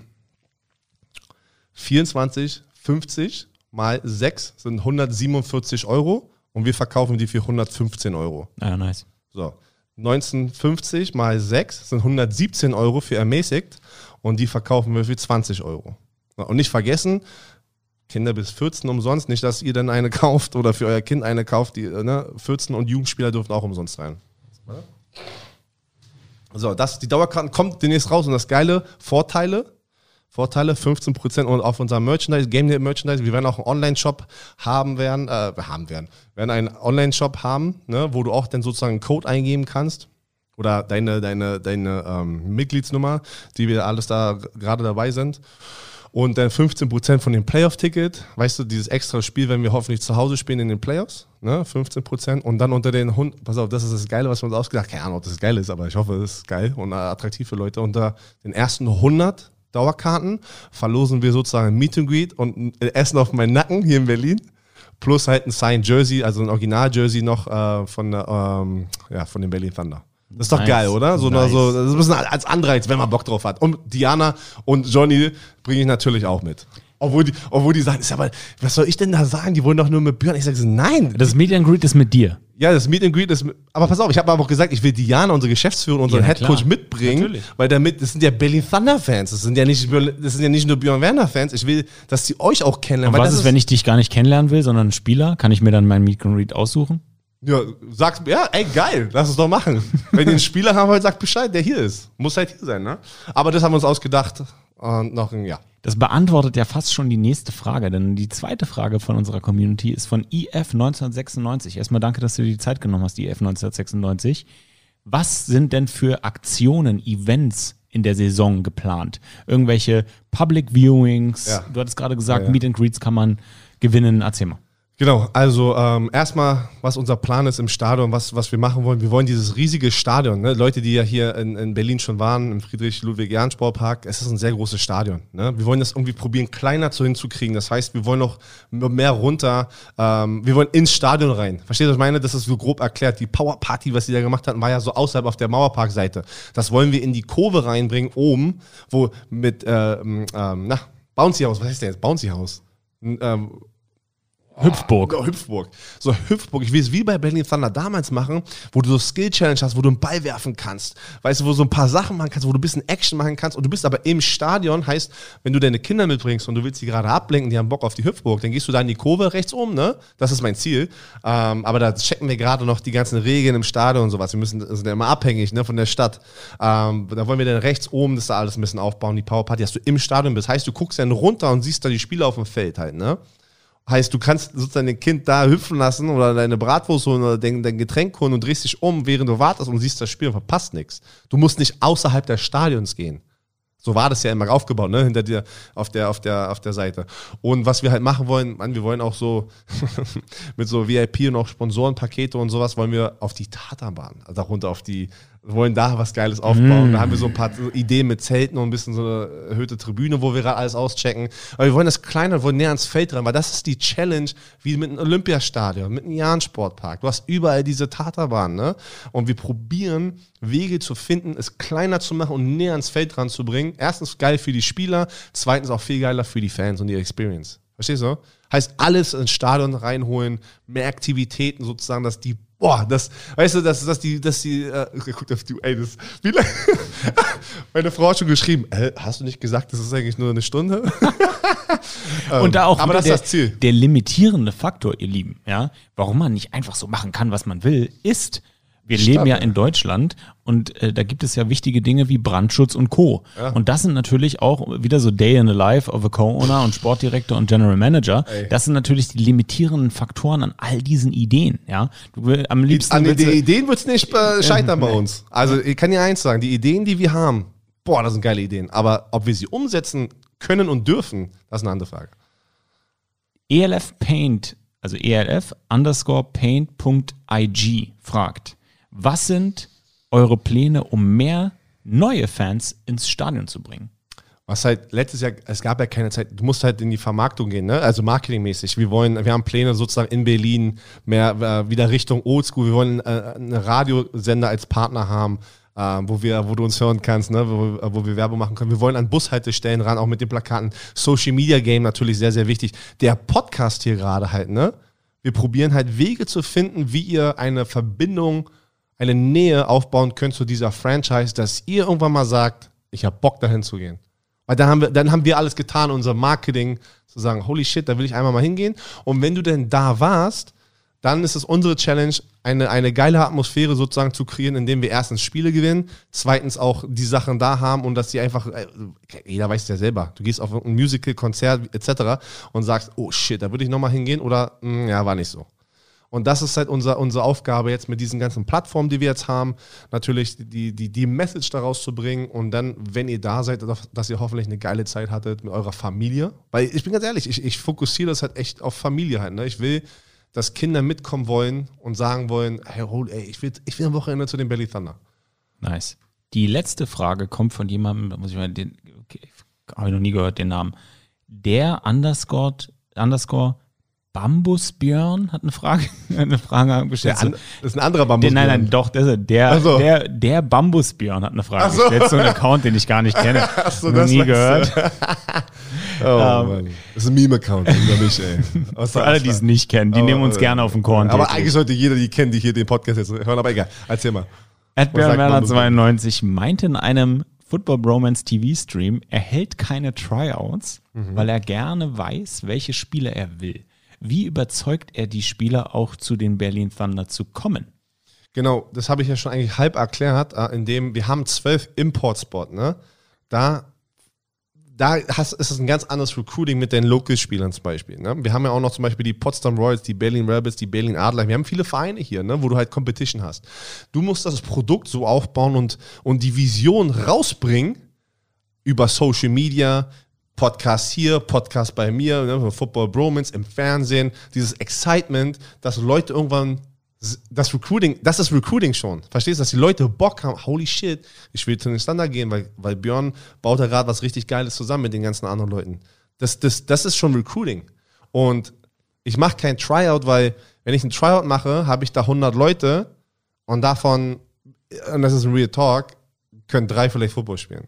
24, 50 mal 6 sind 147 Euro und wir verkaufen die für 115 Euro. Ja, nice. So. 1950 mal 6 sind 117 Euro für ermäßigt und die verkaufen wir für 20 Euro. Und nicht vergessen, Kinder bis 14 umsonst, nicht, dass ihr dann eine kauft oder für euer Kind eine kauft, die ne, 14 und Jugendspieler dürfen auch umsonst rein. So, das, die Dauerkarten kommt demnächst raus und das geile Vorteile, Vorteile 15% und auf unser Merchandise, Game Day Merchandise. Wir werden auch einen Online-Shop haben werden, äh, haben werden, wir werden einen Online-Shop haben, ne, wo du auch dann sozusagen einen Code eingeben kannst oder deine, deine, deine ähm, Mitgliedsnummer, die wir alles da gerade dabei sind. Und dann 15% von dem Playoff-Ticket, weißt du, dieses extra Spiel, wenn wir hoffentlich zu Hause spielen in den Playoffs, ne, 15%. Und dann unter den 100, pass auf, das ist das Geile, was wir uns ausgedacht haben. Keine Ahnung, ob das geil ist, aber ich hoffe, es ist geil und äh, attraktiv für Leute. Unter den ersten 100 Dauerkarten verlosen wir sozusagen Meet and Greet und ein Essen auf meinen Nacken hier in Berlin. Plus halt ein Signed Jersey, also ein Original-Jersey noch äh, von, ähm, ja, von den Berlin Thunder. Das ist doch Nice. geil, oder? So, Nice. so, das ist ein bisschen als Anreiz, wenn man Bock drauf hat. Und Diana und Johnny bringe ich natürlich auch mit. Obwohl die, obwohl die sagen, ist aber, was soll ich denn da sagen? Die wollen doch nur mit Björn. Ich sage, nein. Das Meet and Greet ist mit dir. ja, das Meet and Greet ist, mit- aber pass auf, ich habe aber auch gesagt, ich will Diana, unsere Geschäftsführerin, unseren Ja, Head Coach klar. mitbringen, Natürlich. weil damit, das sind ja Berlin Thunder Fans. Das sind ja nicht, das sind ja nicht nur Björn Werner Fans. Ich will, dass die euch auch kennenlernen. Und weil was das ist, wenn ich dich gar nicht kennenlernen will, sondern ein Spieler? Kann ich mir dann mein Meet and Greet aussuchen? Ja, sag's ja, ey, geil, lass es doch machen. Wenn ihr einen Spieler haben wollt, sagt Bescheid, der hier ist. Muss halt hier sein, ne? Aber das haben wir uns ausgedacht und noch ein, ja. Das beantwortet ja fast schon die nächste Frage, denn die zweite Frage von unserer Community ist von IF 1996. Erstmal danke, dass du dir die Zeit genommen hast, IF 1996. Was sind denn für Aktionen, Events in der Saison geplant? Irgendwelche Public Viewings? Ja. Du hattest gerade gesagt, Ja, ja. Meet and Greets kann man gewinnen. Erzähl mal. Genau, also ähm, erstmal, was unser Plan ist im Stadion, was, was wir machen wollen. Wir wollen dieses riesige Stadion, ne? Leute, die ja hier in, in Berlin schon waren, im Friedrich-Ludwig-Jahn-Sportpark, es ist ein sehr großes Stadion. Ne? Wir wollen das irgendwie probieren, kleiner zu hinzukriegen. Das heißt, wir wollen noch mehr runter, ähm, wir wollen ins Stadion rein. Versteht ihr, was ich meine? Das ist so grob erklärt. Die Power Party, was die da gemacht hatten, war ja so außerhalb auf der Mauerparkseite. Das wollen wir in die Kurve reinbringen, oben, wo mit, ähm, ähm, na, Bouncy House, was heißt der jetzt? Bouncy House. Ähm, Hüpfburg. Oh, Hüpfburg. So Hüpfburg. Ich will es wie bei Berlin Thunder damals machen, wo du so Skill Challenge hast, wo du einen Ball werfen kannst. Weißt du, wo du so ein paar Sachen machen kannst, wo du ein bisschen Action machen kannst und du bist aber im Stadion, heißt, wenn du deine Kinder mitbringst und du willst sie gerade ablenken, die haben Bock auf die Hüpfburg, dann gehst du da in die Kurve rechts oben, ne? Das ist mein Ziel. Ähm, aber da checken wir gerade noch die ganzen Regeln im Stadion und sowas. Wir müssen, sind ja immer abhängig, ne, von der Stadt. Ähm, da wollen wir dann rechts oben das da alles ein bisschen aufbauen, die Power Party, dass du im Stadion bist. Heißt, du guckst dann runter und siehst da die Spieler auf dem Feld halt, ne? Heißt, du kannst sozusagen dein Kind da hüpfen lassen oder deine Bratwurst holen oder dein, dein Getränk holen und drehst dich um, während du wartest und siehst das Spiel und verpasst nichts. Du musst nicht außerhalb des Stadions gehen. So war das ja immer aufgebaut, ne? Hinter dir auf der, auf der, auf der Seite. Und was wir halt machen wollen, man, wir wollen auch so mit so VIP und auch Sponsorenpakete und sowas, wollen wir auf die Tatanbahn, also darunter auf die, wollen da was Geiles aufbauen. Mm. Da haben wir so ein paar Ideen mit Zelten und ein bisschen so eine erhöhte Tribüne, wo wir gerade alles auschecken. Aber wir wollen das kleiner, wir wollen näher ans Feld ran, weil das ist die Challenge, wie mit einem Olympiastadion, mit einem Jahn-Sportpark. Du hast überall diese Taterbahn, ne? Und wir probieren, Wege zu finden, es kleiner zu machen und näher ans Feld ranzubringen. Erstens geil für die Spieler, zweitens auch viel geiler für die Fans und die Experience. Verstehst du? Heißt, alles ins Stadion reinholen, mehr Aktivitäten sozusagen, dass die Boah, das, weißt du, dass, dass die, dass die, äh, guck auf die, ey, das, wie lange, meine Frau hat schon geschrieben, äh, hast du nicht gesagt, das ist eigentlich nur eine Stunde? Und da auch aber das der, das Ziel. der limitierende Faktor, ihr Lieben, ja, warum man nicht einfach so machen kann, was man will, ist, wir Stadt, leben ja in Deutschland und äh, da gibt es ja wichtige Dinge wie Brandschutz und Co. Ja. Und das sind natürlich auch wieder so Day in the Life of a Co-Owner und Sportdirektor und General Manager. Ey. Das sind natürlich die limitierenden Faktoren an all diesen Ideen. Ja, du will, am liebsten an den Ideen wird es nicht äh, scheitern bei uns. Also ich kann dir eins sagen: Die Ideen, die wir haben, boah, das sind geile Ideen. Aber ob wir sie umsetzen können und dürfen, das ist eine andere Frage. ELF Paint, also ELF underscore paint.ig fragt. Was sind eure Pläne, um mehr neue Fans ins Stadion zu bringen? Was halt letztes Jahr, es gab ja keine Zeit, du musst halt in die Vermarktung gehen, ne? also marketingmäßig. Wir wollen, wir haben Pläne sozusagen in Berlin, mehr äh, wieder Richtung Oldschool. Wir wollen äh, einen Radiosender als Partner haben, äh, wo, wir, wo du uns hören kannst, ne? wo, wo wir Werbung machen können. Wir wollen an Bushaltestellen ran, auch mit den Plakaten. Social Media Game natürlich sehr, sehr wichtig. Der Podcast hier gerade halt, ne? Wir probieren halt Wege zu finden, wie ihr eine Verbindung eine Nähe aufbauen könnt zu dieser Franchise, dass ihr irgendwann mal sagt, ich habe Bock dahin zu gehen. Weil dann haben wir, dann haben wir alles getan, unser Marketing, zu sagen, holy shit, da will ich einmal mal hingehen. Und wenn du denn da warst, dann ist es unsere Challenge, eine, eine geile Atmosphäre sozusagen zu kreieren, indem wir erstens Spiele gewinnen, zweitens auch die Sachen da haben und dass sie einfach, äh, jeder weiß ja selber, du gehst auf ein Musical, Konzert etc. und sagst, oh shit, da würde ich nochmal hingehen oder, hm, ja, war nicht so. Und das ist halt unser, unsere Aufgabe jetzt mit diesen ganzen Plattformen, die wir jetzt haben, natürlich die, die, die Message daraus zu bringen und dann, wenn ihr da seid, dass ihr hoffentlich eine geile Zeit hattet mit eurer Familie. Weil ich bin ganz ehrlich, ich, ich fokussiere das halt echt auf Familie halt. Ne? Ich will, dass Kinder mitkommen wollen und sagen wollen, hey, ey, ich will, ich will am Wochenende zu den Belly Thunder. Nice. Die letzte Frage kommt von jemandem, da muss ich mal den, okay, habe ich noch nie gehört, den Namen. Der underscore, underscore Bambusbjörn hat eine Frage, eine Frage gestellt. An, das ist ein anderer Bambusbjörn. nein, nein, doch, der, der, so. der, der Bambusbjörn hat eine Frage so. gestellt. So ein Account, den ich gar nicht kenne. Ach so, das nie gehört. oh, um, ähm, Das ist ein Meme-Account, nicht, ey. Für alle, die es nicht kennen, die oh, nehmen uns äh, gerne auf den Korn. Aber eigentlich sollte jeder die kennen, die hier den Podcast jetzt hören, aber egal. Erzähl mal. Adbjörn Werner 92 meinte in einem Football Bromance TV Stream, er hält keine Tryouts, mhm. weil er gerne weiß, welche Spiele er will. Wie überzeugt er die Spieler auch zu den Berlin Thunder zu kommen? Genau, das habe ich ja schon eigentlich halb erklärt, äh, indem wir haben zwölf Import-Spot, ne? Da, da hast, ist es ein ganz anderes Recruiting mit den Local-Spielern zum Beispiel. Ne? Wir haben ja auch noch zum Beispiel die Potsdam Royals, die Berlin Rebels, die Berlin Adler. Wir haben viele Vereine hier, ne? wo du halt Competition hast. Du musst das Produkt so aufbauen und, und die Vision rausbringen über Social Media, Podcast hier, Podcast bei mir, ne, Football Bromance im Fernsehen, dieses Excitement, dass Leute irgendwann das Recruiting, das ist Recruiting schon. Verstehst du, dass die Leute Bock haben, holy shit, ich will zu den Standard gehen, weil, weil Björn baut da gerade was richtig Geiles zusammen mit den ganzen anderen Leuten. Das, das, das ist schon Recruiting. Und ich mache kein Tryout, weil wenn ich ein Tryout mache, habe ich da 100 Leute und davon, und das ist ein Real Talk, können drei vielleicht Football spielen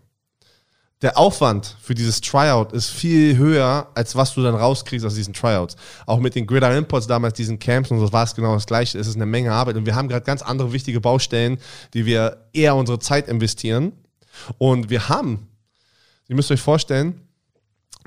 der Aufwand für dieses Tryout ist viel höher, als was du dann rauskriegst aus diesen Tryouts. Auch mit den Gridiron Imports damals, diesen Camps und so war es genau das Gleiche. Es ist eine Menge Arbeit und wir haben gerade ganz andere wichtige Baustellen, die wir eher unsere Zeit investieren. Und wir haben, ihr müsst euch vorstellen,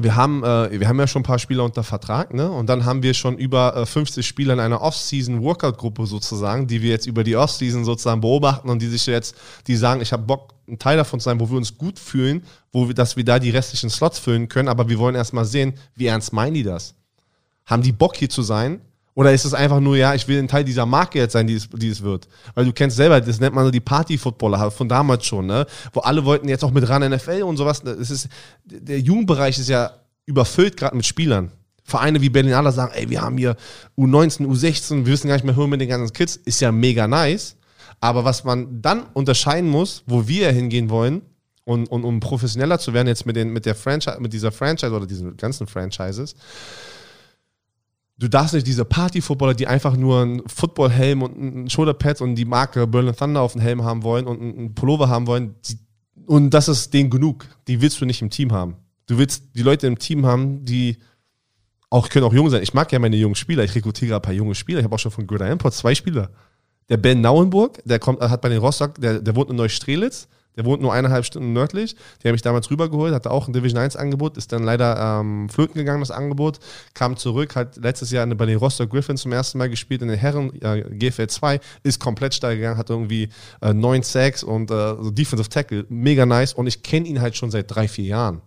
wir haben, äh, wir haben ja schon ein paar Spieler unter Vertrag, ne? Und dann haben wir schon über äh, 50 Spieler in einer Off-Season-Workout-Gruppe sozusagen, die wir jetzt über die Off-Season sozusagen beobachten und die sich jetzt, die sagen, ich habe Bock, ein Teil davon zu sein, wo wir uns gut fühlen, wo wir, dass wir da die restlichen Slots füllen können, aber wir wollen erstmal sehen, wie ernst meinen die das? Haben die Bock hier zu sein? Oder ist es einfach nur, ja, ich will ein Teil dieser Marke jetzt sein, die es, die es wird? Weil du kennst selber, das nennt man so die Party-Footballer von damals schon, ne? Wo alle wollten jetzt auch mit ran NFL und sowas. Das ist, der Jugendbereich ist ja überfüllt gerade mit Spielern. Vereine wie Berlin Adler sagen, ey, wir haben hier U19, U16, wir wissen gar nicht mehr, hören wir den ganzen Kids, ist ja mega nice. Aber was man dann unterscheiden muss, wo wir hingehen wollen, und, und um professioneller zu werden, jetzt mit, den, mit, der Franchise, mit dieser Franchise oder diesen ganzen Franchises, du darfst nicht diese Party-Footballer, die einfach nur einen Football-Helm und ein Shoulderpad und die Marke Berlin Thunder auf dem Helm haben wollen und einen Pullover haben wollen, die, und das ist denen genug. Die willst du nicht im Team haben. Du willst die Leute im Team haben, die auch können auch jung sein. Ich mag ja meine jungen Spieler. Ich rekrutiere ein paar junge Spieler. Ich habe auch schon von Göder Import zwei Spieler. Der Ben Nauenburg, der kommt, hat bei den Rostock, der, der wohnt in Neustrelitz. Der wohnt nur eineinhalb Stunden nördlich. Der habe ich damals rübergeholt, hatte auch ein Division 1 Angebot, ist dann leider ähm, flöten gegangen, das Angebot. Kam zurück, hat letztes Jahr bei den Rostock Griffins zum ersten Mal gespielt in den Herren, äh, GFL 2, ist komplett steil gegangen, hatte irgendwie äh, neun Sacks und äh, so Defensive Tackle. Mega nice. Und ich kenne ihn halt schon seit drei, vier Jahren.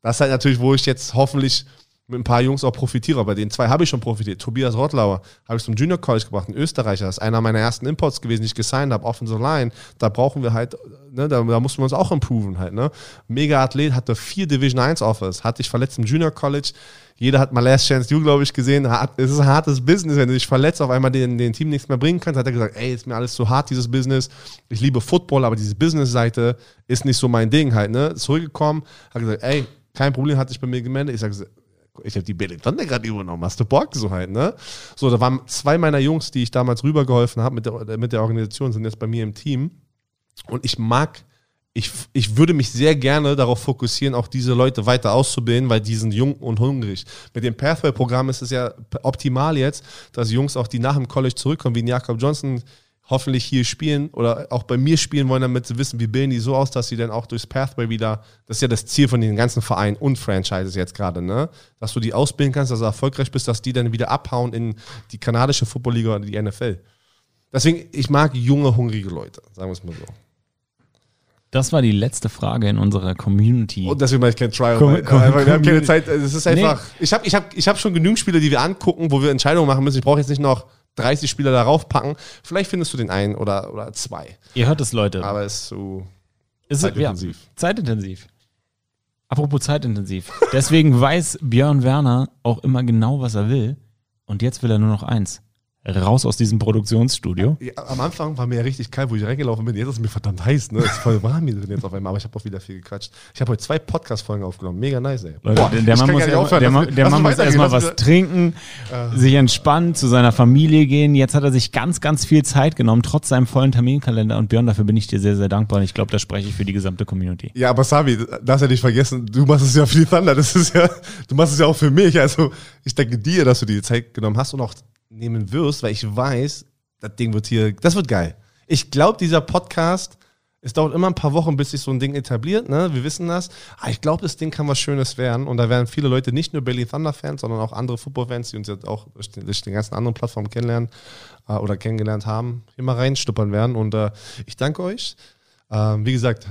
Das ist halt natürlich, wo ich jetzt hoffentlich mit ein paar Jungs auch profitiere. Bei den zwei habe ich schon profitiert. Tobias Rottlauer habe ich zum Junior College gebracht, ein Österreicher. Das ist einer meiner ersten Imports gewesen, die ich gesigned habe, Offensive Line. Da brauchen wir halt, ne, da, da mussten wir uns auch improven halt. Ne? Mega Athlet, hatte vier Division 1 Offers, hatte ich verletzt im Junior College. Jeder hat mal Last Chance You, glaube ich, gesehen. Es ist ein hartes Business, wenn du dich verletzt, auf einmal den, den Team nichts mehr bringen kannst. Hat er gesagt, ey, ist mir alles zu hart, dieses Business. Ich liebe Football, aber diese Business-Seite ist nicht so mein Ding halt. Ne? Zurückgekommen, hat gesagt, ey, kein Problem, hat sich bei mir gemeldet. Ich sage, ich habe die Thunder gerade übernommen, hast du Bock so halt, ne? So, da waren zwei meiner Jungs, die ich damals rübergeholfen habe mit der, mit der Organisation, sind jetzt bei mir im Team. Und ich mag, ich, ich würde mich sehr gerne darauf fokussieren, auch diese Leute weiter auszubilden, weil die sind jung und hungrig. Mit dem Pathway-Programm ist es ja optimal jetzt, dass Jungs auch, die nach dem College zurückkommen, wie Jakob Johnson, hoffentlich hier spielen oder auch bei mir spielen wollen, damit sie wissen, wie bilden die so aus, dass sie dann auch durchs Pathway wieder, das ist ja das Ziel von den ganzen Vereinen und Franchises jetzt gerade, ne? Dass du die ausbilden kannst, dass du erfolgreich bist, dass die dann wieder abhauen in die kanadische Footballliga oder die NFL. Deswegen, ich mag junge, hungrige Leute, sagen wir es mal so. Das war die letzte Frage in unserer Community. Und deswegen mache ich kein Trial. Com com wir haben keine Zeit. Es ist einfach. Nee. Ich habe ich hab, ich hab schon genügend Spiele, die wir angucken, wo wir Entscheidungen machen müssen. Ich brauche jetzt nicht noch 30 Spieler darauf packen. Vielleicht findest du den einen oder, oder zwei. Ihr hört es, Leute. Aber es ist so ist zeitintensiv. Ja, zeitintensiv. Apropos zeitintensiv. Deswegen weiß Björn Werner auch immer genau, was er will. Und jetzt will er nur noch eins raus aus diesem Produktionsstudio. Ja, am Anfang war mir ja richtig kalt, wo ich reingelaufen bin. Jetzt ist es mir verdammt heiß. Ne? Es ist voll warm hier drin jetzt auf einmal. Aber ich habe auch wieder viel gequatscht. Ich habe heute zwei Podcast-Folgen aufgenommen. Mega nice, ey. Boah, der, Mann muss, aufhören, der, Mann, der Mann muss erstmal was trinken, uh. sich entspannen, zu seiner Familie gehen. Jetzt hat er sich ganz, ganz viel Zeit genommen, trotz seinem vollen Terminkalender. Und Björn, dafür bin ich dir sehr, sehr dankbar. Und ich glaube, da spreche ich für die gesamte Community. Ja, aber Sami, darfst ja nicht vergessen, du machst es ja für die Thunder. Das ist ja, du machst es ja auch für mich. Also ich danke dir, dass du dir die Zeit genommen hast und auch nehmen wirst, weil ich weiß, das Ding wird hier, das wird geil. Ich glaube, dieser Podcast, es dauert immer ein paar Wochen, bis sich so ein Ding etabliert, ne? Wir wissen das. Aber ich glaube, das Ding kann was Schönes werden. Und da werden viele Leute, nicht nur Belly Thunder-Fans, sondern auch andere Football-Fans, die uns jetzt auch durch den, ganzen anderen Plattformen kennenlernen äh, oder kennengelernt haben, mal reinstuppern werden. Und äh, ich danke euch. Ähm, wie gesagt,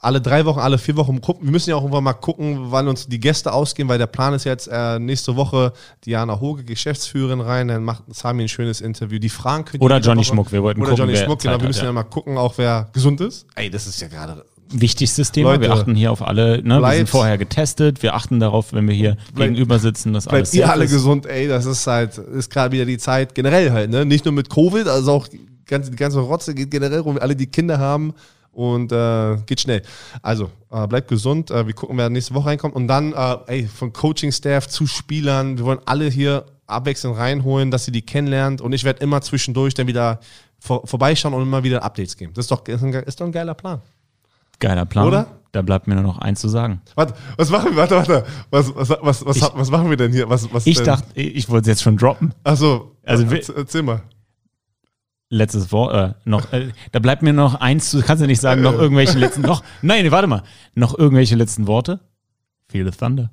alle drei Wochen, alle vier Wochen gucken. Wir müssen ja auch irgendwann mal gucken, wann uns die Gäste ausgehen, weil der Plan ist jetzt äh, nächste Woche Diana Hoge, Geschäftsführerin, rein. Dann macht Sami ein schönes Interview. Die Fragen können Oder Johnny Woche, Schmuck. Wir wollten Oder gucken, Johnny Schmuck, genau. Wir müssen ja. ja mal gucken, auch wer gesund ist. Ey, das ist ja gerade wichtigstes Thema. Leute, wir achten hier auf alle, ne? wir sind vorher getestet, wir achten darauf, wenn wir hier bleib, gegenüber sitzen, dass alles ihr alle ist. gesund, ey, das ist halt, ist gerade wieder die Zeit generell halt, ne? Nicht nur mit Covid, also auch die ganze, die ganze Rotze geht generell rum, alle die Kinder haben, und äh, geht schnell. Also, äh, bleibt gesund. Äh, wir gucken, wer nächste Woche reinkommt. Und dann, äh, ey, von Coaching-Staff zu Spielern, wir wollen alle hier abwechselnd reinholen, dass sie die kennenlernt. Und ich werde immer zwischendurch dann wieder vor, vorbeischauen und immer wieder Updates geben. Das ist doch, ist, ein, ist doch ein geiler Plan. Geiler Plan. Oder? Da bleibt mir nur noch eins zu sagen. Warte, was machen wir? Warte, warte. Was, was, was, was, ich, was machen wir denn hier? Was, was ich denn? dachte, ich wollte es jetzt schon droppen. Achso, also, erzähl mal letztes Wort, äh, noch, äh, da bleibt mir noch eins zu, kannst du nicht sagen, noch irgendwelche letzten, noch, nein, warte mal, noch irgendwelche letzten Worte? Feel the Thunder.